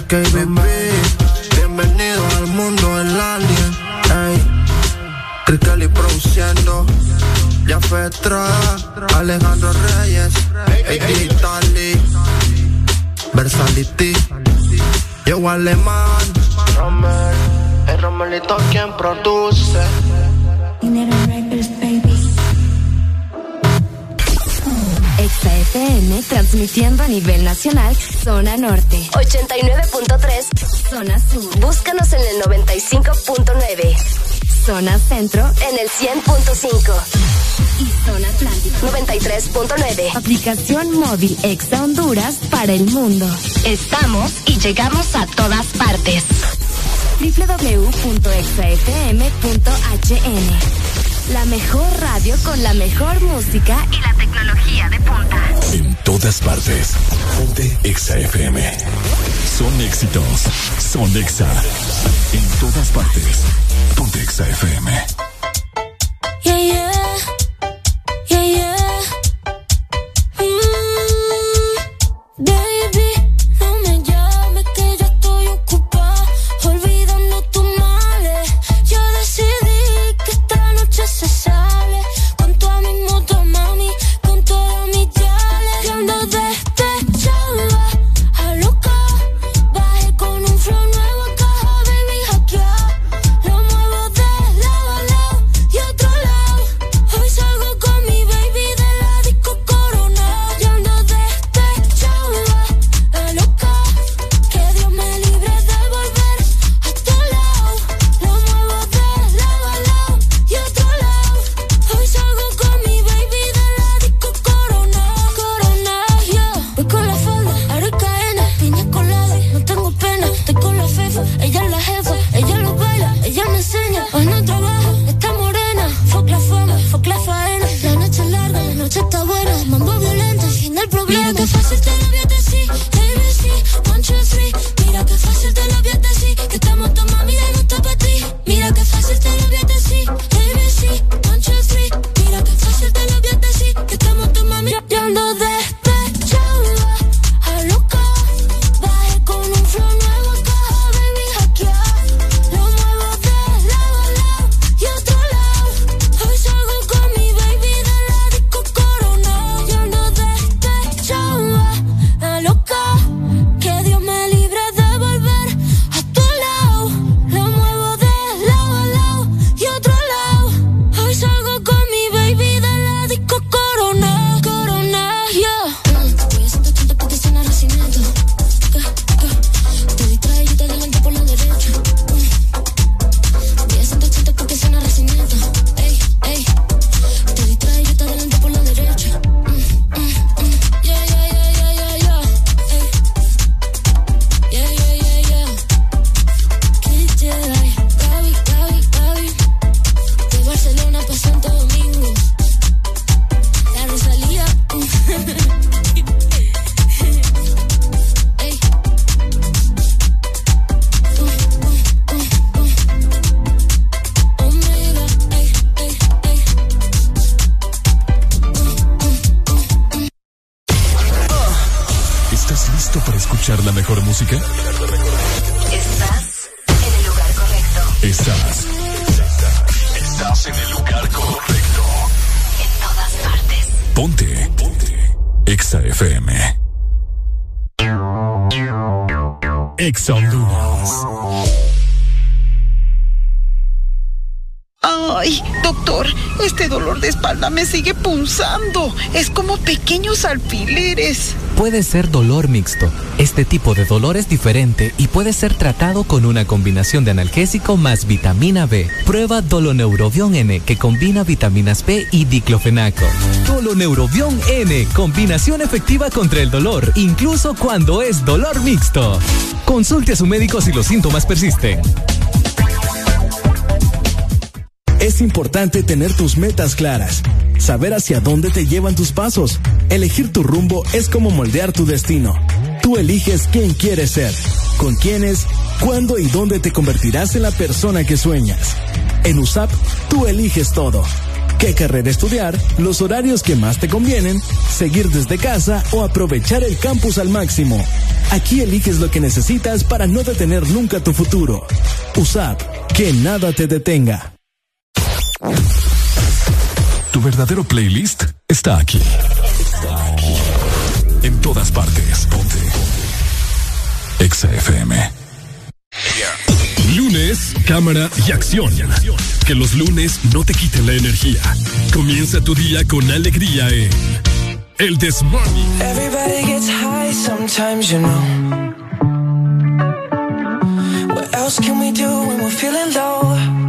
KBB. Bienvenido al mundo del alien. Ey, Cristian produciendo. Ya fue Alejandro Reyes, Ey, Italy, Versality, yo alemán, Rommel, el Romelito quien produce. FM transmitiendo a nivel nacional, zona norte. 89.3, zona sur. Búscanos en el 95.9. Zona centro en el 100.5. Y zona atlántico 93.9. Aplicación móvil Exa Honduras para el mundo. Estamos y llegamos a todas partes. www.exafm.hn La mejor radio con la mejor música y la tecnología de punta. En todas partes. Ponte Exa FM. Son éxitos. Son Exa. En todas partes. Ponte Exa FM. Yeah, yeah. Yeah, yeah. Mm, baby, Puede ser dolor mixto. Este tipo de dolor es diferente y puede ser tratado con una combinación de analgésico más vitamina B. Prueba Doloneurobión N que combina vitaminas B y diclofenaco. Doloneurobión N, combinación efectiva contra el dolor, incluso cuando es dolor mixto. Consulte a su médico si los síntomas persisten. Es importante tener tus metas claras, saber hacia dónde te llevan tus pasos. Elegir tu rumbo es como moldear tu destino. Tú eliges quién quieres ser, con quiénes, cuándo y dónde te convertirás en la persona que sueñas. En USAP, tú eliges todo. ¿Qué carrera estudiar? Los horarios que más te convienen, seguir desde casa o aprovechar el campus al máximo. Aquí eliges lo que necesitas para no detener nunca tu futuro. USAP, que nada te detenga. Tu verdadero playlist está aquí. En todas partes. Ponte. Exa FM. Lunes, cámara y acción. Que los lunes no te quiten la energía. Comienza tu día con alegría en El This Morning. Everybody gets high sometimes, you know. What else can we do when we're feeling low?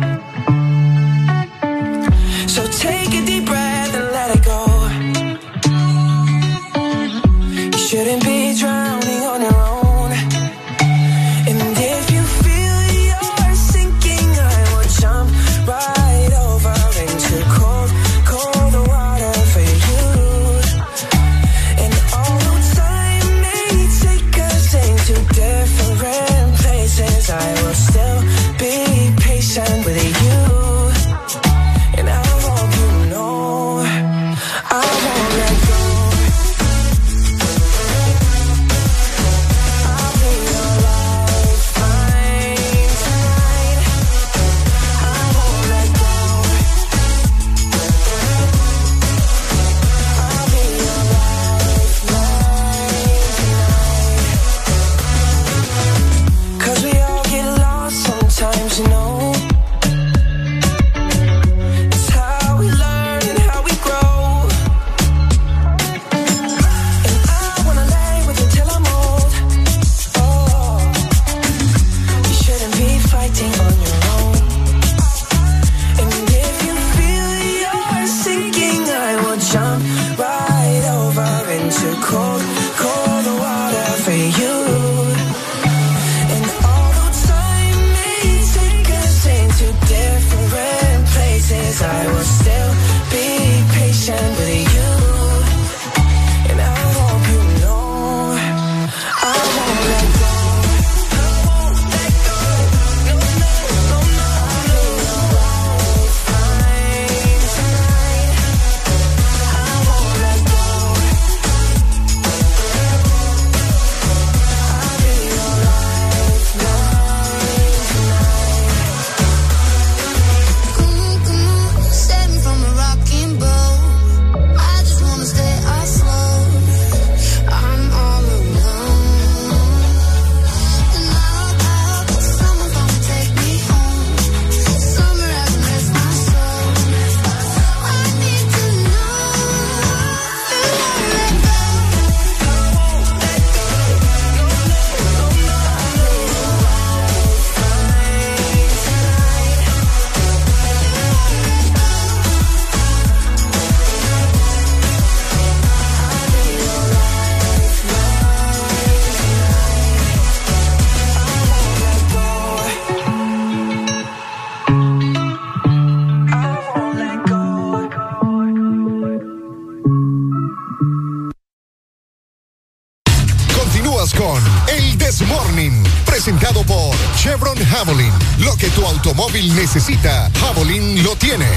Necesita, Javelin lo tiene.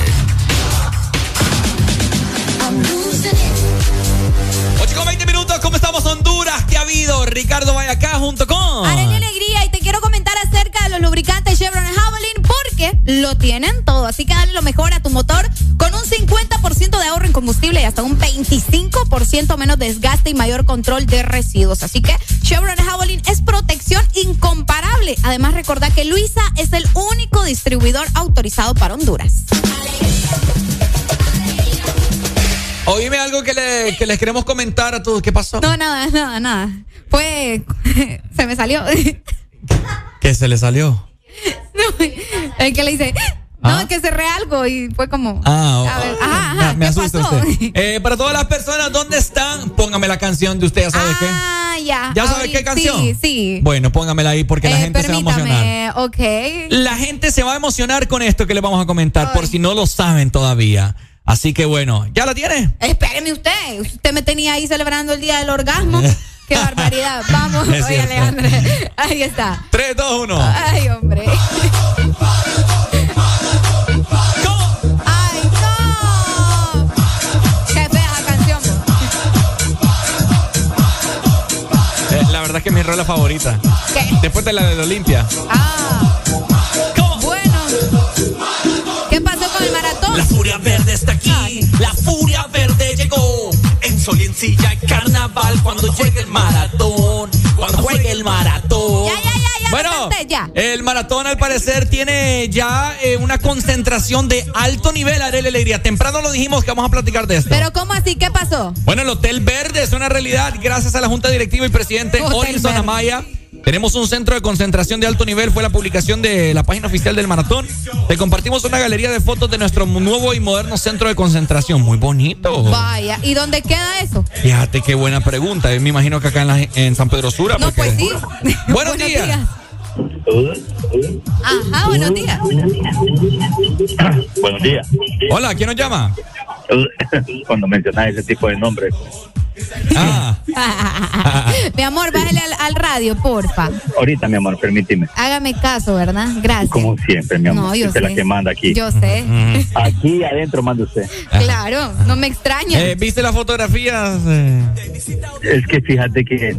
Ocho con 20 minutos, ¿cómo estamos Honduras? ¿Qué ha habido? Ricardo vaya acá junto con... Arena Alegría y te quiero comentar acerca de los lubricantes Chevron Javelin porque lo tienen todo. Así que dale lo mejor a tu motor con un 50% de ahorro en combustible y hasta un 25% menos desgaste y mayor control de residuos. Así que Chevron Javelin es protección incomparable. Además, recordá que Luisa es el único distribuidor autorizado para Honduras. Oíme algo que, le, que les queremos comentar a todos. ¿Qué pasó? No, nada, nada, nada. Fue. *laughs* Se me salió. ¿Qué se le salió? *laughs* No, el que le dice. No, ¿Ah? que cerré algo y fue como. Ah, A ver, ajá, me- ajá, me ¿qué asusta pasó? usted. *laughs* Eh, para todas las personas, ¿dónde están? Póngame la canción de usted, ¿ya sabe qué? Ah, ya. ¿Ya sabe qué canción? Sí, sí. Bueno, póngamela ahí porque la Eh, gente se va a emocionar. ok. La gente se va a emocionar con esto que le vamos a comentar, por si no lo saben todavía. Así que bueno, ¿ya la tiene? Espéreme usted. Usted me tenía ahí celebrando el día del orgasmo. Qué *laughs* barbaridad. Vamos, oye, cierto. Alejandra. Ahí está. 3, 2, 1. Ay, hombre. *laughs* verdad es que es mi rola favorita. ¿Qué? Después de la de Olimpia. Ah. Bueno. ¿Qué pasó con el maratón? La furia verde está aquí, la furia verde llegó. En sol y en silla y carnaval cuando llegue el maratón, cuando juegue el maratón. Ya, ya. Bueno, ya. el maratón al parecer tiene ya eh, una concentración de alto nivel, Arely Alegría. Temprano lo dijimos que vamos a platicar de esto. Pero ¿cómo así? ¿Qué pasó? Bueno, el Hotel Verde es una realidad gracias a la Junta Directiva y presidente Hotel Olinson Verde. Amaya. Tenemos un centro de concentración de alto nivel, fue la publicación de la página oficial del maratón. Te compartimos una galería de fotos de nuestro nuevo y moderno centro de concentración. Muy bonito. Vaya. ¿Y dónde queda eso? Fíjate qué buena pregunta. Eh, Me imagino que acá en, la- en San Pedro Sura. No, porque- pues sí. *laughs* Buenos días. Ajá, buenos días. Buenos días. Hola, ¿quién nos llama? *laughs* Cuando mencionas ese tipo de nombres. Ah. *laughs* Mi amor, bájale al, al radio, porfa. Ahorita, mi amor, permíteme. Hágame caso, ¿verdad? Gracias. Como siempre, mi amor. No, yo Usted es la sé. que manda aquí. Yo sé. *laughs* Aquí adentro manda usted. *laughs* Claro, no me extraña. Eh, ¿Viste las fotografías? Eh, Es que fíjate que.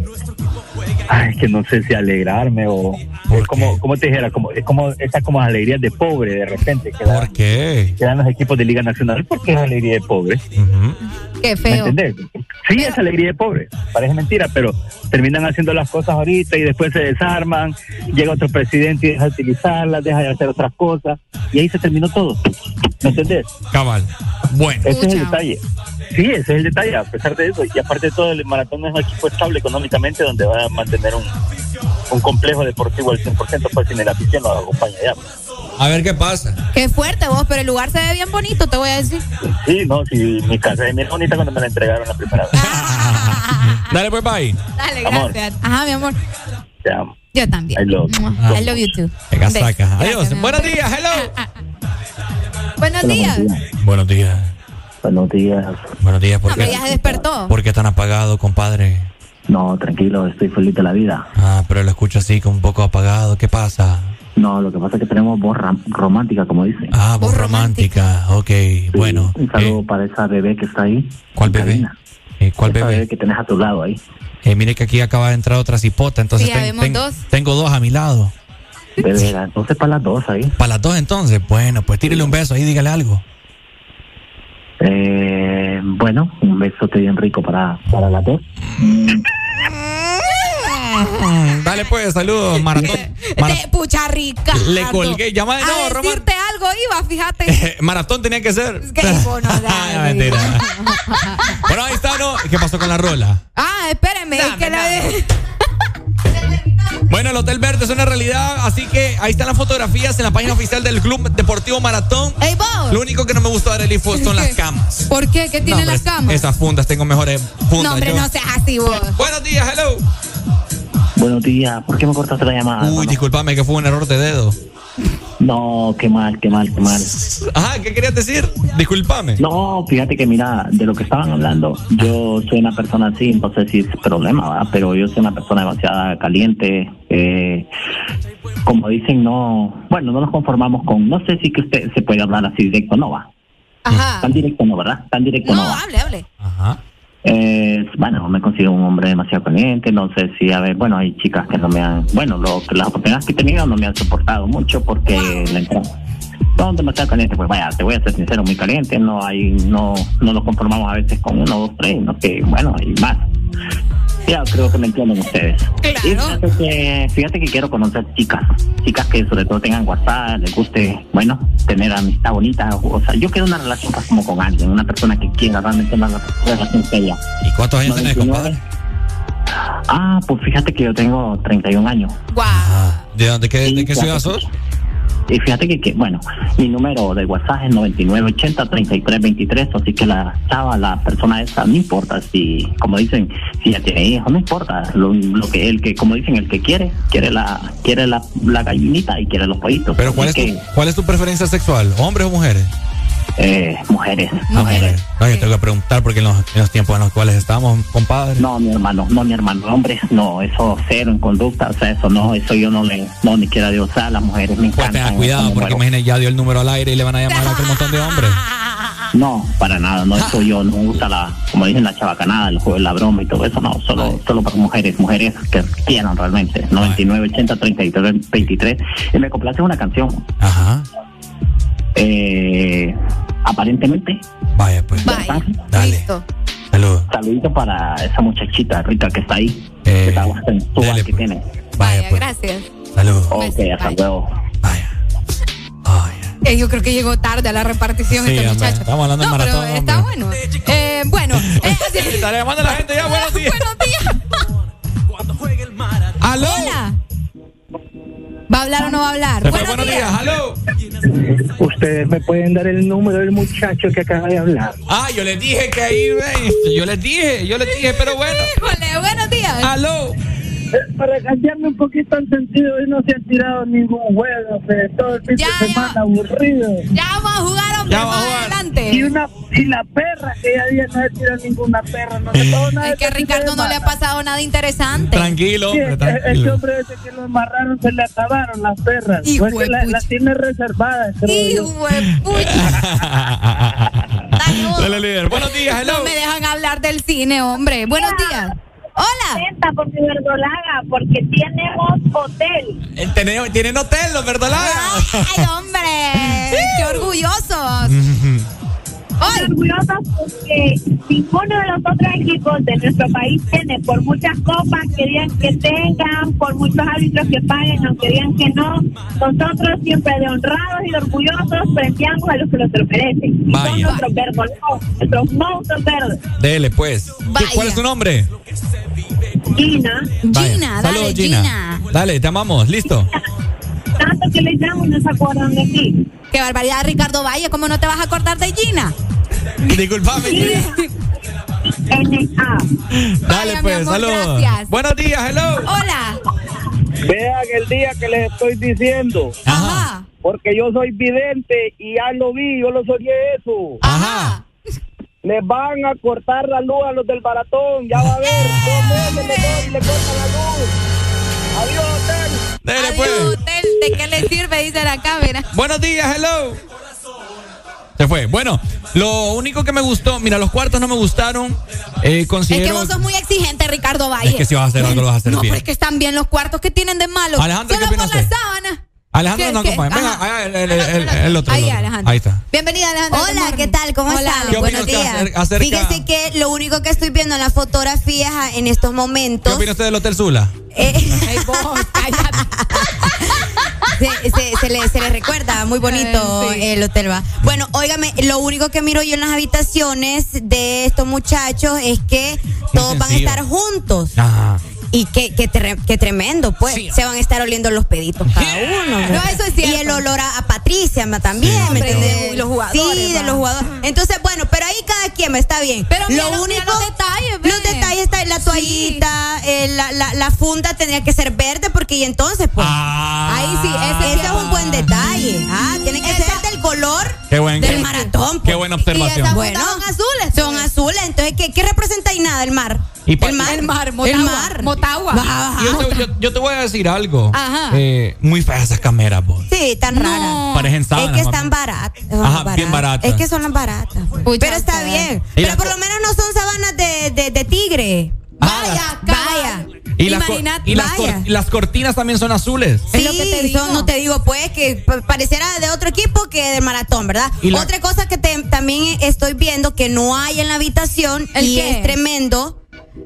Ay, que no sé si alegrarme o. Es como, como te dijera, como, es como esas como alegrías de pobre de repente. Que dan, ¿Por qué? que dan los equipos de Liga Nacional. porque es alegría de pobre? Qué ¿Me feo. entendés? Sí, es alegría de pobre. Parece mentira, pero terminan haciendo las cosas ahorita y después se desarman. Llega otro presidente y deja de utilizarlas, deja de hacer otras cosas. Y ahí se terminó todo. ¿Me entendés? Cabal. Bueno. Ese es el detalle. Sí, ese es el detalle, a pesar de eso. Y aparte de todo, el maratón es un equipo estable económicamente donde va a mantener un, un complejo deportivo al 100%, pues sin el afición lo acompaña ya. A ver qué pasa. Qué fuerte vos, pero el lugar se ve bien bonito, te voy a decir. Sí, no, sí, mi casa es bien bonita cuando me la entregaron la primera vez. *laughs* Dale, pues, bye. Dale, Amor. gracias. Ajá, mi amor. Te amo. Yo también. I love you. I love you too. Gracias, Adiós. Buenos días. Hello. Buenos días. Buenos días. Buenos días. Buenos días. ¿Por Hombre, qué, ya se despertó. ¿Por qué tan apagado, compadre? No, tranquilo, estoy feliz de la vida. Ah, pero lo escucho así, como un poco apagado. ¿Qué pasa? No, lo que pasa es que tenemos voz romántica, como dicen. Ah, voz romántica. Ok, bueno. Un saludo para esa bebé que está ahí. ¿Cuál bebé? Eh, ¿Cuál Esa bebé? que tenés a tu lado ahí. Eh, mire que aquí acaba de entrar otra cipota, entonces Sí, ten- ten- dos. tengo dos a mi lado. Entonces para las dos ahí. Para las dos entonces, bueno, pues tírele un beso ahí, dígale algo. Eh, bueno, un besote bien rico para, para las dos. *laughs* Dale pues, saludos, maratón. De pucha rica. Le colgué, llama de nuevo, A Román. decirte algo iba, fíjate. *laughs* maratón tenía que ser. Es que *laughs* vos no sabes. Ay, mentira. bueno, ahí está, ¿no? ¿Qué pasó con la rola? Ah, espérenme. es que la de- Bueno, el Hotel Verde es una realidad, así que ahí están las fotografías en la página oficial del Club Deportivo Maratón. Ey, vos. Lo único que no me gustó de Arely son las *laughs* camas. ¿Por qué? ¿Qué tienen No, las camas? Esas fundas, tengo mejores fundas. no, hombre, yo. no seas así vos. Buenos días, hello. Buenos días, ¿por qué me cortaste la llamada? Uy, hermano? discúlpame que fue un error de dedo. No, qué mal, qué mal, qué mal. Ajá, ¿qué querías decir? Discúlpame. No, fíjate que mira, de lo que estaban hablando, yo soy una persona así, entonces sí es problema, ¿verdad? Pero yo soy una persona demasiado caliente, eh, como dicen, no, bueno, no nos conformamos con, no sé si que usted se puede hablar así directo, no va. Ajá. Tan directo no, ¿verdad? Tan directo no, No, va. hable, hable. Ajá. Eh, bueno, me considero un hombre demasiado caliente, no sé si, a ver, bueno, hay chicas que no me han, bueno, lo, las oportunidades que he tenido no me han soportado mucho porque la entrada, No, demasiado caliente, pues vaya, te voy a ser sincero, muy caliente, no hay, no, no nos conformamos a veces con uno, dos, tres, no que, bueno, hay más. Ya creo que me entienden ustedes. Y fíjate que, fíjate que quiero conocer chicas, chicas que sobre todo tengan WhatsApp, les guste, bueno, tener amistad bonita, o sea, yo quiero una relación pues, como con alguien, una persona que quiera realmente una relación seria. ¿Y cuántos años tenés, 99. compadre? Ah, pues fíjate que yo tengo 31 años. ¿De dónde, qué, de qué ciudad sos? Y fíjate que, que, bueno, mi número de WhatsApp es 9980-3323, así que la chava, la persona esa, no importa si, como dicen, si ya tiene hijos, no importa, lo, lo que el que, como dicen, el que quiere, quiere la quiere la, la gallinita y quiere los pollitos. Pero ¿cuál es, tu, ¿cuál es tu preferencia sexual? ¿Hombres o mujeres? Eh, mujeres. Mujeres. No, yo tengo que preguntar porque en los, en los tiempos en los cuales estamos, compadre. No, mi hermano, no, mi hermano, hombres, no, eso cero en conducta, o sea, eso no, eso yo no le, no, ni quiera Dios, sea, las mujeres me Pues encantan. tenga cuidado porque imagínate, ya dio el número al aire y le van a llamar a aquel montón de hombres. *laughs* No, para nada, no, eso yo no gusta la, como dicen la chabacanada, el juego de la broma y todo eso, no, solo, solo para mujeres, mujeres que quieran realmente, 99, 80, 33, 23, y me complace una canción. Ajá. Eh, aparentemente. Vaya, pues. Dale. Saludos. Saludito para esa muchachita rica que está ahí, Eh, que está que tiene. Vaya, pues. Gracias. Saludos. Ok, hasta luego. Eh, yo creo que llegó tarde a la repartición Sí, este hombre, muchacho. estamos hablando de no, maratón, pero está hombre. bueno. Eh, bueno, eh, Está llamando a la gente ya, buenos *laughs* días. buenos días. ¡Aló! Hola. ¿Va a hablar o no va a hablar? Buenos, buenos días, ¡aló! Ustedes me pueden dar el número del muchacho que acaba de hablar. Ah, yo les dije que ahí, ven. Yo les dije, yo les dije, pero bueno. Híjole, buenos días. ¡Aló! *laughs* Para cambiarme un poquito el sentido, hoy no se han tirado ningún juego, fe, todo el fin Ya, de semana aburrido. Ya vamos a jugar, hombre, Ya vamos más a jugar. adelante. Y, una, y la perra, que ya día no se tira ninguna perra, no se todo nada. Es que a Ricardo no le ha pasado nada interesante. Tranquilo, Sí, hombre, el- tranquilo. Ese hombre ese que lo amarraron se le acabaron las perras. Hijo Pues que la- las tiene reservadas. Hijo. *laughs* Dale, líder. Buenos días, hello. No me dejan hablar del cine, hombre. Buenos días. Hola. por mi verdolaga, porque tenemos hotel. Tienen, tienen hotel, los verdolagas. Ay, hombre. *laughs* Qué orgullosos. *laughs* Estoy orgullosa porque ninguno de los otros equipos de nuestro país tiene, por muchas copas que digan que tengan, por muchos árbitros que paguen, aunque digan que no, nosotros siempre de honrados y de orgullosos premiamos a los que lo merecen. Y Vaya. son nuestros verdes, nuestros monstruos verdes. Dele, pues. Vaya. ¿Cuál es tu nombre? Gina, Vaya. Gina, Saludos, dale, Gina. Gina. Dale, te amamos. ¿Listo? tanto que le llamo y no se acuerdan de ti. Qué barbaridad, Ricardo Valle. ¿Cómo no te vas a acordar de Gina? Disculpame, Gina. NA. Dale, pues, saludos. Buenos días, hello. Hola. Vean el día que les estoy diciendo. Ajá. Porque yo soy vidente y ya lo vi, yo lo soñé eso. Ajá. Les van a cortar la luz a los del baratón, ya va a ver. Dos meses le cortan la luz. Adiós, hotel. Dele, Adiós, pues. hotel. ¿De qué le sirve? Dice la cámara. Buenos días, hello. Se fue. Bueno, lo único que me gustó, mira, los cuartos no me gustaron. Eh, Es que considero. vos sos muy exigente, Ricardo Valle. Es que si vas a hacer algo, lo vas a hacer no, bien. pero es que están bien los cuartos que tienen de malo. Alejandro, ¿qué Solo opina por la sábana. Alejandro ¿Qué- no qué? acompaña. Venga, el, el- el- el otro. Ahí. Alejandro. Ahí está. Bienvenida, Alejandro. Hola, ¿qué tal? ¿Cómo Hola. están? ¿Qué opina Buenos días. acer- acerca- Fíjese que lo único que estoy viendo en las fotografías en estos ¿Qué momentos opina usted del Hotel Zula? eh, *laughs* vos, cállate. *laughs* se, se- se le, se le recuerda muy bonito Eh, sí. el hotel va. Bueno, óigame, lo único que miro yo en las habitaciones de estos muchachos es que todos van a estar juntos. Ajá. Y qué, qué, tre- qué tremendo, pues. Sí. Se van a estar oliendo los peditos cada uno. No, eso es cierto. Y el olor a, a Patricia ma, también, Sí, ¿me hombre, entiendes? de los jugadores, Sí, de los jugadores. Entonces, bueno, pero ahí cada quien me está bien. Pero mira lo los- único, mira los detalles, ve. los detalles está en la toallita, eh, la, la, la funda tendría que ser verde porque y entonces, pues. Ah. Ahí sí, ese ese sí es un buen detalle. Ah, tiene que ser del color Qué buen. del qué- maratón. Qué pues. buena Y esas observación. Bueno, son azules. Son azules, entonces, ¿qué, qué representa ahí nada? El mar. Y el mar. El mar, El Motagua. mar. Motagua. Baja, baja. Yo te, yo, yo te voy a decir algo. Ajá. Eh, muy feas esas cámaras, vos. Sí, tan No. rara. Parecen Es sábanas, que mami. están baratas. Ajá, bien baratas. Es que son las baratas. Pucha, Pero está bien. Y Pero por lo menos no son sábanas de, de, de tigre. Ah, Vaya, Vaya. Y, las, y las, las, cortinas también son azules. Sí, lo que te digo. no te digo, pues, que pareciera de otro equipo que del maratón, ¿verdad? Otra cosa que también estoy viendo que no hay en la habitación y es tremendo.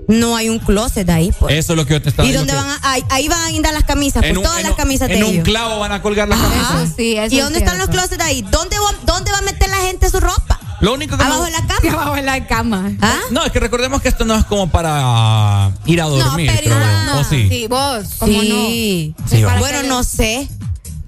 No hay un closet ahí, pues. Eso es lo que yo te estaba ¿Y dónde van a, ahí, van a guindar las camisas? Pues todas las camisas de En un clavo van a colgar las camisas. Sí, ¿Y dónde están los closets ahí? ¿Dónde ¿Dónde va a meter la gente su ropa? Lo único que abajo de la cama. *laughs* Abajo de la cama. ¿Ah? No, es que recordemos que esto no es como para ir a dormir. No, pero no. sí? sí, vos. ¿Cómo sí. no? Sí, bueno, no sé.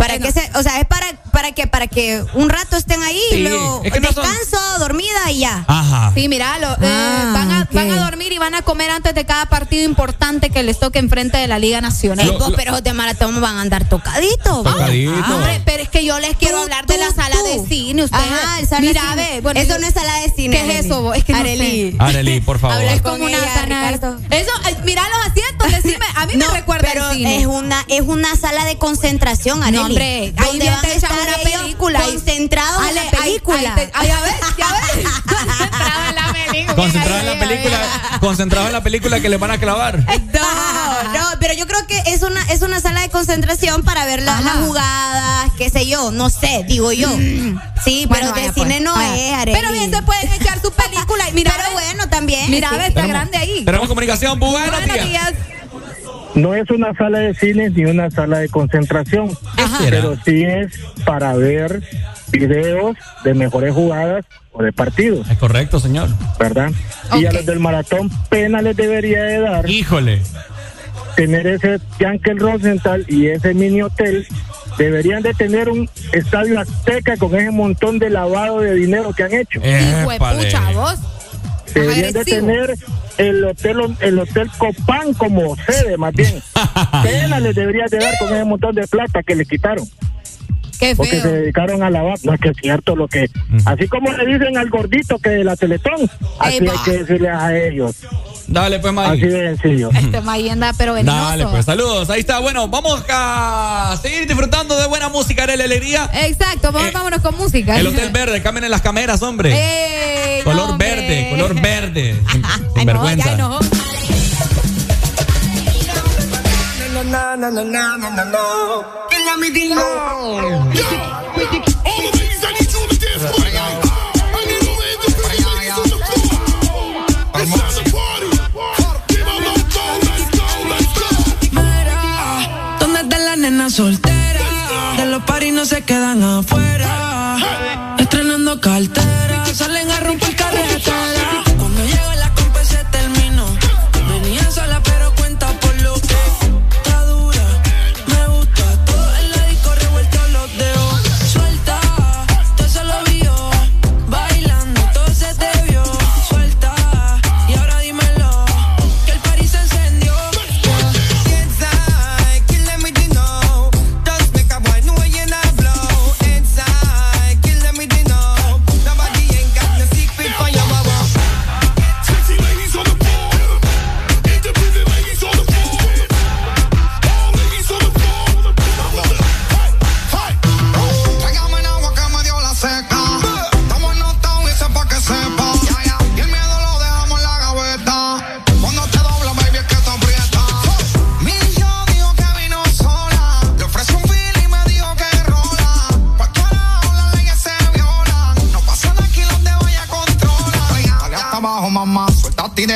Para que se, o sea, es para para que para que un rato estén ahí y luego descanso, dormida y ya. Ajá. Sí, mira, lo, eh, ah, van, a, van a dormir y van a comer antes de cada partido importante que les toque enfrente de la Liga Nacional. pero de maratón van a andar tocaditos. Tocaditos. Ah, hombre, pero es que yo les quiero hablar de la sala de cine. Ustedes, Ajá, el sala mira, de cine. Ve, eso no es sala de cine. ¿Qué es eso? Es que Arely. no sé. *laughs* Arely, por favor. es como una sala. Eso, mira los asientos, decime, a mí me recuerda pero el cine. es una es una sala de concentración, Arely. Hombre, ahí van a estar una película concentrados en la película. Ay, ya ves, ya ves. *laughs* Concentrado en la película. Concentrado en la película, concentrado en la película que le van a clavar. No, *laughs* no, pero yo creo que es una es una sala de concentración para ver las jugadas, qué sé yo, no sé, digo yo. Mm. Sí, pero de cine pues, no es, Arely. Pero bien se pueden echar su película y mira, *laughs* pero bueno, también. Mira, sí. está grande ahí. Tenemos comunicación, buenos, buenos días. No es una sala de cine ni una sala de concentración, pero sí es para ver videos de mejores jugadas o de partidos. Es correcto, señor. ¿Verdad? Y a los del maratón pena les debería de dar. Híjole. Tener ese Yankee Rosenthal y ese mini hotel deberían de tener un estadio azteca con ese montón de lavado de dinero que han hecho. Hijo de pucha, vos. Deberían de tener el hotel el hotel Copán como sede, más bien. *laughs* Pena les debería de dar con ese montón de plata que le quitaron. Qué Porque se dedicaron a lavar. No es que es cierto lo que. Así como le dicen al gordito que de la Teletón, así hay que decirle a ellos. Dale, pues, May. Así de sencillo. Este May anda, pero venenoso. Dale, pues, saludos. Ahí está. Bueno, vamos a seguir disfrutando de buena música de la alegría. Exacto, vamos, Eh, vámonos con música. El Hotel Verde, cambien las cámaras, hombre. Ey, color no, hombre. verde, color verde. Sin, sin no, vergüenza. na, na, na, solteras? De los paris no se quedan afuera. Estrenando cartera,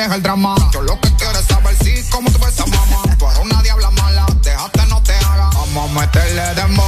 el drama. Yo lo que quiero es saber si cómo tú ves a mamá. Tú eres una diabla mala. Déjate, no te haga. Vamos a meterle dembow. Suelta,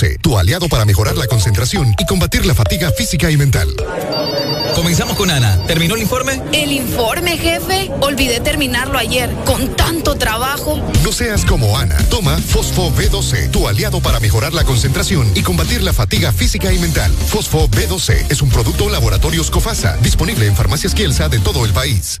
B12, tu aliado para mejorar la concentración y combatir la fatiga física y mental. Comenzamos con Ana. ¿Terminó el informe? El informe, jefe. Olvidé terminarlo ayer. Con tanto trabajo. No seas como Ana. Toma Fosfo B12, tu aliado para mejorar la concentración y combatir la fatiga física y mental. Fosfo B12 es un producto Laboratorios Cofasa, disponible en farmacias Kielsa de todo el país.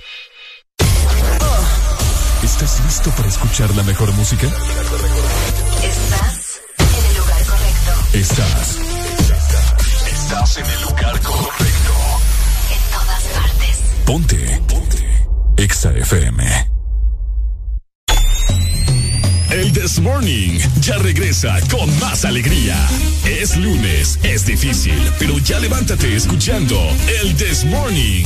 ¿Estás listo para escuchar la mejor música? Estás en el lugar correcto. Estás. Estás en el lugar correcto. En todas partes. Ponte. Ponte. Exa FM. El This Morning ya regresa con más alegría. Es lunes, es difícil, pero ya levántate escuchando el This Morning.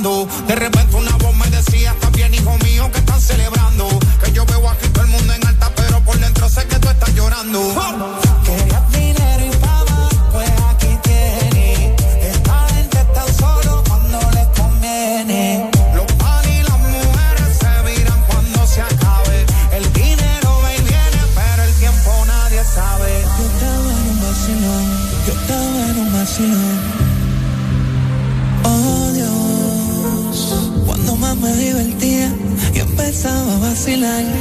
De repente una voz me decía, está bien hijo mío, que están celebrando. Que yo veo aquí todo el mundo en alta, pero por dentro sé que tú estás llorando. Empezaba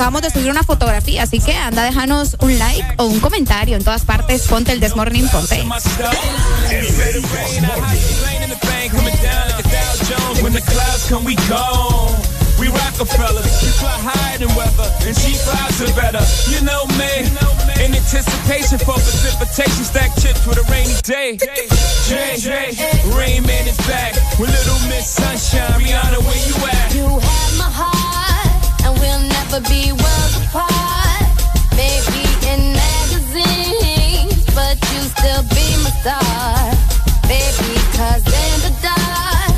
acabamos de subir una fotografía, así que anda, déjanos un like o un comentario en todas partes. Ponte el Desmorning, ponte. You know me, in anticipation for precipitation, stack chips with a rainy day. Rain Man back with Little Miss Sunshine. And we'll never be worlds apart. Maybe in magazines, but you still be my star. Baby, cause in the dark,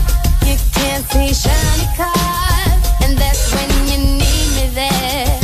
you can't see shiny cars. de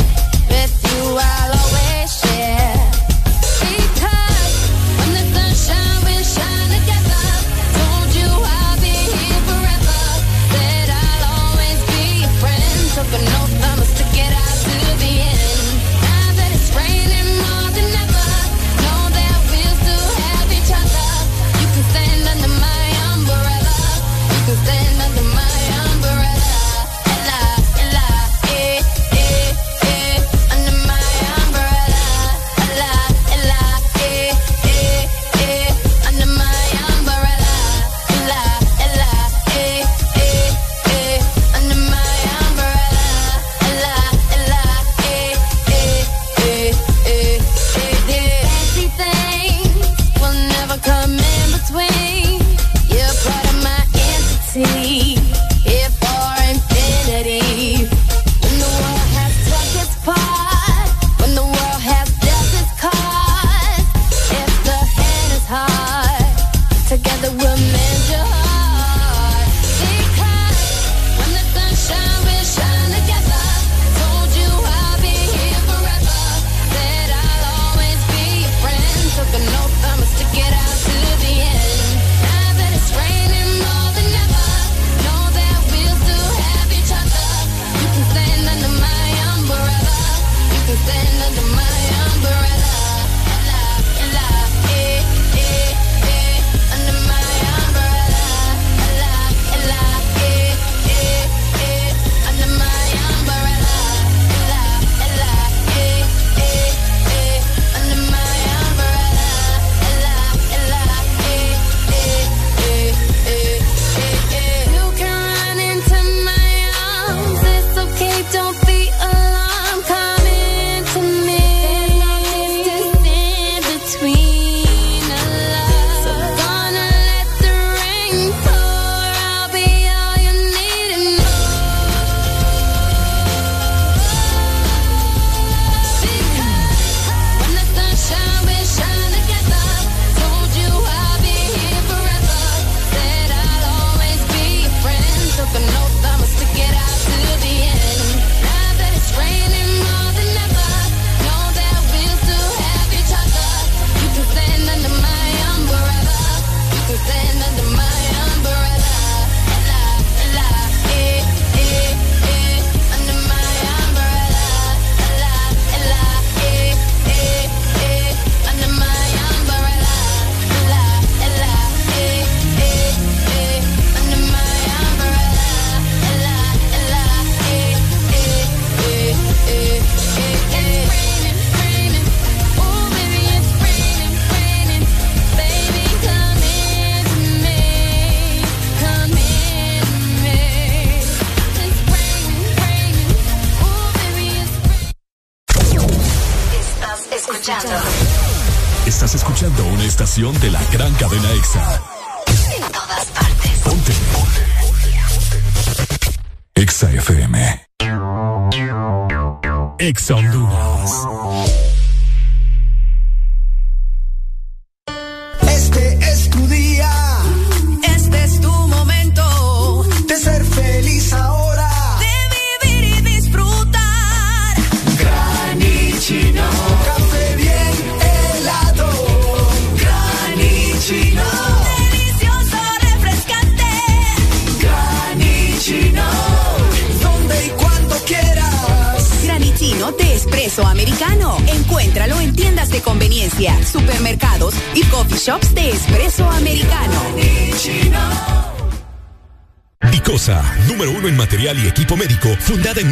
Navidad en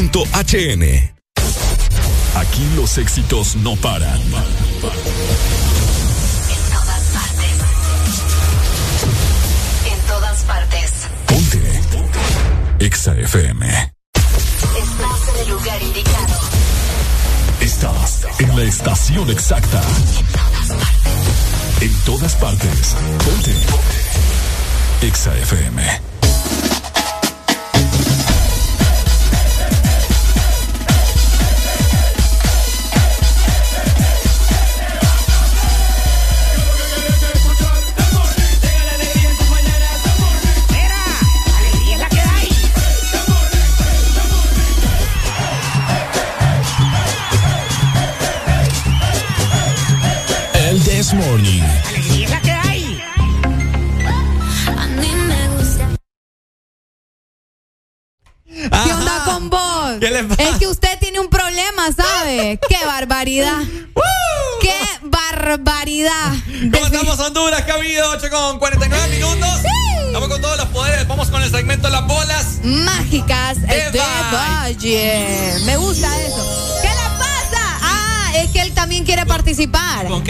dicosa.hn. Aquí los éxitos no paran. En todas partes. En todas partes. Ponte. Exa FM. Estás en el lugar indicado. Estás en la estación exacta. En todas partes. Ponte. Exa FM.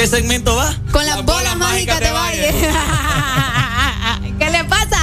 Qué segmento va? Con las, bolas, mágicas de Valle. *laughs* ¿Qué le pasa?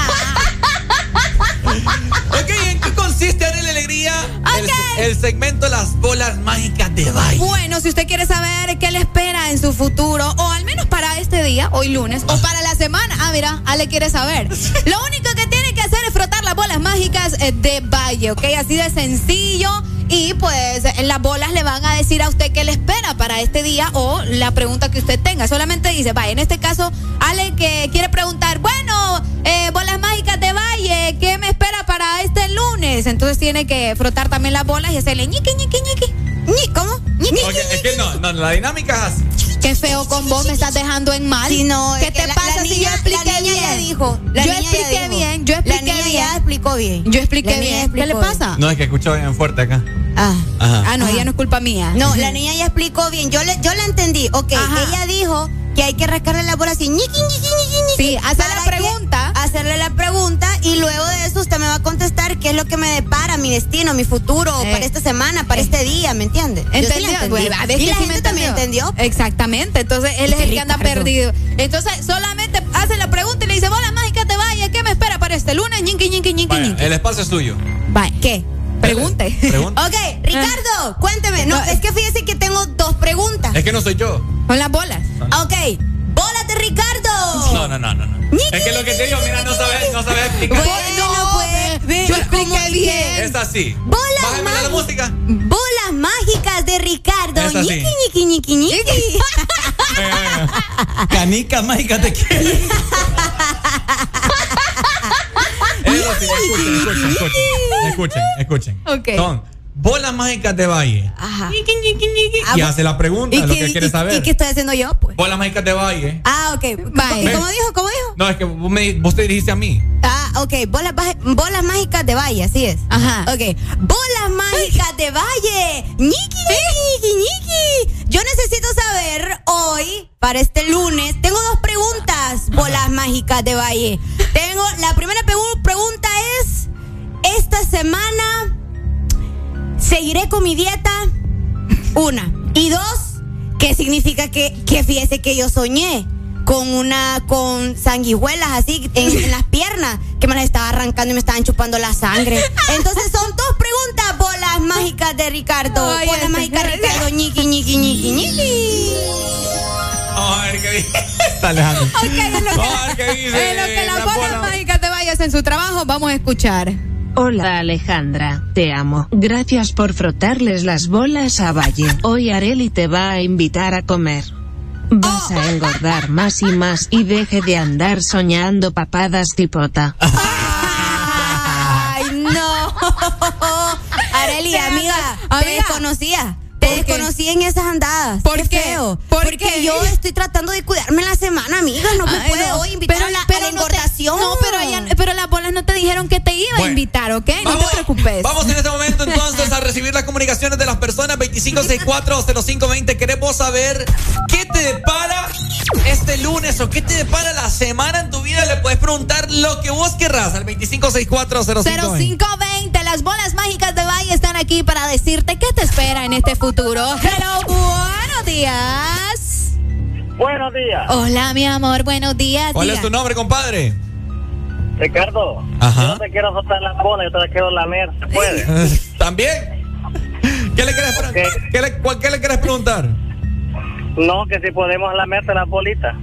*laughs* ok, ¿en qué consiste, Arely Alegría? El-. El, segmento Las Bolas Mágicas de Valle. Bueno, si usted quiere saber qué le espera en su futuro, o al menos para este día, hoy lunes, o para la semana. Ah, mira, Ale quiere saber. *laughs* Lo único que tiene que hacer es frotar las bolas mágicas eh, de Valle, ¿ok? Así de sencillo. Y pues en las bolas le van a decir a usted qué le espera para este día o la pregunta que usted tenga. Solamente dice, vaya, en este caso, Ale que quiere preguntar, bueno, eh, bolas mágicas de Valle, ¿qué me espera para este lunes? Entonces tiene que frotar también las bolas y hacerle ñiqui, ñiqui, ñiqui. Ñi, ¿Cómo? Ñiqui, Ok, es que no, no, la dinámica es así. Qué feo con vos, me estás dejando en mal. Sí, no, ¿Qué es te que la- pasa la si yo expliqué la niña bien? ya dijo, la yo niña ya expliqué dijo. bien, yo La expliqué niña bien. ya explicó bien. Yo expliqué La bien. explicó ¿Qué le bien. pasa? No, es que escucho bien fuerte acá. Ah. Ajá. Ah, no, ella no es culpa mía. No, la *laughs* niña ya explicó bien. Yo le, yo la entendí. Ok, Ajá. ella dijo que hay que rascarle la bola así. ñiqui, ñiqui, ñiqui, ñiqui, Sí, hacer la pregunta. Hacerle la pregunta y luego de eso usted me va a contestar qué es lo que me depara, mi destino, mi futuro, Eh. para esta semana, para este día, ¿me entiende? Yo sí la ¿Entendió? entendí. Bueno, a ver y que la sí gente también entendió. Exactamente. Entonces él es el que anda perdido. Entonces solamente hace la pregunta y le dice, bola mágica te vaya, ¿qué me espera para este lunes? Ñinqui, ñinqui, ñinqui, Vaya, ñinqui. el espacio es tuyo. Vaya, ¿qué? Pregunte. Pregunta. Ok, Ricardo, cuénteme. No, No, es que fíjese que tengo dos preguntas. Es que no soy yo. Con las bolas. Ok, bólate, Ricardo. No, no, no, no. no. Es que lo que te digo, mira, no sabes, no sabes explicar. Bueno, pues, ve, yo ¿y expliqué bien. Es así. Bolas Bájame la mágicas. música. Bolas mágicas de Ricardo. Es así. Ñiqui, ñiqui, ñiqui, ñiqui. Venga. *laughs* Canica mágica te quiero. *laughs* Escuchen, escuchen, escuchen. Escuchen, escuchen. Ok. Son bolas mágicas de Valle. Ajá. Ah, Y hace la pregunta, lo que quiere saber. ¿Y qué estoy haciendo yo, pues? Bolas mágicas de Valle. Ah, ok. Vaya. ¿Y cómo dijo? ¿Cómo dijo? No, es que vos, me, vos te dirigiste a mí. Ah, ok. Bolas, bolas mágicas de Valle, así es. Ajá. Ok. Bolas mágicas de Valle. Ñiqui, ñiqui, ñiqui. Yo necesito saber hoy, para este lunes, tengo dos preguntas. Bolas mágicas de Valle. Tengo, la primera pregu- pregunta es, esta semana, ¿seguiré con mi dieta? Una. Y dos, ¿qué significa que, que fíjese que yo soñé? Con una, con sanguijuelas así en, en las piernas, que me las estaba arrancando y me estaban chupando la sangre. Entonces son dos preguntas, bolas mágicas de Ricardo. Ay, bolas este- mágicas de Ricardo, ñiqui, ñiqui, ñiqui, ñiqui. Vamos a ver qué dice. Está Alejandro. Ok, en lo que, Vamos a ver qué dice. en lo que las la bolas bola. mágicas te vayas en su trabajo, vamos a escuchar. Hola Alejandra, te amo. Gracias por frotarles las bolas a Valle. Hoy Areli te va a invitar a comer. Vas a engordar más y más y deje de andar soñando papadas tipota. Areli, amiga, te desconocía. Te desconocí en esas andadas. ¿Por qué? qué? Feo. ¿Por Porque qué? yo estoy tratando de cuidarme la semana, amiga. No me Ay, puedo no. invitar a la, a la no te- no, pero, ella- pero las bolas no te dijeron que te iba a invitar, ¿ok? No te preocupes. Vamos en este momento entonces a recibir las comunicaciones de las personas 2564-0520. Queremos saber qué te depara este lunes o qué te depara la semana en tu vida. Le puedes preguntar lo que vos querrás al 2564-0520. 0520, las bolas mágicas de Valle están aquí para decirte qué te espera en este futuro. Hello, buenos días. Buenos días. Hola, mi amor, buenos días. ¿Cuál es tu nombre, compadre? Ricardo, Ajá. yo no te quiero soltar las bolas, yo te las quiero lamer. ¿Se puede? *laughs* ¿También? ¿Qué le quieres, pre- ¿qué le, cuál- qué le quieres preguntar? No, que si podemos lamerte las bolitas.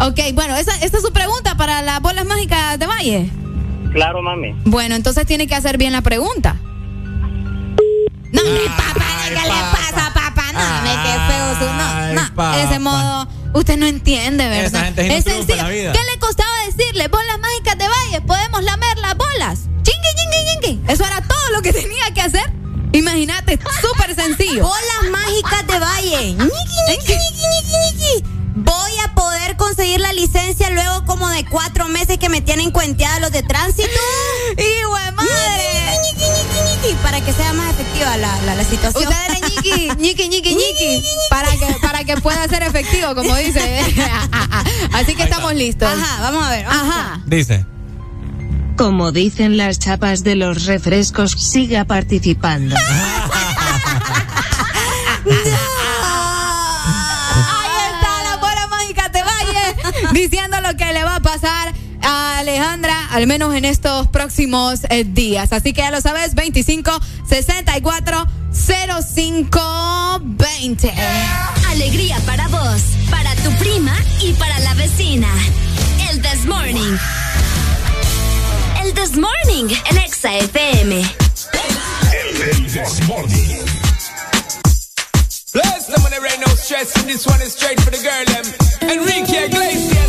Ok, bueno, esa, esta es su pregunta para las bolas mágicas de Valle. Claro, mami. Bueno, entonces tiene que hacer bien la pregunta. No, hombre, papá, ¿qué le pasa, papá? No, hombre, qué feo su no. No, papá. ese modo, usted no entiende, ¿verdad? Esa gente es en sencillo. la vida. ¿Qué le costaba decirle? Bolas mágicas de Valle, podemos lamer las bolas. Chingue, chingue, chingue. Eso era todo lo que *laughs* tenía que hacer. Imagínate, súper sencillo. Bolas mágicas de Valle. Ñiqui, ñiqui, ñiqui, ñiqui, ñiqui. Voy a poder conseguir la licencia luego como de cuatro meses que me tienen cuenteada los de tránsito. *laughs* ¡Hijo de madre! Ñiqui, ñiqui, ñiqui, ñiqui, para que sea más efectiva la, la, la situación. Usted era ñiqui, *laughs* ñiqui, ñiqui, ñiqui. Para que, para que pueda ser efectivo, como *laughs* dice. Así que estamos listos. Ajá, vamos a ver. Ajá. Dice. Como dicen las chapas de los refrescos, siga participando. Ahí diciendo lo que le va a pasar a Alejandra, al menos en estos próximos eh, días. Así que ya lo sabes, 25 64 05 20. Alegría para vos, para tu prima y para la vecina. El This Morning. El This Morning en Exa FM. El This Morning. No stress, and this one is straight for the girl, them. Enrique Iglesias,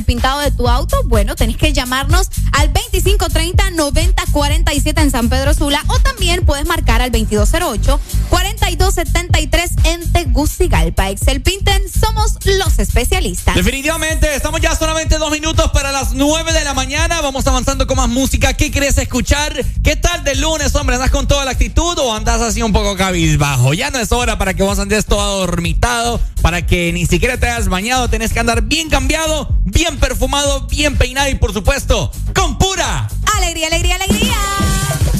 el pintado de tu auto, bueno, tenés que llamarnos al 2530-9047 en San Pedro Sula o también puedes marcar al 2208-4273 en Tegucigalpa. Excel Pinten, somos los especialistas. Definitivamente, estamos ya solamente dos minutos para las nueve de la mañana. Vamos avanzando con más música. ¿Qué quieres escuchar? ¿Qué tal de lunes, hombre? ¿Andas con toda la actitud o andas así un poco cabizbajo? Ya no es hora para que vos andes todo dormitado, para que ni siquiera te hayas bañado. Tenés que andar bien cambiado, bien perfumado, bien peinado y, por supuesto, con pura alegría, alegría, alegría.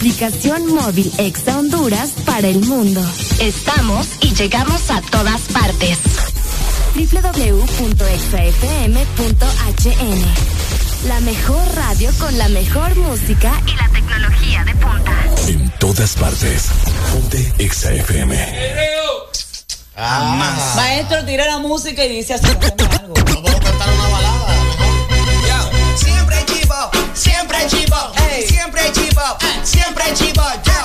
Aplicación móvil Exa Honduras para el mundo. Estamos y llegamos a todas partes. www.exafm.hn La mejor radio con la mejor música y la tecnología de punta en todas partes. Ponte Exa FM. Ah. Maestro, tira la música y dice así. algo. Siempre chivo, siempre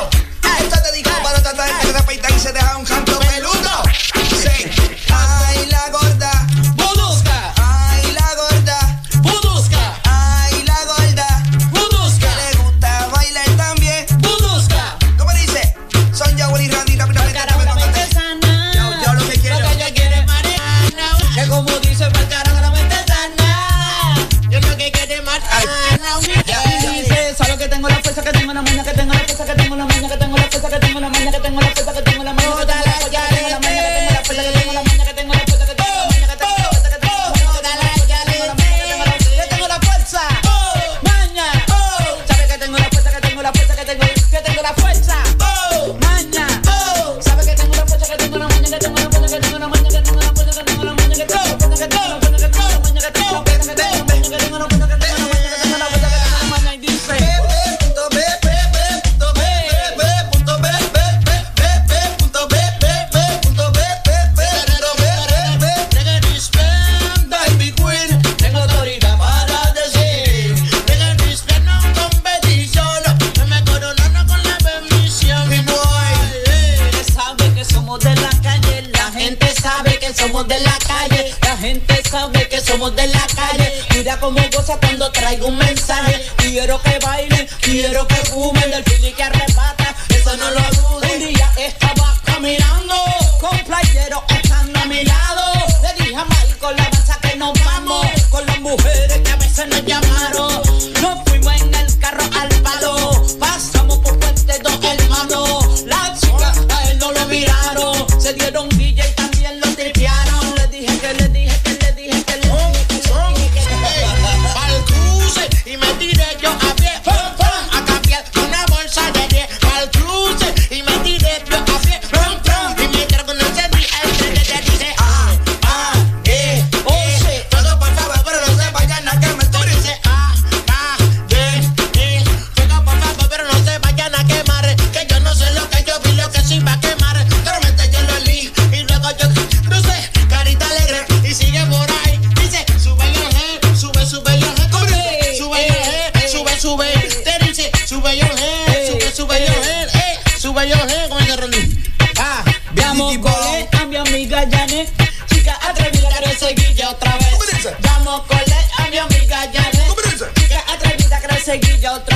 seguir otra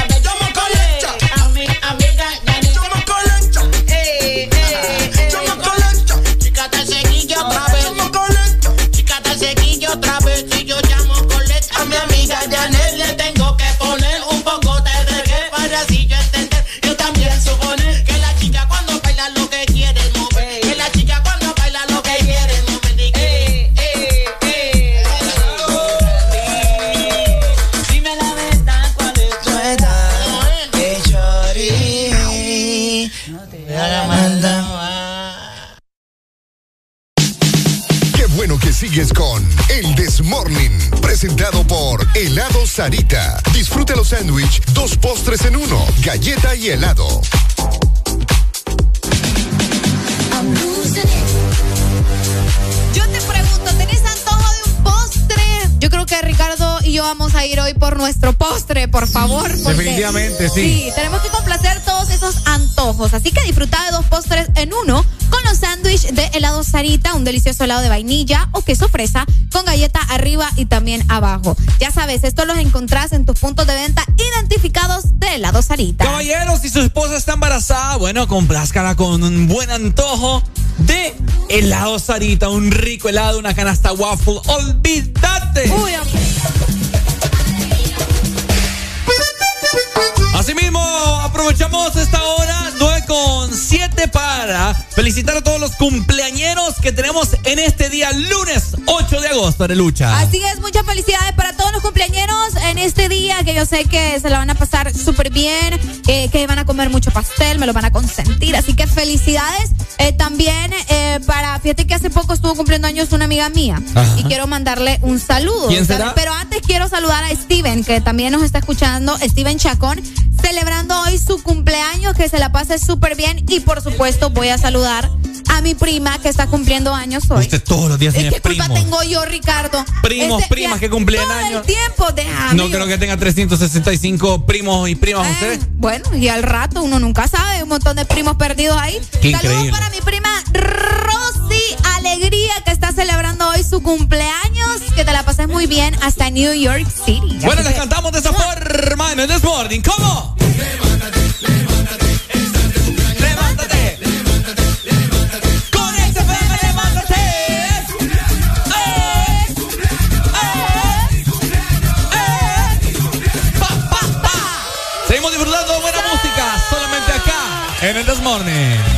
Sarita. Disfruta los sándwich, dos postres en uno, galleta y helado. Yo te pregunto, ¿tenés antojo de un postre? Yo creo que Ricardo y yo vamos a ir hoy por nuestro postre, por favor. Definitivamente, sí. Sí, tenemos que complacer todos esos antojos. Así que disfruta de dos postres en uno con los sándwiches de helado Sarita, un delicioso helado de vainilla o queso fresa con galleta arriba y también abajo. Ya sabes, esto los encontrás en tus puntos de venta identificados de helado Sarita. Caballeros, si su esposa está embarazada, bueno, complázcala con un buen antojo de helado Sarita, un rico helado, una canasta waffle. ¡Olvídate! Asimismo, aprovechamos esta hora 9 con 7 para felicitar a todos los cumpleañeros que tenemos en este día, lunes 8 de agosto, de lucha. Así es, muchas felicidades para todos los cumpleañeros en este día, que yo sé que se la van a pasar súper bien, eh, que van a comer mucho pastel, me lo van a consentir, así que felicidades. Eh, también eh, para, fíjate que hace poco estuvo cumpliendo años una amiga mía Ajá. y quiero mandarle un saludo. ¿Quién será? Pero antes quiero saludar a Steven, que también nos está escuchando, Steven Chacón, celebrando hoy su cumpleaños, que se la pase súper bien y por supuesto voy a saludar a mi prima que está cumpliendo años hoy. Usted todos los días ¿Y tiene ¿Qué culpa primos. tengo yo, Ricardo? Primos, Este, primas que cumplen todo años. el tiempo, déjame. No creo que tenga 365 primos y primas Eh, usted. Bueno, y al rato uno nunca sabe, hay un montón de primos perdidos ahí. Qué Saludos increíble. para mi prima Rosy Alegría, que está celebrando hoy su cumpleaños. Que te la pases muy bien hasta New York City. Bueno, les cantamos de esa forma en el This Morning. ¿Cómo? Levántate. Acá en el This Morning.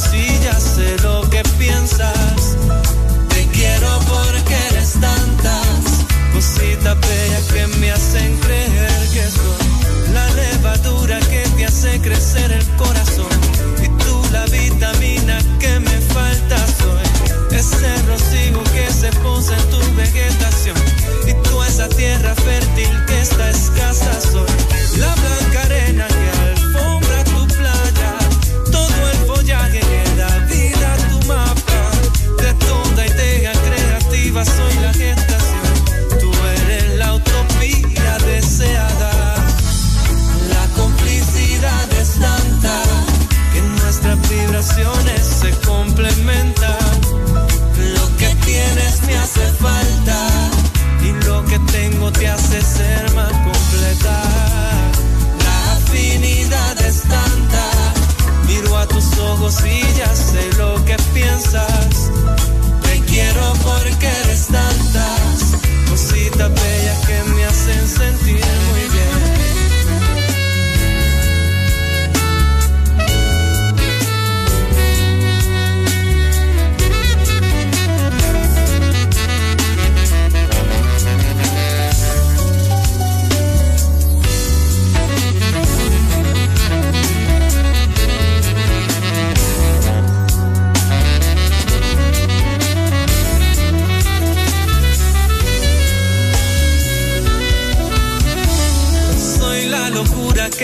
si ya sé lo que piensas. Te quiero porque eres tantas cositas bellas que me hacen creer que soy la levadura que te hace crecer el corazón y tú la vitamina que me falta soy. Ese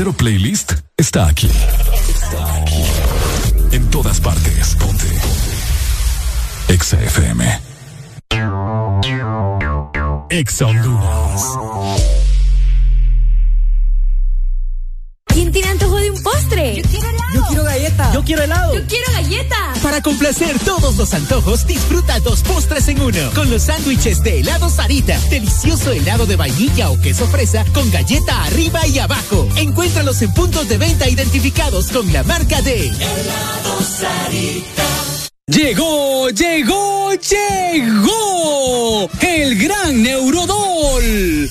verdadero playlist está aquí. Está aquí. En todas partes. Ponte. Exa FM. Exa Honduras. Yo quiero helado. Yo quiero galleta. Para complacer todos los antojos, disfruta dos postres en uno. Con los sándwiches de helado Sarita. Delicioso helado de vainilla o queso fresa con galleta arriba y abajo. Encuéntralos en puntos de venta identificados con la marca de Helado Sarita. Llegó, llegó, llegó el gran Neurodol.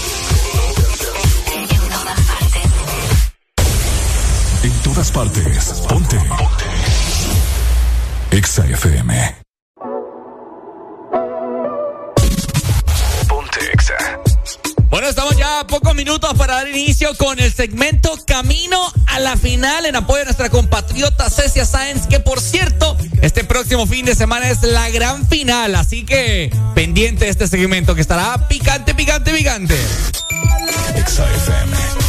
Todas partes. Ponte. Exa FM. Ponte Exa. Bueno, estamos ya a pocos minutos para dar inicio con el segmento Camino a la Final en apoyo a nuestra compatriota Cecia Sáenz, que por cierto, este próximo fin de semana es la gran final, así que pendiente de este segmento que estará picante, picante, picante. Exa FM.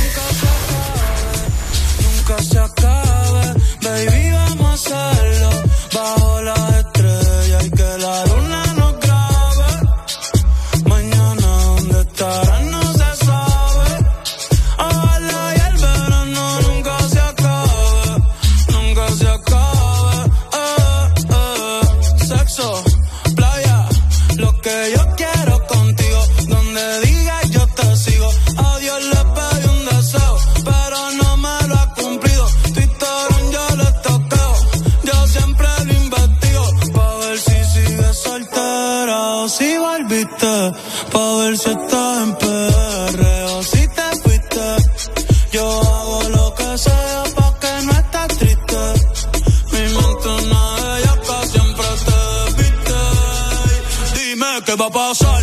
Se acabe. Baby, vamos a hacerlo bajo las si estás en PR si te fuiste. Yo hago lo que sea pa' que no estés triste. Mi mente una de ellas que siempre te despiste. Dime qué va a pasar.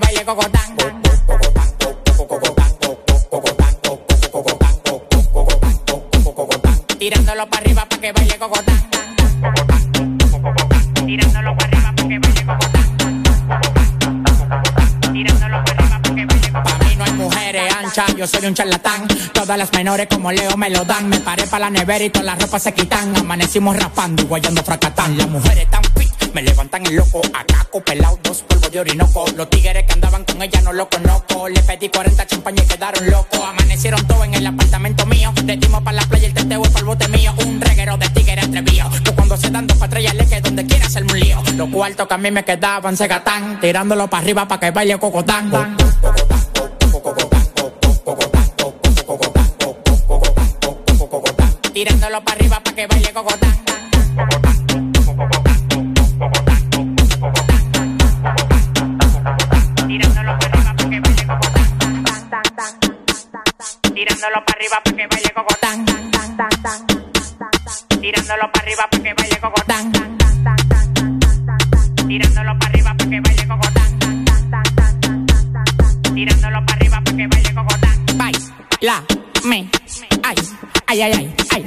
Co- co- cocotán. Tirándolo para arriba para que baile cocotán. Tirándolo para arriba para que baile cocotán. Tirándolo para arriba para que baile cocotán. Pa' mí no hay mujeres anchas, yo soy un charlatán. Todas las menores como Leo me lo dan. Me paré para la nevera y todas las ropas se quitan. Amanecimos rapando y guayando fracatán. Las mujeres tan fit, me levantan el loco. Acaco, pelado, dos de orinoco. Los tigres que andaban con ella no lo conozco. Le pedí 40 champañas y quedaron locos. Amanecieron todos en el apartamento mío. Le dimos para la playa el teteo para el bote mío. Un reguero de tigres atrevido. Que cuando se dan dos patrullas le que donde quiera hacerme un lío. Los cuartos que a mí me quedaban se gatán. Tirándolo para arriba para que baile cocotán. Tirándolo para arriba para que baile cocotán. Ay, ay, ay, ay.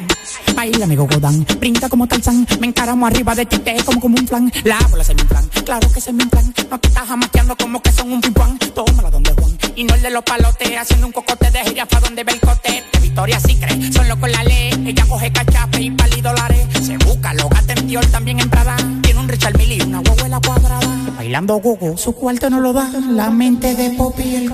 Baila mi cocotán, brinda como Tarzán, me encaramo arriba de ti, te como como un flan. La bola es mi plan, claro que es mi plan. No te estás jamaqueando como que son un pimpán. Tómala donde Juan, y no el de los palotes, haciendo un cocote de gira pa' donde ve el cote. De Victoria sí cree, solo con la ley. Ella coge cachape y pali dólares. Se busca, lo gata Dior, también en Prada. Tiene un Richard Mille y una huevuela cuadrada. Bailando gogo, su cuarto no lo da. La mente de Poppy y el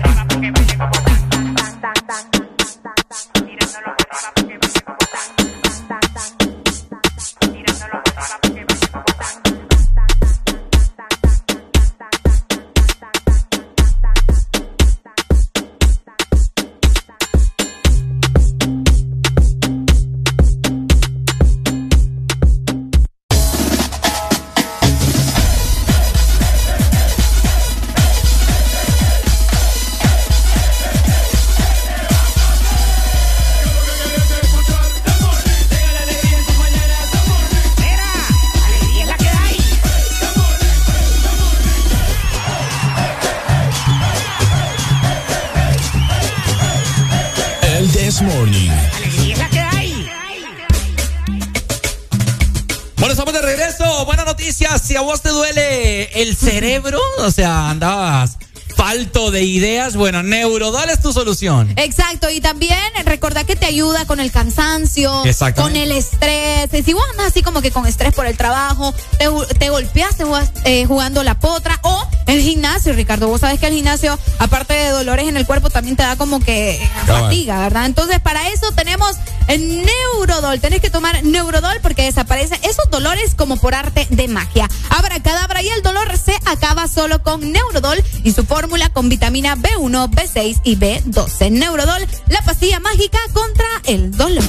de ideas, bueno, Neurodol es tu solución. Exacto, y también recordá que te ayuda con el cansancio, con el estrés. Si vos andas así como que con estrés por el trabajo, te, te golpeaste eh, jugando la potra o el gimnasio, Ricardo. Vos sabés que el gimnasio, aparte de dolores en el cuerpo, también te da como que eh, fatiga, ¿verdad? Entonces, para eso tenemos el Neurodol. Tenés que tomar Neurodol porque desaparecen esos dolores como por arte de magia. Abra cadabra y el dolor se acaba solo con Neurodol y su fórmula con vitamina B1, B6 y B12. Neurodol, la pastilla mágica contra el dolor.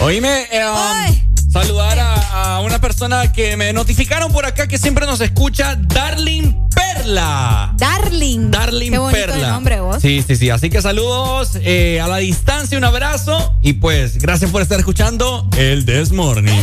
Oíme, eh, um, saludar a, a una persona que me notificaron por acá que siempre nos escucha, Darling Perla. Darling. Darling Qué bonito Perla. nombre vos. Sí, sí, sí. Así que saludos eh, a la distancia, un abrazo y pues gracias por estar escuchando el This Morning. *laughs*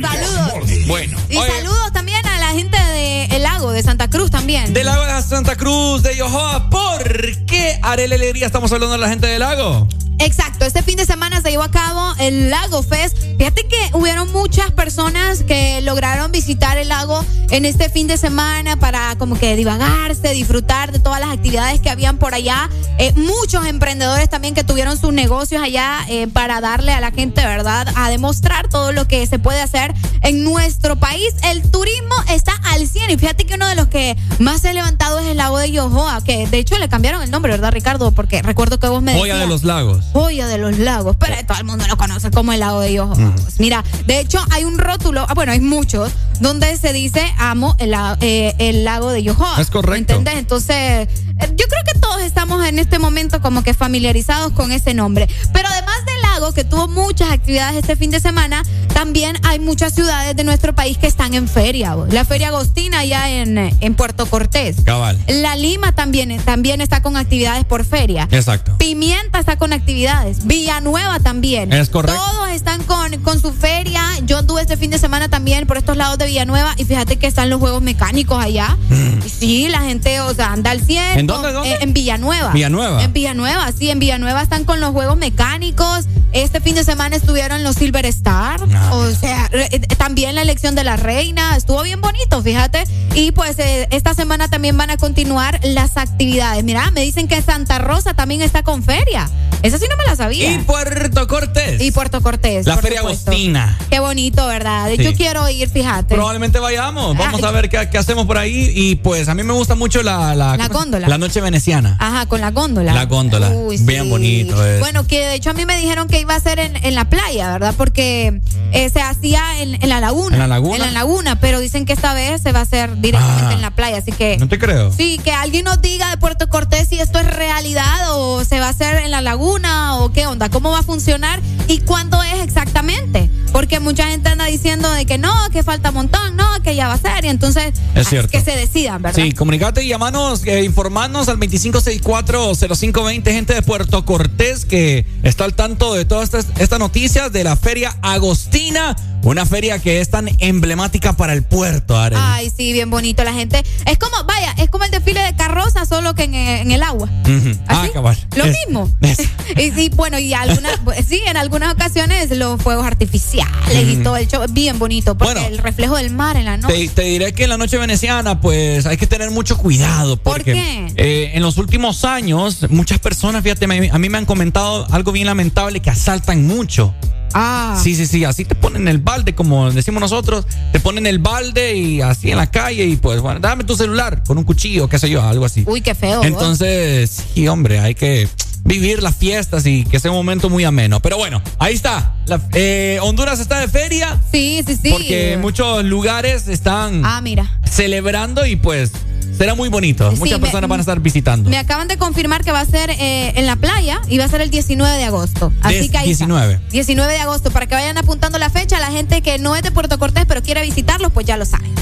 Saludos. Bueno. Y saludos también a la gente de El Lago, de Santa Cruz también. Del lago de Santa Cruz, de Yohoa. ¿Por qué, Arele Alegría, estamos hablando de la gente del lago? Exacto, este fin de semana se llevó a cabo el Lago Fest. Fíjate que hubieron muchas personas que lograron visitar el lago en este fin de semana para como que divagarse, disfrutar de todas las actividades que habían por allá. Eh, muchos emprendedores también que tuvieron sus negocios allá eh, para darle a la gente, ¿verdad? A demostrar todo lo que se puede hacer en nuestro país. El turismo está al 100 y fíjate que uno de los que más se ha levantado es el lago de Yohoa, que de hecho le cambiaron el nombre, ¿verdad, Ricardo? Porque recuerdo que vos me Joya decías. de los lagos. Joya de los lagos, pero todo el mundo lo conoce como el lago de Yoho. Mira, de hecho hay un rótulo, ah, bueno, hay muchos, donde se dice amo el, eh, el lago de Yohoa. Es correcto. ¿Entendés? Entonces, eh, yo creo que todos estamos en este momento como que familiarizados con ese nombre. Pero además del lago, que tuvo muchas actividades este fin de semana, también hay muchas ciudades de nuestro país que están en feria. La Feria Agostina allá en, en Puerto Cortés. Cabal. La Lima también, también está con actividades por feria. Exacto. Pimienta está con actividades. Villanueva también. Es correcto. Todos están con, con su feria. Yo anduve este fin de semana también por estos lados de Villanueva y fíjate que están los juegos mecánicos allá. Y sí, la gente, o sea, anda al 100. Mm. ¿En dónde, dónde? eh, en Villanueva. Villanueva. En Villanueva, sí, en Villanueva están con los juegos mecánicos. Este fin de semana estuvieron los Silver Star. Ah, o sea, re- eh, también la elección de la reina. Estuvo bien bonito, fíjate. Y pues eh, esta semana también van a continuar las actividades. Mira, me dicen que Santa Rosa también está con feria. Esa sí no me la sabía. Y Puerto Cortés. Y Puerto Cortés. La Feria supuesto. Agostina. Qué bonito, ¿verdad? Sí. Yo quiero ir, fíjate. Probablemente vayamos. Vamos Ay. a ver qué, qué hacemos por ahí. Y pues a mí me gusta mucho la, la, La ¿cómo se- góndola. La noche veneciana. Ajá, con la góndola. La góndola. Uy, Bien sí. bonito es. Bueno, que de hecho a mí me dijeron que iba a ser en, en la playa, ¿verdad? Porque eh, se hacía en, en la laguna. ¿En la laguna? En la laguna, pero dicen que esta vez se va a hacer directamente Ah. en la playa, así que... No te creo. Sí, que alguien nos diga de Puerto Cortés si esto es realidad o se va a hacer en la laguna o qué onda, cómo va a funcionar y cuándo es exactamente. Porque mucha gente anda diciendo de que no, que falta un montón, no, que ya va a ser y entonces Es cierto. que se decidan, ¿verdad? Sí, comunicate y llamanos, eh, informarnos al 2564-0520, gente de Puerto Cortés que está al tanto de todas estas, estas noticias de la Feria Agostina, una feria que es tan emblemática para el puerto, Arely. Ay, sí, bien bonito la gente. Es como, vaya, es como el desfile de carroza, solo que en, en el agua. Ujú. Ah, cabal. Lo Es- mismo. *laughs* es- y sí, bueno, y algunas, *laughs* sí, en algunas ocasiones los fuegos artificiales y todo el show, bien bonito, porque Bueno. el reflejo del mar en la noche. Te, te diré que en la noche veneciana, pues hay que tener mucho cuidado. Porque, qué? eh, en los últimos años, muchas personas, fíjate, me- a mí me han comentado algo bien lamentable que asaltan mucho. Ah. Sí, sí, sí, así te ponen el balde, como decimos nosotros, te ponen el balde y así en la calle y pues, bueno, dame tu celular con un cuchillo, qué sé yo, algo así. Uy, qué feo. Entonces, sí, hombre, hay que vivir las fiestas y que sea un momento muy ameno. Pero bueno, ahí está. La- eh, Honduras está de feria. Sí, sí, sí. Porque muchos lugares están Ah, mira. celebrando y pues será muy bonito. Sí, Muchas me- personas van a estar visitando. Me acaban de confirmar que va a ser eh, en la playa y va a ser el 19 de agosto. Así Des- que ahí está. 19. 19 de agosto, para que vayan apuntando la fecha. La gente que no es de Puerto Cortés pero quiere visitarlos, pues ya lo saben.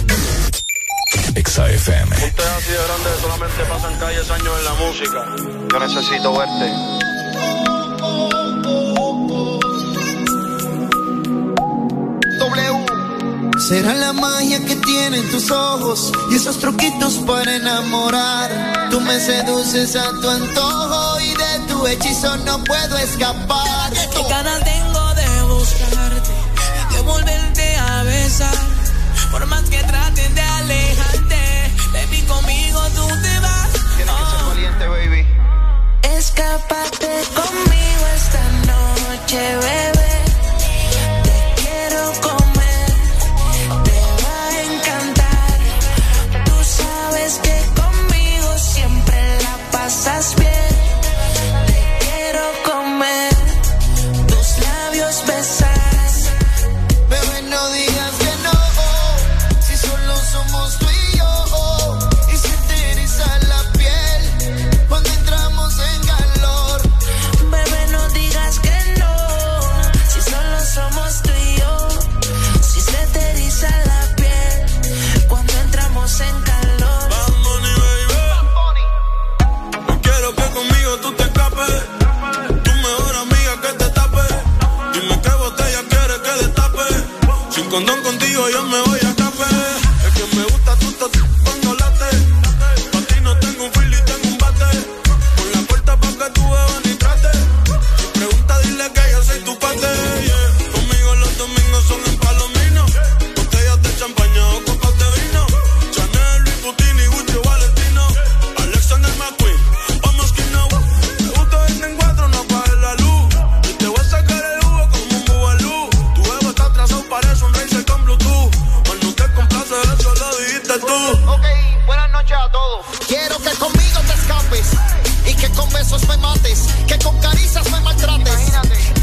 Exa FM. Usted es así de grande, solamente pasan calles años en la música. Yo necesito verte. Será la magia que tienen tus ojos y esos truquitos para enamorar. Tú me seduces a tu antojo y de tu hechizo no puedo escapar. Qué ganas tengo de buscarte, de volverte a besar. Por más que traten de alejarte, baby, conmigo tú te vas. Tienes que ser valiente, baby. Escápate conmigo esta noche, bebé. Condón contigo yo me voy a café. El que me gusta tú, tú, que con caricias me maltrates.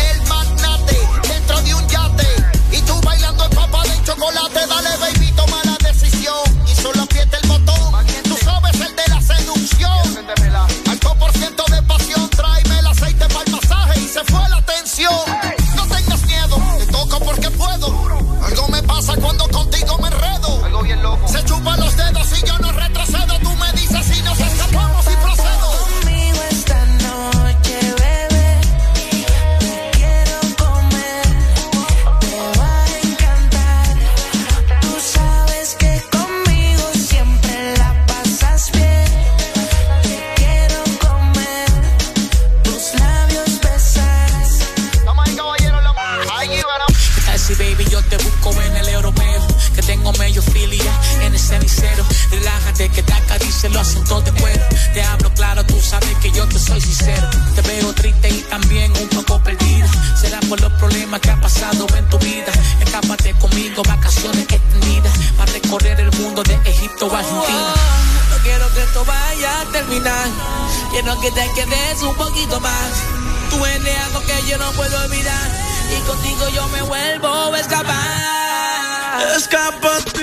contigo yo me vuelvo a escapar. Escapa.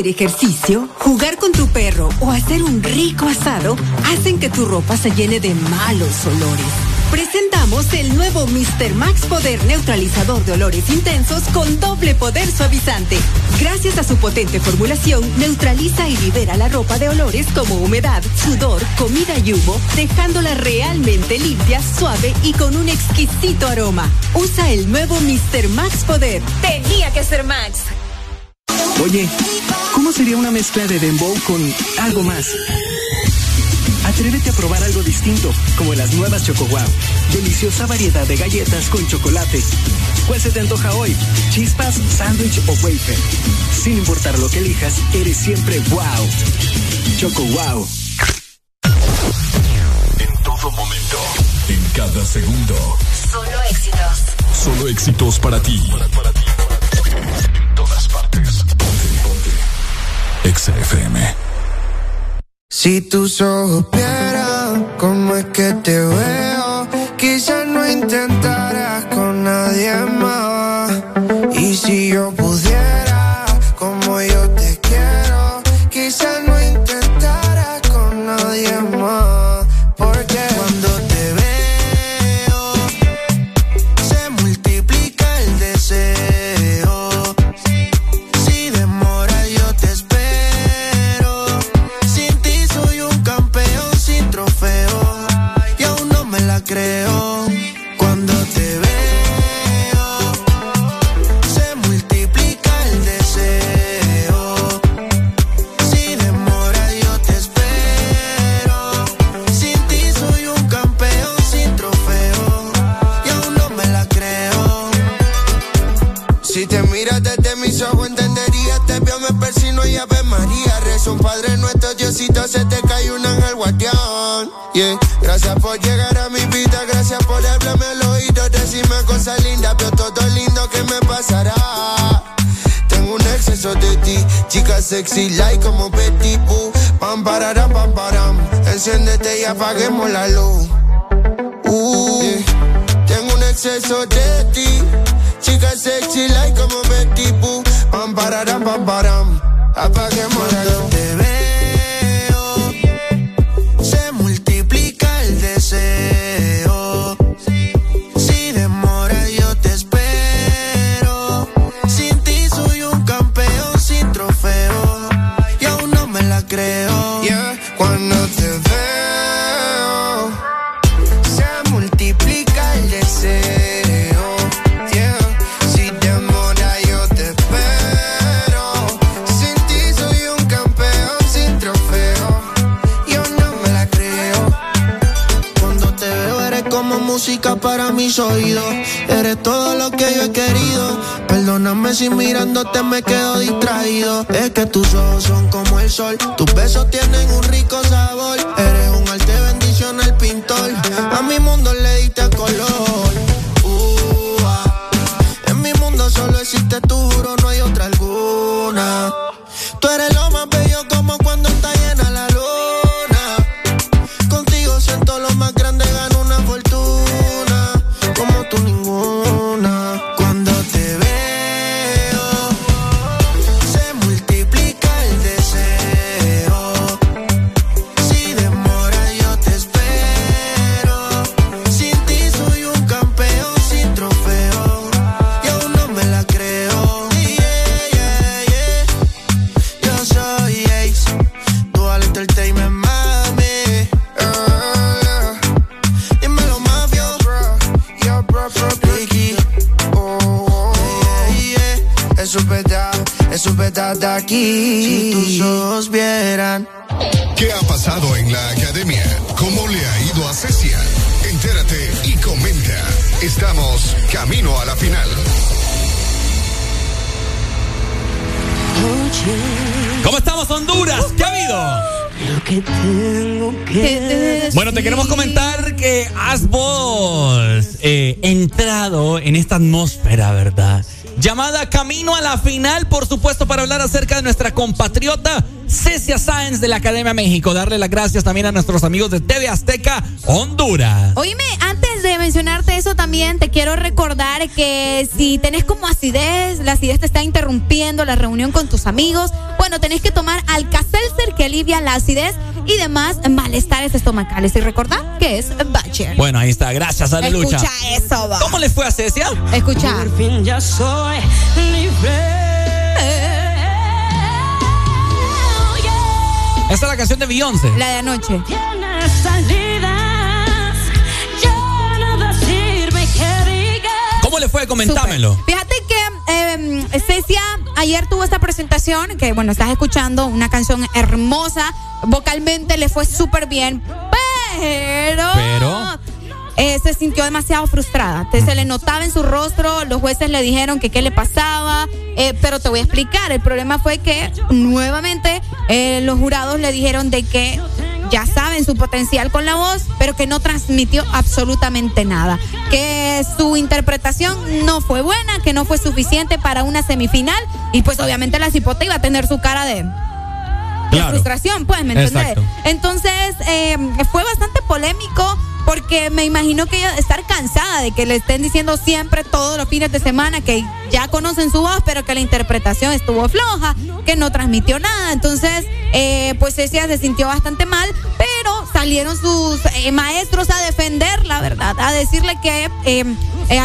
hacer ejercicio, jugar con tu perro o hacer un rico asado hacen que tu ropa se llene de malos olores. Presentamos el nuevo Mr. Max Poder Neutralizador de Olores Intensos con doble poder suavizante. Gracias a su potente formulación, neutraliza y libera la ropa de olores como humedad, sudor, comida y humo, dejándola realmente limpia, suave y con un exquisito aroma. Usa el nuevo Mr. Max Poder. Tenía que ser Max. Oye. ¿Cómo sería una mezcla de dembow con algo más? Atrévete a probar algo distinto, como las nuevas Choco wow, Deliciosa variedad de galletas con chocolate. ¿Cuál se te antoja hoy? ¿Chispas, sándwich o wafer? Sin importar lo que elijas, eres siempre wow. Choco wow. En todo momento, en cada segundo. Solo éxitos. Solo éxitos para ti. Si tú supieras cómo es que te veo, quizás no intentarás sexy, like como Betty Boo. Pam, pararam, pam, param. Enciéndete y apaguemos la luz. Eso es verdad, eso es verdad de aquí. Si tus ojos vieran. ¿Qué ha pasado en la academia? ¿Cómo le ha ido a Cecia? Entérate y comenta. Estamos camino a la final. ¿Cómo estamos, Honduras? ¿Qué ha habido? Bueno, te queremos comentar que has vos eh, entrado en esta atmósfera, ¿verdad? Llamada Camino a la Final, por supuesto, para hablar acerca de nuestra compatriota Cecia Sáenz de la Academia México. Darle las gracias también a nuestros amigos de TV Azteca Honduras. Oíme, antes de mencionarte eso también te quiero recordar que si tenés como acidez, la acidez te está interrumpiendo la reunión con tus amigos, bueno, tenés que tomar Alka-Seltzer que alivia la acidez y demás malestares estomacales. Y recordad que es Bacher. Bueno, ahí está. Gracias, Alelucha. Escucha eso, va. ¿Cómo le fue a Cecia? Escucha. Por fin ya soy libre. Esta es la canción de Beyoncé. La de anoche. ¿Cómo le fue? Comentámelo. Fíjate que eh, Cecia ayer tuvo esta presentación, que bueno, estás escuchando una canción hermosa, vocalmente le fue súper bien, pero... Pero... eh, se sintió demasiado frustrada. Se le notaba en su rostro, los jueces le dijeron que qué le pasaba, eh, pero te voy a explicar. El problema fue que nuevamente eh, los jurados le dijeron de que ya saben su potencial con la voz, pero que no transmitió absolutamente nada. Que su interpretación no fue buena, que no fue suficiente para una semifinal y pues obviamente la cipote iba a tener su cara de... frustración, pues, ¿me entiendes? Entonces, eh, fue bastante polémico porque me imagino que ella estar cansada de que le estén diciendo siempre todos los fines de semana que ya conocen su voz, pero que la interpretación estuvo floja, que no transmitió nada. Entonces, eh, pues ella se sintió bastante mal, pero salieron sus eh, maestros a defender, la verdad, a decirle que eh,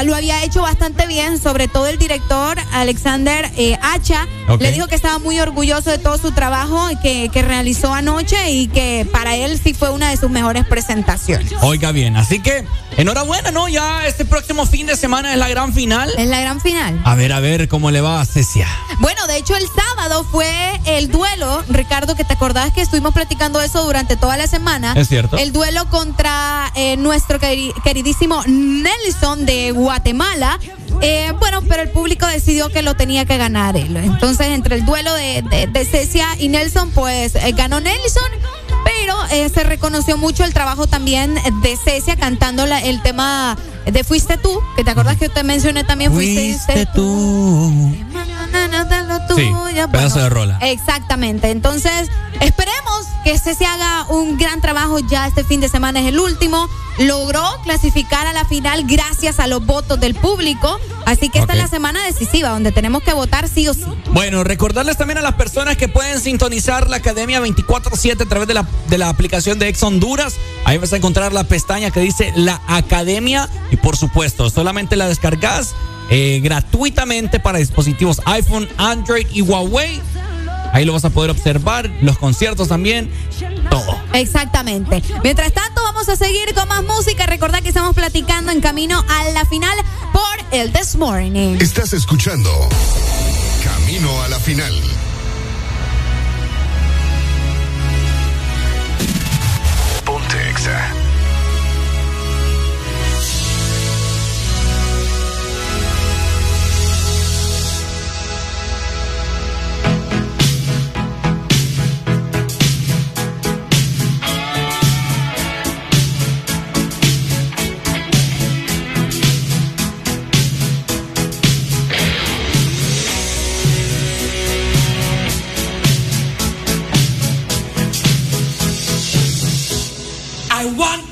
lo había hecho bastante bien, sobre todo el director Alexander Hacha. Le dijo que estaba muy orgulloso de todo su trabajo que, que realizó anoche y que para él sí fue una de sus mejores presentaciones. Oiga bien, así que enhorabuena, ¿no? Ya este próximo fin de semana es la gran final. Es la gran final. A ver, a ver cómo le va a Cecia. Bueno, de hecho el sábado fue el duelo, Ricardo, que te acordás que estuvimos platicando eso durante toda la semana. Es cierto. El duelo contra eh, nuestro queridísimo Nelson de Guatemala. Eh, bueno, pero el público decidió que lo tenía que ganar él. Entonces, entre el duelo de, de, Cecia y Nelson, pues eh, ganó Nelson pero eh, se reconoció mucho el trabajo también de Cecia cantando el tema de Fuiste tú, que te acuerdas que te mencioné también Fuiste, fuiste tú. Sí, pedazo de rola. Exactamente. Entonces, esperemos que Cecia haga un gran trabajo ya este fin de semana, es el último. Logró clasificar a la final gracias a los votos del público. Así que esta es la semana decisiva, donde tenemos que votar sí o sí. Bueno, recordarles también a las personas que pueden sintonizar la Academia 24-7 a través de la, de la aplicación de Ex Honduras. Ahí vas a encontrar la pestaña que dice La Academia. Y por supuesto, solamente la descargas eh, gratuitamente para dispositivos iPhone, Android y Huawei. Ahí lo vas a poder observar, los conciertos también, todo. Exactamente. Mientras tanto, vamos a seguir con más música. Recordad que estamos platicando en camino a la final por el This Morning. Estás escuchando Camino a la final. Ponte Exa. One. want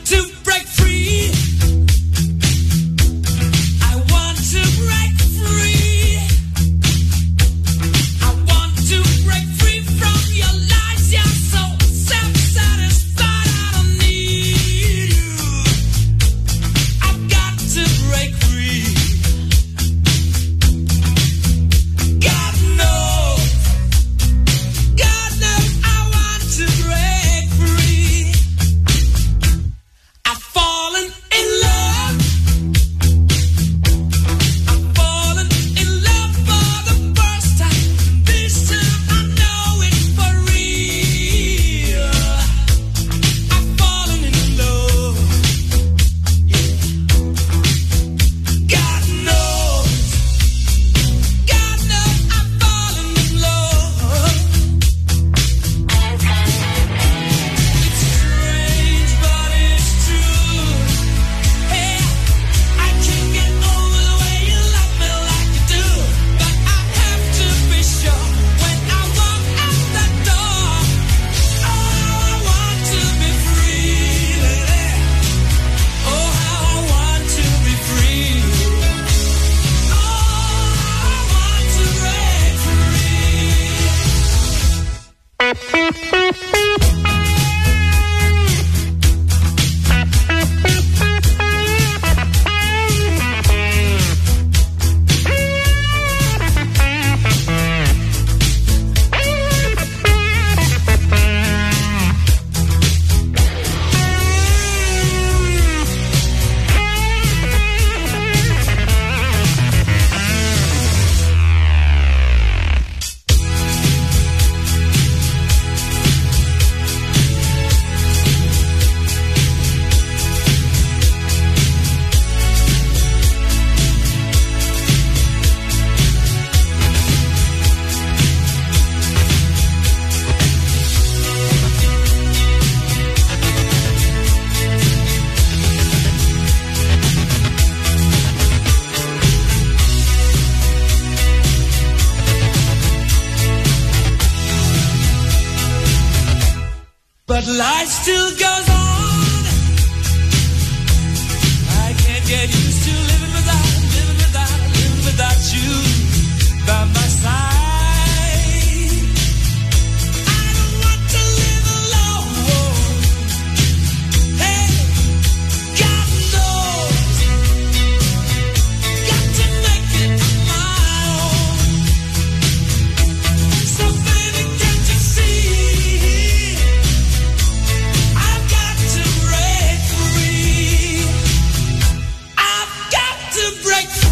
to break.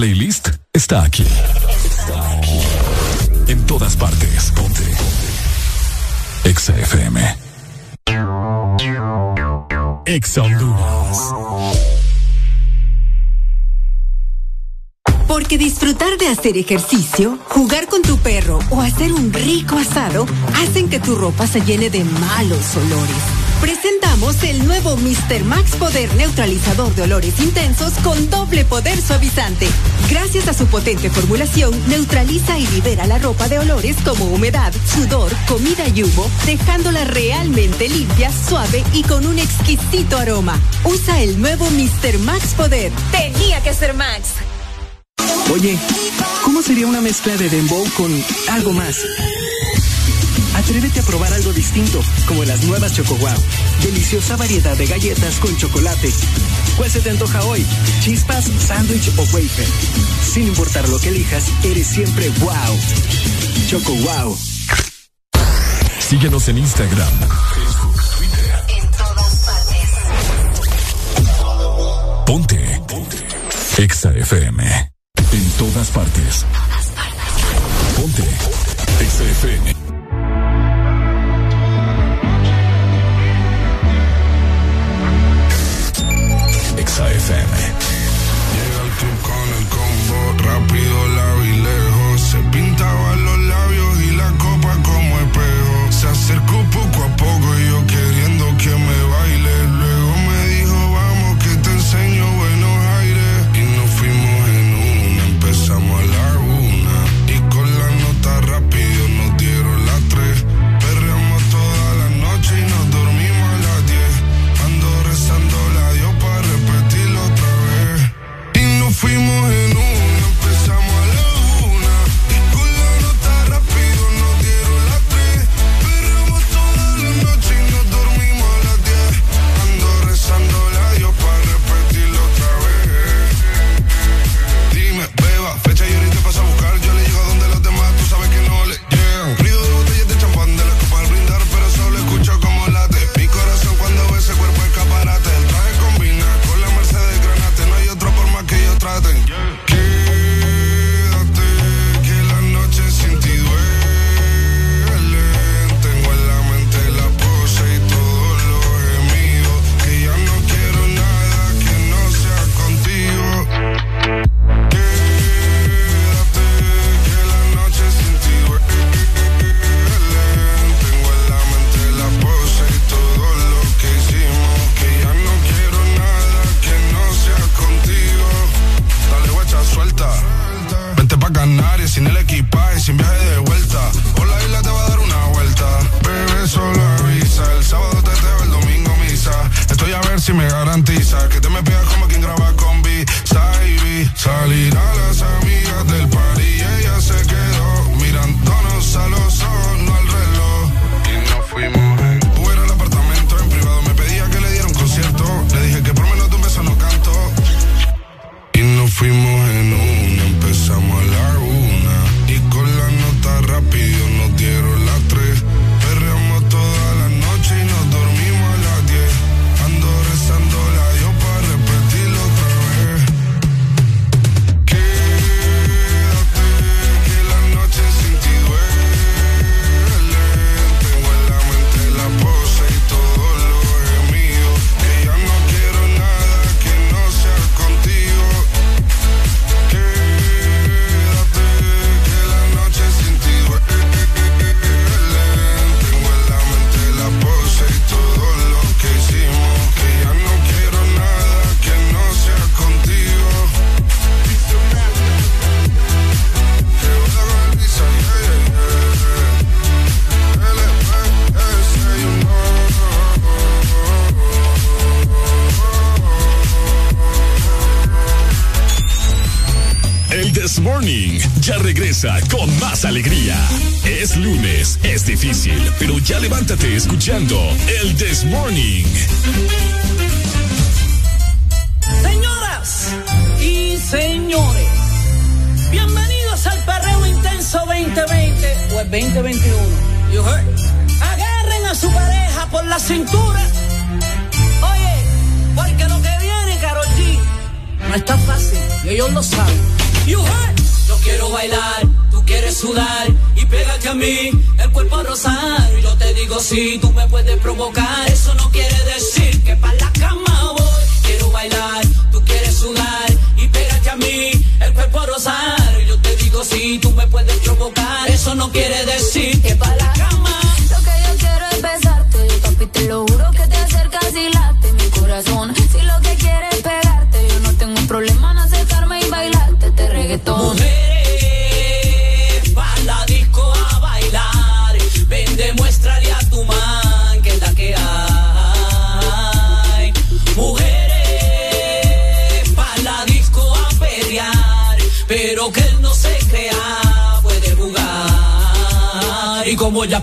playlist está aquí. En todas partes. Ponte. Exa FM. Exa Porque disfrutar de hacer ejercicio, jugar con tu perro o hacer un rico asado hacen que tu ropa se llene de malos olores. Presentamos el nuevo Mr. Max Poder Neutralizador de Olores Intensos con doble poder suavizante. Gracias a su potente formulación, neutraliza y libera la ropa de olores como humedad, sudor, comida y humo, dejándola realmente limpia, suave y con un exquisito aroma. Usa el nuevo Mr. Max Poder. Tenía que ser Max. Oye, ¿cómo sería una mezcla de dembow con algo más? Atrévete a probar algo distinto, como las nuevas Choco Wow. Deliciosa variedad de galletas con chocolate. ¿Cuál se te antoja hoy? ¿Chispas, sándwich o wafer? Sin importar lo que elijas, eres siempre wow. Choco Wow. Síguenos en Instagram, Facebook, Twitter. En todas partes. Ponte. Ponte. Exa FM. En todas partes. Ponte. Exa FM. FM.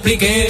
Expliqué.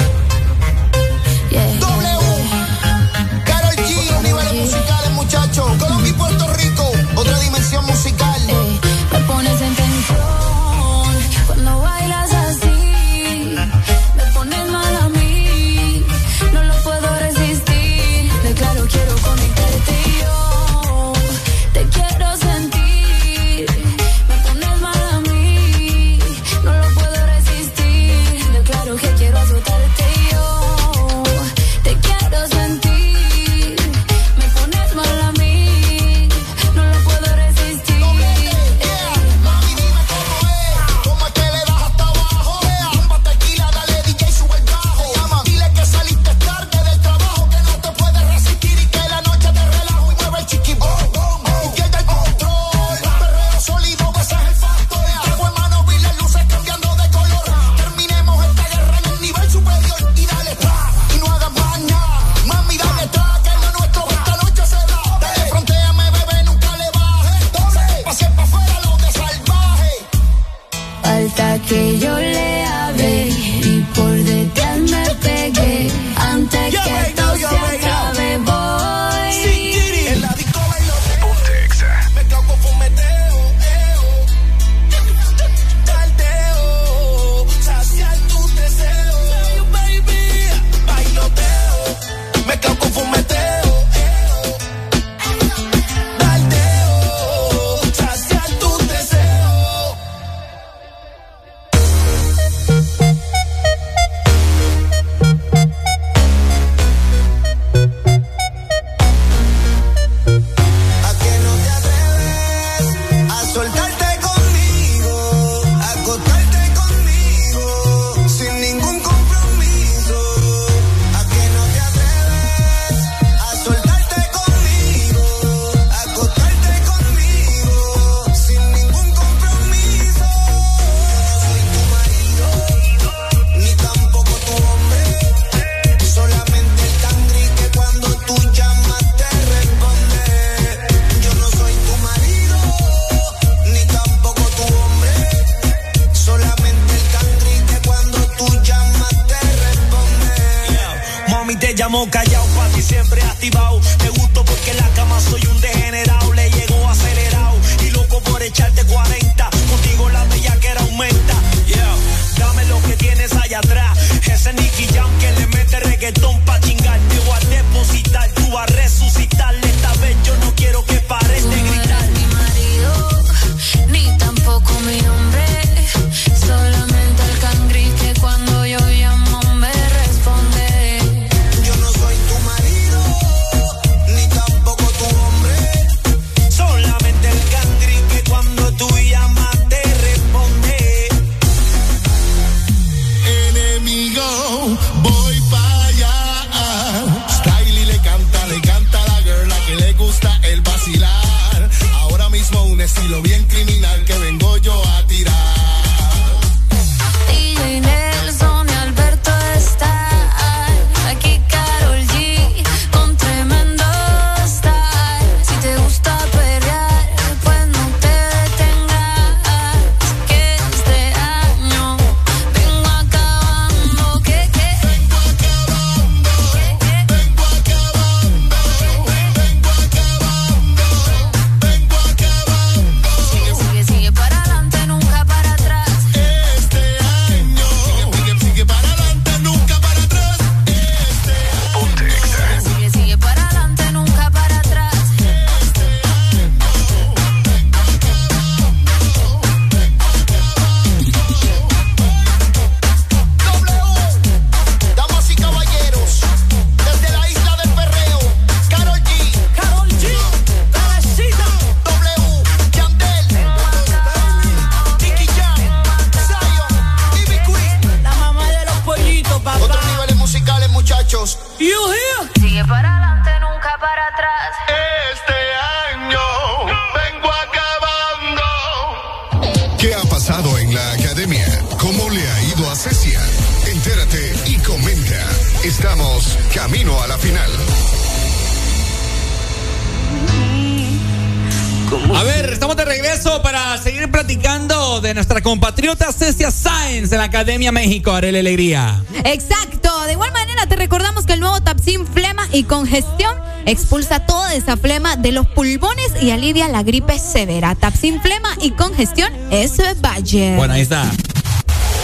Arele Alegría. Exacto. De igual manera, te recordamos que el nuevo Tapsin Flema y Congestión expulsa toda esa flema de los pulmones y alivia la gripe severa. Tapsin Flema y Congestión es Valle. Bueno, ahí está.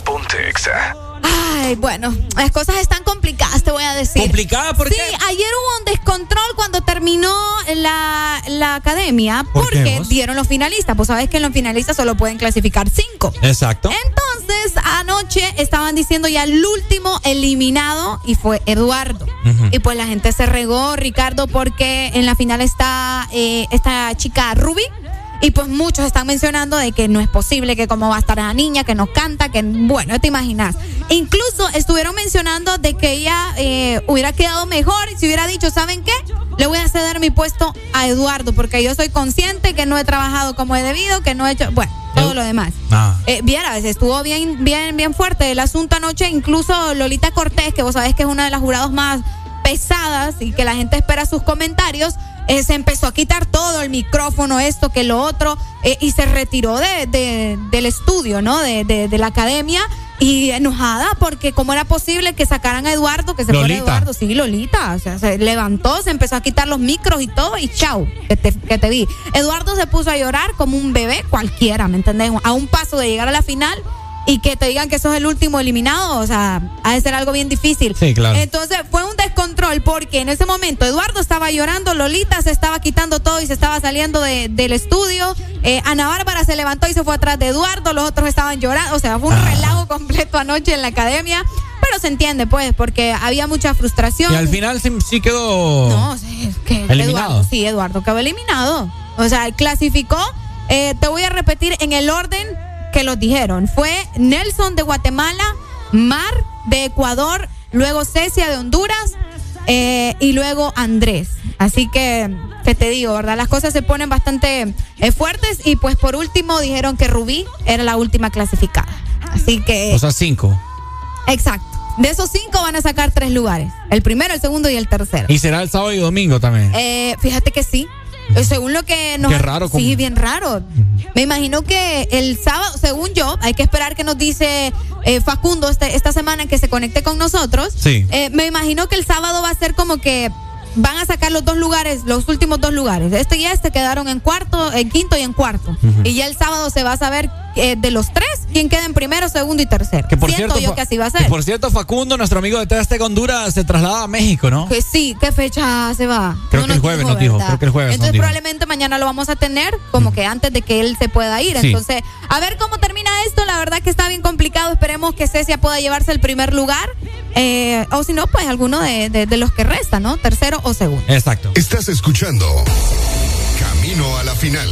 Ponte Exa. Ay, bueno, las cosas están complicadas, te voy a decir. ¿Complicada por sí, ayer hubo un descontrol cuando terminó la, la academia ¿Por qué, porque dieron los finalistas. Pues sabes que en los finalistas solo pueden clasificar cinco. Exacto. Entonces, estaban diciendo ya el último eliminado y fue Eduardo. Y pues la gente se regó, Ricardo, porque en la final está eh, esta chica Ruby. Y pues muchos están mencionando de que no es posible, que cómo va a estar la niña, que no canta, que bueno, te imaginas. Incluso estuvieron mencionando de que ella eh, hubiera quedado mejor si hubiera dicho, ¿saben qué? Le voy a ceder mi puesto a Eduardo, porque yo soy consciente que no he trabajado como he debido, que no he hecho, bueno, todo lo demás. Ah. Eh, vieras, estuvo bien, bien, bien fuerte el asunto anoche. Incluso Lolita Cortés, que vos sabés que es una de las jurados más pesadas y que la gente espera sus comentarios, eh, se empezó a quitar todo, el micrófono, esto, que lo otro, eh, y se retiró de, de- del estudio, ¿no? De, de- de la academia. Y enojada porque cómo era posible que sacaran a Eduardo, que se fuera Lolita. Eduardo, sí, Lolita, o sea, se levantó, se empezó a quitar los micros y todo y chau, que te, que te vi. Eduardo se puso a llorar como un bebé cualquiera, ¿me entendés? A un paso de llegar a la final y que te digan que sos el último eliminado, o sea, ha de ser algo bien difícil. Sí, claro. Entonces fue un descontrol porque en ese momento Eduardo estaba llorando, Lolita se estaba quitando todo y se estaba saliendo de- del estudio, eh, Ana Bárbara se levantó y se fue atrás de Eduardo, los otros estaban llorando, o sea, fue un Ah. relajo completo anoche en la academia, pero se entiende pues, porque había mucha frustración. Y al final sí, sí quedó. No, sí, es que Eliminado. Eduardo, sí, Eduardo quedó eliminado. O sea, clasificó, eh, te voy a repetir en el orden que los dijeron. Fue Nelson de Guatemala, Mar de Ecuador, luego Cecia de Honduras eh, y luego Andrés. Así que, que te digo, ¿verdad? Las cosas se ponen bastante eh, fuertes y pues por último dijeron que Rubí era la última clasificada. Así que... O sea, cinco. Exacto. De esos cinco van a sacar tres lugares. El primero, el segundo y el tercero. Y será el sábado y domingo también. Eh, fíjate que sí. Eh, Según lo que nos... Qué raro. Sí, bien raro. Me imagino que el sábado, según yo, hay que esperar que nos dice eh, Facundo este- esta semana que se conecte con nosotros. Sí. Eh, me imagino que el sábado va a ser como que van a sacar los dos lugares, los últimos dos lugares. Este y este quedaron en cuarto, en quinto y en cuarto. Y ya el sábado se va a saber eh, de los tres quién queda en primero, segundo y tercero. Que por Siento cierto, yo que así va a que ser. por cierto, Facundo, nuestro amigo de TST Honduras, se traslada a México, ¿no? Que sí, ¿qué fecha se va? Creo que el jueves nos dijo, creo que el jueves Entonces probablemente mañana lo vamos a tener, como que antes de que él se pueda ir. Sí. Entonces, a ver cómo termina esto. La verdad que está bien complicado. Esperemos que Cecia pueda llevarse el primer lugar. Eh, o si no, pues alguno de, de- de los que restan, ¿no? Tercero o segundo. Exacto. Estás escuchando Camino a la final.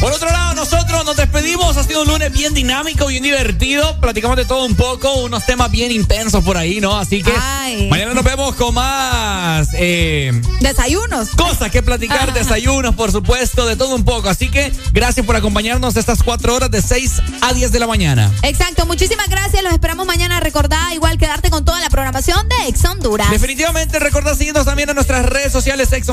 Por otro lado, nosotros nos despedimos. Ha sido un lunes bien dinámico, bien divertido. Platicamos de todo un poco, unos temas bien intensos por ahí, ¿no? Así que Ay. mañana nos vemos con más eh, Desayunos. cosas que platicar, desayunos, por supuesto, de todo un poco. Así que gracias por acompañarnos estas cuatro horas de 6 a 10 de la mañana. Exacto. Muchísimas gracias. Los esperamos mañana. Recordá igual quedarte con toda la programación de Ex Honduras. Definitivamente recordad seguirnos también en nuestras redes sociales Ex